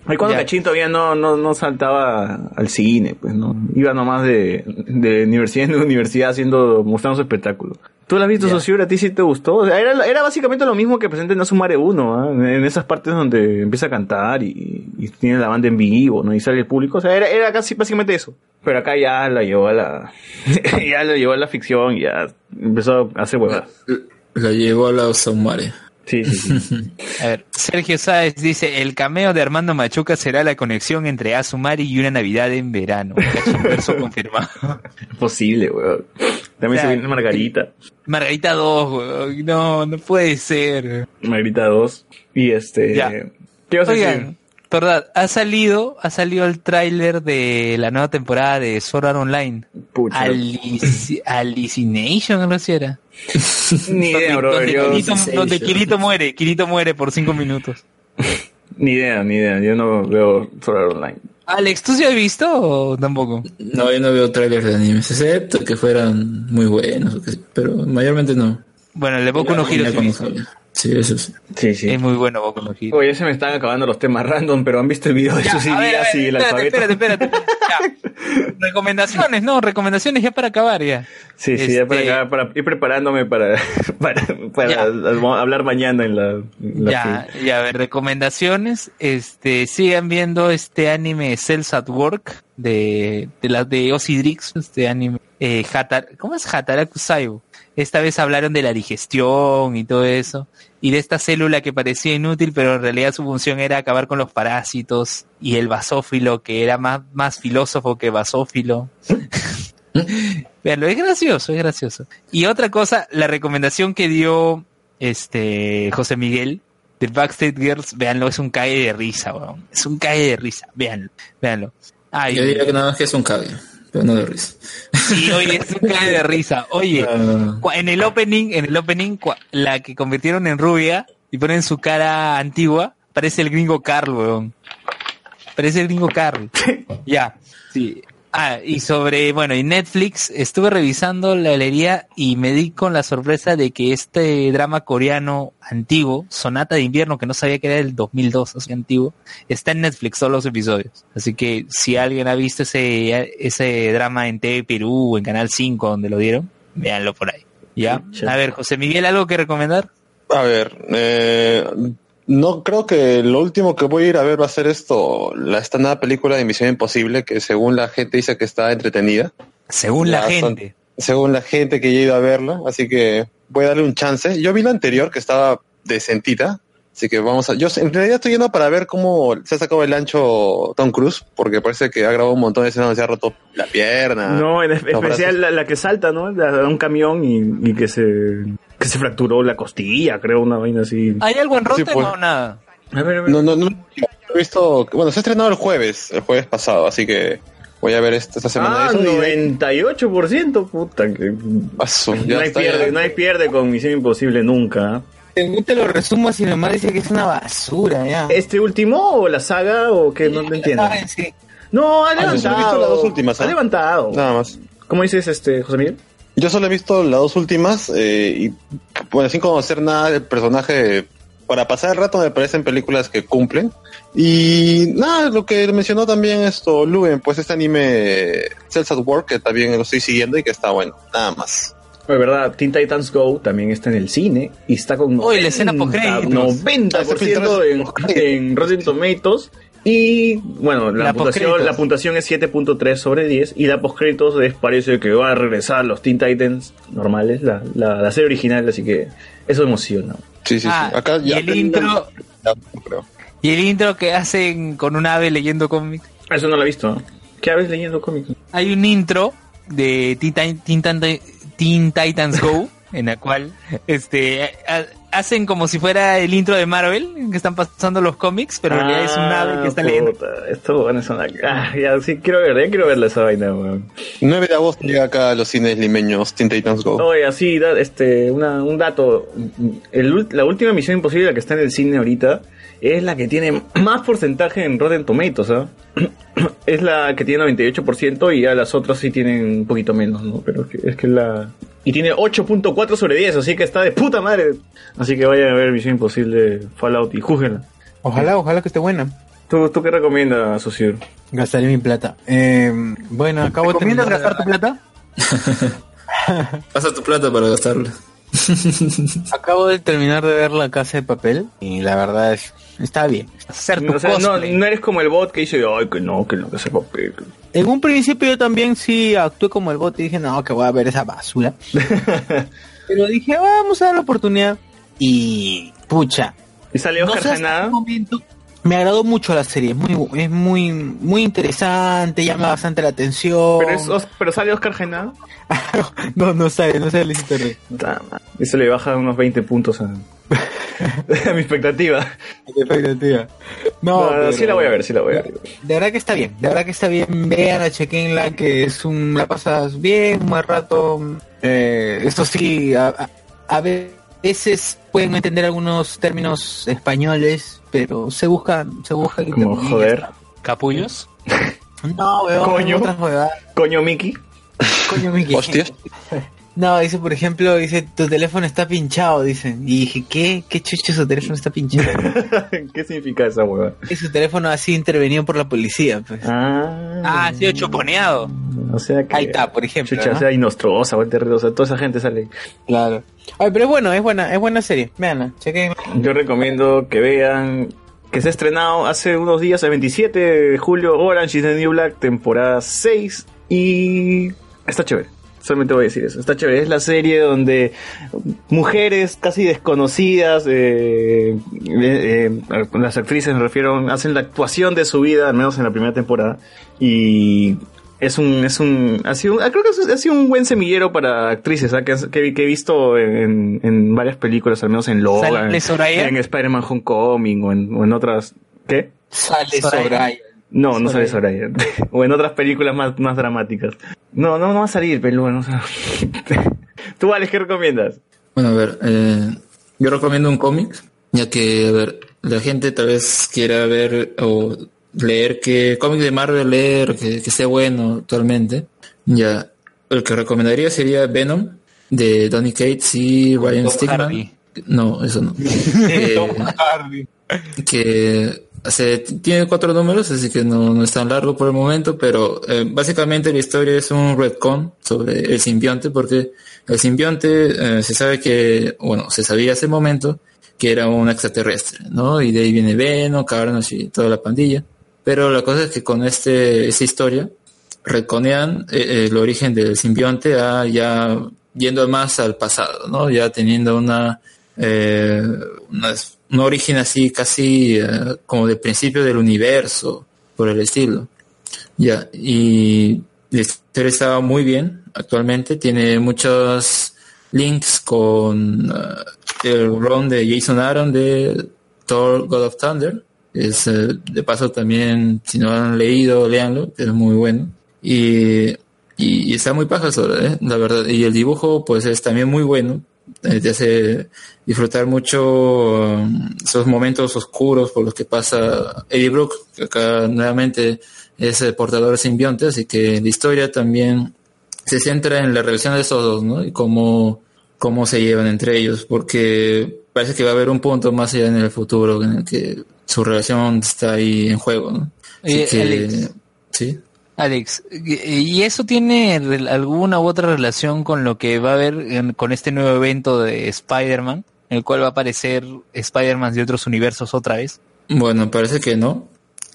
Ahí cuando Ya. Cachín todavía no, no, no saltaba al cine, pues, ¿no? Iba nomás de, de universidad en universidad haciendo, mostrando su espectáculo. ¿Tú la has visto, Socio? ¿A ti sí te gustó? O sea, era, era básicamente lo mismo que presenta en Asumare 1, ¿ah? en esas partes donde empieza a cantar y, y tiene la banda en vivo, ¿no? Y sale el público. O sea, era, era casi básicamente eso. Pero acá ya la llevó a la, ya la llevó a la ficción y ya empezó a hacer huevadas. La llevó a la Osomare. Sí, sí, sí. A ver, Sergio Sáez dice, el cameo de Armando Machuca será la conexión entre Azumari y una Navidad en verano. Verso confirmado. Es posible, weón. También se Claro. viene Margarita. Margarita 2, weón. No, no puede ser. Margarita 2. Y este... Ya. ¿Qué vas a decir? Oigan, verdad, ha salido, ha salido el tráiler de la nueva temporada de Sword Art Online. Pucha. Alici- Alicination, no sé si era. Ni idea, bro. donde, Yo, Kirito, donde Kirito muere, Kirito muere por cinco minutos. ni idea, ni idea. Yo no veo Sword Art Online. Alex, ¿tú sí has visto o tampoco? No, yo no veo trailers de animes, excepto que fueran muy buenos, o que- pero mayormente no. Bueno, Boku no Hero Ya sí eso sí. Sí, sí. Es muy bueno Boku no Hero. Oye, se me están acabando los temas random, pero han visto el video de Ya, sus ideas ver, y el alfabeto. espérate, espérate. Ya. Recomendaciones, no, recomendaciones ya para acabar ya. Sí, sí, ya para, Este- acá, para ir preparándome para, para, para hablar mañana en la... en la Ya, ya, a ver, recomendaciones. Este, sigan viendo este anime Cells at Work de, de la de Osidrix, este anime. Eh, Hatar- ¿Cómo es Hataraku Saibo? Esta vez hablaron de la digestión y todo eso. Y de esta célula que parecía inútil, pero en realidad su función era acabar con los parásitos. Y el basófilo, que era más, más filósofo que basófilo. Veanlo, es gracioso, es gracioso. Y otra cosa, la recomendación que dio este José Miguel de Backstage Girls, véanlo, es un cae de risa, weón. Es un cae de risa, véanlo, véanlo. Ay, Yo diría que nada más que es un cague, pero no de risa. sí, oye, es un cae de risa. Oye, Ah, en el opening, en el opening, la que convirtieron en rubia y ponen su cara antigua, parece el gringo Carl, weón. Parece el gringo Carl. ya, sí. Ah, y sobre, bueno, y Netflix, estuve revisando la galería y me di con la sorpresa de que este drama coreano antiguo, Sonata de Invierno, que no sabía que era del 2002, así antiguo, está en Netflix, todos los episodios. Así que si alguien ha visto ese, ese drama en TV Perú o en Canal 5 donde lo dieron, véanlo por ahí. ¿Ya? A ver, José Miguel, ¿algo que recomendar? A ver, eh, no creo que lo último que voy a ir a ver va a ser esto, la esta nueva película de Misión Imposible, que según la gente dice que está entretenida. Según la son- gente. según la gente que ya ha ido a verla, así que voy a darle un chance. Yo vi la anterior que estaba decentita, así que vamos a... Yo en realidad estoy yendo para ver cómo se ha sacado el ancho Tom Cruise, porque parece que ha grabado un montón de escenas donde se ha roto la pierna. No, en especial la, la que salta, ¿no? La de un camión y, y que se que se fracturó la costilla, creo, una vaina así. ¿Hay algo en Sí, Rotten pues. o nada? A ver, a ver. No, no, no. He visto, bueno, se ha estrenado el jueves, el jueves pasado, así que voy a ver esta, esta semana Ah, eso. y de- 98%, puta que... Paso, ya no, hay está, pierde, hay pierde con Misión Imposible nunca. Según te lo resumo así nomás dice que es una basura, ya. ¿Este último o la saga o qué? No te entiendo. Ah, sí. No, ha he visto levantado. las dos últimas, Ha ¿ah? levantado. Nada más. ¿Cómo dices, este, José Miguel? Yo solo he visto las dos últimas eh, y, bueno, sin conocer nada del personaje, para pasar el rato me parecen películas que cumplen. Y nada, lo que mencionó también esto, Luben, pues este anime Cells at Work, que también lo estoy siguiendo y que está bueno, nada más. De verdad, Teen Titans Go también está en el cine y está con Oye, la escena postcréditos. 90% en, en Rotten Tomatoes. Y bueno, la, La puntuación, la puntuación es 7.3 sobre 10 y la postcréditos es parece que va a regresar los Teen Titans normales, la, la, la serie original, así que eso emociona. Sí, sí, Ah, sí. Acá y ya el intro, creo. y el intro que hacen con un ave leyendo cómics. Eso no lo he visto, ¿no? ¿Qué habéis leyendo cómics? Hay un intro de Teen, Teen Titan- Teen Titans Go, en la cual este hacen como si fuera el intro de Marvel, que están pasando los cómics, pero en realidad es un ave que está Ah, leyendo. Esto bueno, es una... Ah, ya sí quiero ver, ya quiero verla esa vaina, weón. 9 de agosto llega acá a los cines limeños Teen Titans Go. Oye, así, da- este, una, un dato. El la última Misión Imposible, la que está en el cine ahorita, es la que tiene más porcentaje en Rotten Tomatoes, ¿ah? Es la que tiene 98% y ya las otras sí tienen un poquito menos, ¿no? Pero es que, es que la... Y tiene 8.4 sobre 10, así que está de puta madre. Así que vayan a ver Misión Imposible Fallout y júguenla. Ojalá, ojalá que esté buena. ¿Tú, tú qué recomiendas, Socio? Gastaré mi plata. Eh, bueno, acabo de ¿Recomiendas terminar gastar tu plata? Pasa tu plata para gastarla. Acabo de terminar de ver La Casa de Papel y la verdad es está bien. Hacer tu O sea, no, no eres como el bot que dice, ay, que no, que no, que se papel. En un principio yo también sí actué como el bot y dije, no, que voy a ver esa basura. Pero dije, vamos a dar la oportunidad. Y, pucha, ¿Y sale no sé hasta Janada? qué momento me agradó mucho la serie, es muy, es muy, muy interesante, llama bastante la atención. Pero, es pero sale Oscar Genado. no, no sale, no sale Rey. Eso le baja unos 20 puntos a, a mi expectativa. Expectativa. No, No, no, pero- sí la voy a ver, sí la voy a ver. De verdad que está bien, de verdad que está bien. Vean, chequenla, que es un, la pasas bien, un buen rato. Eh, esto sí, a, a- a veces pueden entender algunos términos españoles, pero se buscan, se buscan. Como joder. ¿Capullos? No, weón, Coño. Coño, Mickey. Coño, Miki. Hostias. No, dice, por ejemplo, dice, tu teléfono está pinchado, dicen. Y dije, ¿qué? ¿Qué chucho su teléfono está pinchado? ¿Qué significa esa hueva? y su teléfono así intervenido por la policía, pues. Ah, Ah, ha sido chuponeado. o sea que. Ahí está, por ejemplo. Chucha, ¿no? o sea, Inostrosa, o sea, toda esa gente sale. Claro. Ay, pero es bueno, es buena, es buena serie. Veanla, chequen. Yo recomiendo que vean que se ha estrenado hace unos días, el 27 de julio, Orange is the New Black, temporada 6. Y está chévere. Solamente voy a decir eso. Está chévere. Es la serie donde mujeres casi desconocidas, eh, eh, eh, las actrices me refiero, hacen la actuación de su vida, al menos en la primera temporada. Y es un, es un, ha sido, ah, creo que ha sido un buen semillero para actrices, ¿ah? que, que, que he visto en, en varias películas, al menos en Logan, ¿Sale Soraya? en Spider-Man Homecoming o en, o en otras, ¿qué? Sale Soraya. Soraya. No, no sale Soraya. O en otras películas más, más dramáticas. No, no, no va a salir, pero no. Tú, Alex, ¿qué recomiendas? Bueno, a ver, eh, yo recomiendo un cómic, ya que, a ver, la gente tal vez quiera ver o leer qué cómic de Marvel leer, que, que esté bueno actualmente. Ya, el que recomendaría sería Venom, de Donny Cates y Ryan Tom Stigman. Hardy. No, eso no. Eh, que se, tiene cuatro números, así que no, no es tan largo por el momento, pero eh, básicamente la historia es un retcon sobre el simbionte, porque el simbionte eh, se sabe que, bueno, se sabía hace momento que era un extraterrestre, ¿no? Y de ahí viene Venom, Carnage y toda la pandilla. Pero la cosa es que con este, esta historia, reconean eh, el origen del simbionte a ya yendo más al pasado, ¿no? Ya teniendo una, eh, una- un origen así casi eh, como del principio del universo, por el estilo. Ya, y la historia está muy bien actualmente, tiene muchos links con eh, el run de Jason Aaron de Thor God of Thunder. Es, eh, de paso también, si no han leído, léanlo, que es muy bueno. Y, y, está muy paja ¿eh? la verdad. Y el dibujo, pues, es también muy bueno. Eh, te hace disfrutar mucho um, esos momentos oscuros por los que pasa Eddie Brook, que acá nuevamente es el portador de simbionte, así que la historia también se centra en la relación de esos dos, ¿no? Y cómo, cómo se llevan entre ellos, porque parece que va a haber un punto más allá en el futuro en el que su relación está ahí en juego, ¿no? Así que, Alex. sí. Alex, ¿y eso tiene alguna u otra relación con lo que va a haber en- con este nuevo evento de Spider-Man, en el cual va a aparecer Spider-Man de otros universos otra vez? Bueno, parece que no,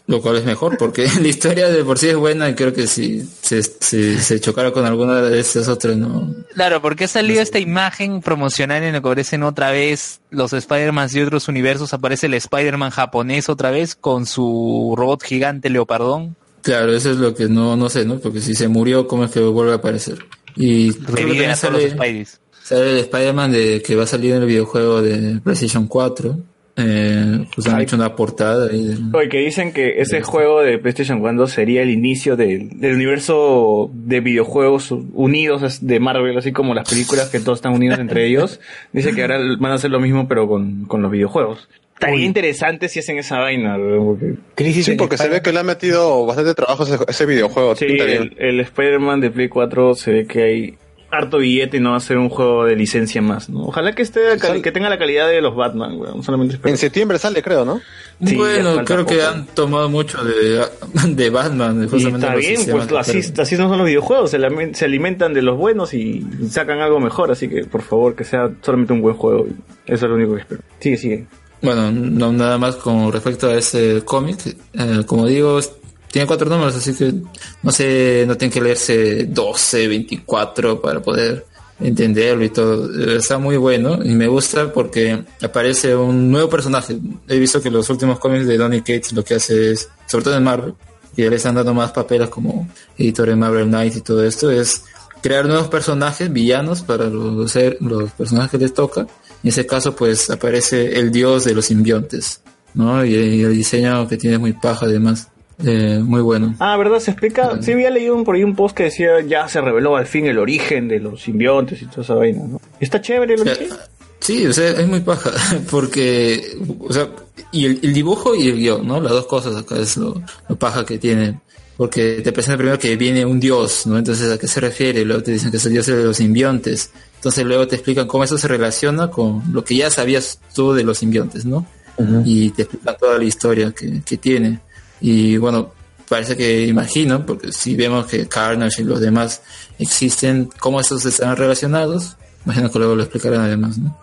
lo cual es mejor, porque la historia de por sí es buena y creo que si se, si se chocara con alguna de estas otras, no. Claro, porque ha salido esta imagen promocional en la que aparecen otra vez los Spider-Man de otros universos, aparece el Spider-Man japonés otra vez con su robot gigante leopardón. Claro, eso es lo que no, no sé, ¿no? Porque si se murió, ¿cómo es que vuelve a aparecer? Y Reviven también a todos los sale, Spideys. sale el Spider-Man de, que va a salir en el videojuego de PlayStation 4. Eh, pues han Ay. hecho una portada ahí Oye, que dicen que ese juego de PlayStation 4 sería el inicio del, del universo de videojuegos unidos de Marvel, así como las películas que todos están unidos entre ellos. Dice que ahora van a hacer lo mismo pero con, con los videojuegos. Estaría interesante si hacen esa vaina, porque- Crisis Sí, porque se ve que le ha metido bastante trabajo ese, ese videojuego. Sí, el, el Spider-Man de Play 4 se ve que hay harto billete y no va a ser un juego de licencia más, ¿no? Ojalá que esté Sal- que tenga la calidad de los Batman, weón. Solamente espero. En septiembre sale, creo, ¿no? Sí, bueno, creo que han tomado mucho de, de Batman. Y está bien, sistemas pues así, así no son los videojuegos, se, se alimentan de los buenos y sacan algo mejor, así que por favor que sea solamente un buen juego. y Eso es lo único que espero. Sigue, sigue. Bueno, no nada más con respecto a ese cómic. Eh, como digo, tiene cuatro números, así que no sé, no tienen que leerse 12, 24 para poder entenderlo y todo. Eh, Está muy bueno y me gusta porque aparece un nuevo personaje. He visto que los últimos cómics de Donny Cates lo que hace es, sobre todo en Marvel, y le están dando más papeles como editor de Marvel Knight y todo esto, es crear nuevos personajes, villanos para los, los personajes que les toca. En ese caso, pues aparece el dios de los simbiontes, ¿no? Y, y el diseño que tiene es muy paja, además. Eh, muy bueno. Ah, ¿verdad? Se explica. Sí, había leído un- por ahí un post que decía ya se reveló al fin el origen de los simbiontes y toda esa vaina, ¿no? Está chévere el O sea. Sí, o sea, es muy paja, porque, o sea, y el, el dibujo y el guion, ¿no? Las dos cosas acá es lo, lo paja que tiene, porque te presenta primero que viene un dios, ¿no? Entonces, ¿a qué se refiere? Luego te dicen que es el dios de los simbiontes, entonces luego te explican cómo eso se relaciona con lo que ya sabías tú de los simbiontes, ¿no? Y te explican toda la historia que, que tiene. Y bueno, parece que imagino, porque si vemos que Carnage y los demás existen, cómo esos están relacionados, imagino que luego lo explicarán además, ¿no?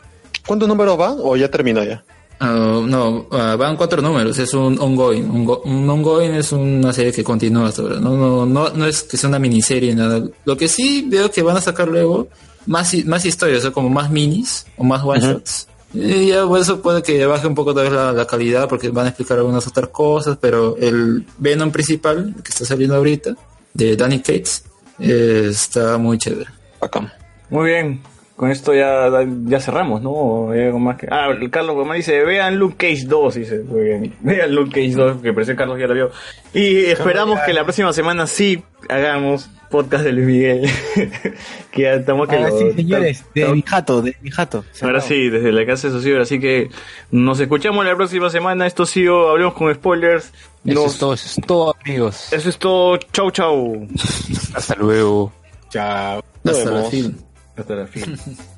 ¿Cuántos números van o ya terminó ya? Ah, no, ah, van cuatro números, es un ongoing. Un, go- un ongoing es una serie que continúa hasta ahora. No, no, no, no es que sea una miniserie, nada. Lo que sí veo que van a sacar luego más, más historias, o como más minis o más one shots. Y ya por eso puede que baje un poco tal vez la, la calidad porque van a explicar algunas otras cosas, pero el Venom principal que está saliendo ahorita, de Danny Cates, eh, está muy chévere. Acá. Muy bien. Con esto ya, ya cerramos, ¿no? ¿O hay algo más que... Ah, el Carlos Gómez dice, vean Luke Cage 2, dice. Muy bien. Vean Luke Cage 2, que parece que Carlos ya lo vio. Y esperamos que la próxima semana sí hagamos podcast de Luis Miguel. que ya estamos que Ahora lo- sí, señores, de mi jato, de mi jato. Ahora sí, desde la casa de Socio, así que nos escuchamos la próxima semana. Esto ha sido, hablemos con spoilers. Eso es todo, eso es todo, amigos. Eso es todo. Chau, chau. Hasta luego. Chao. Nos Hasta la fin. Hasta la fin. todo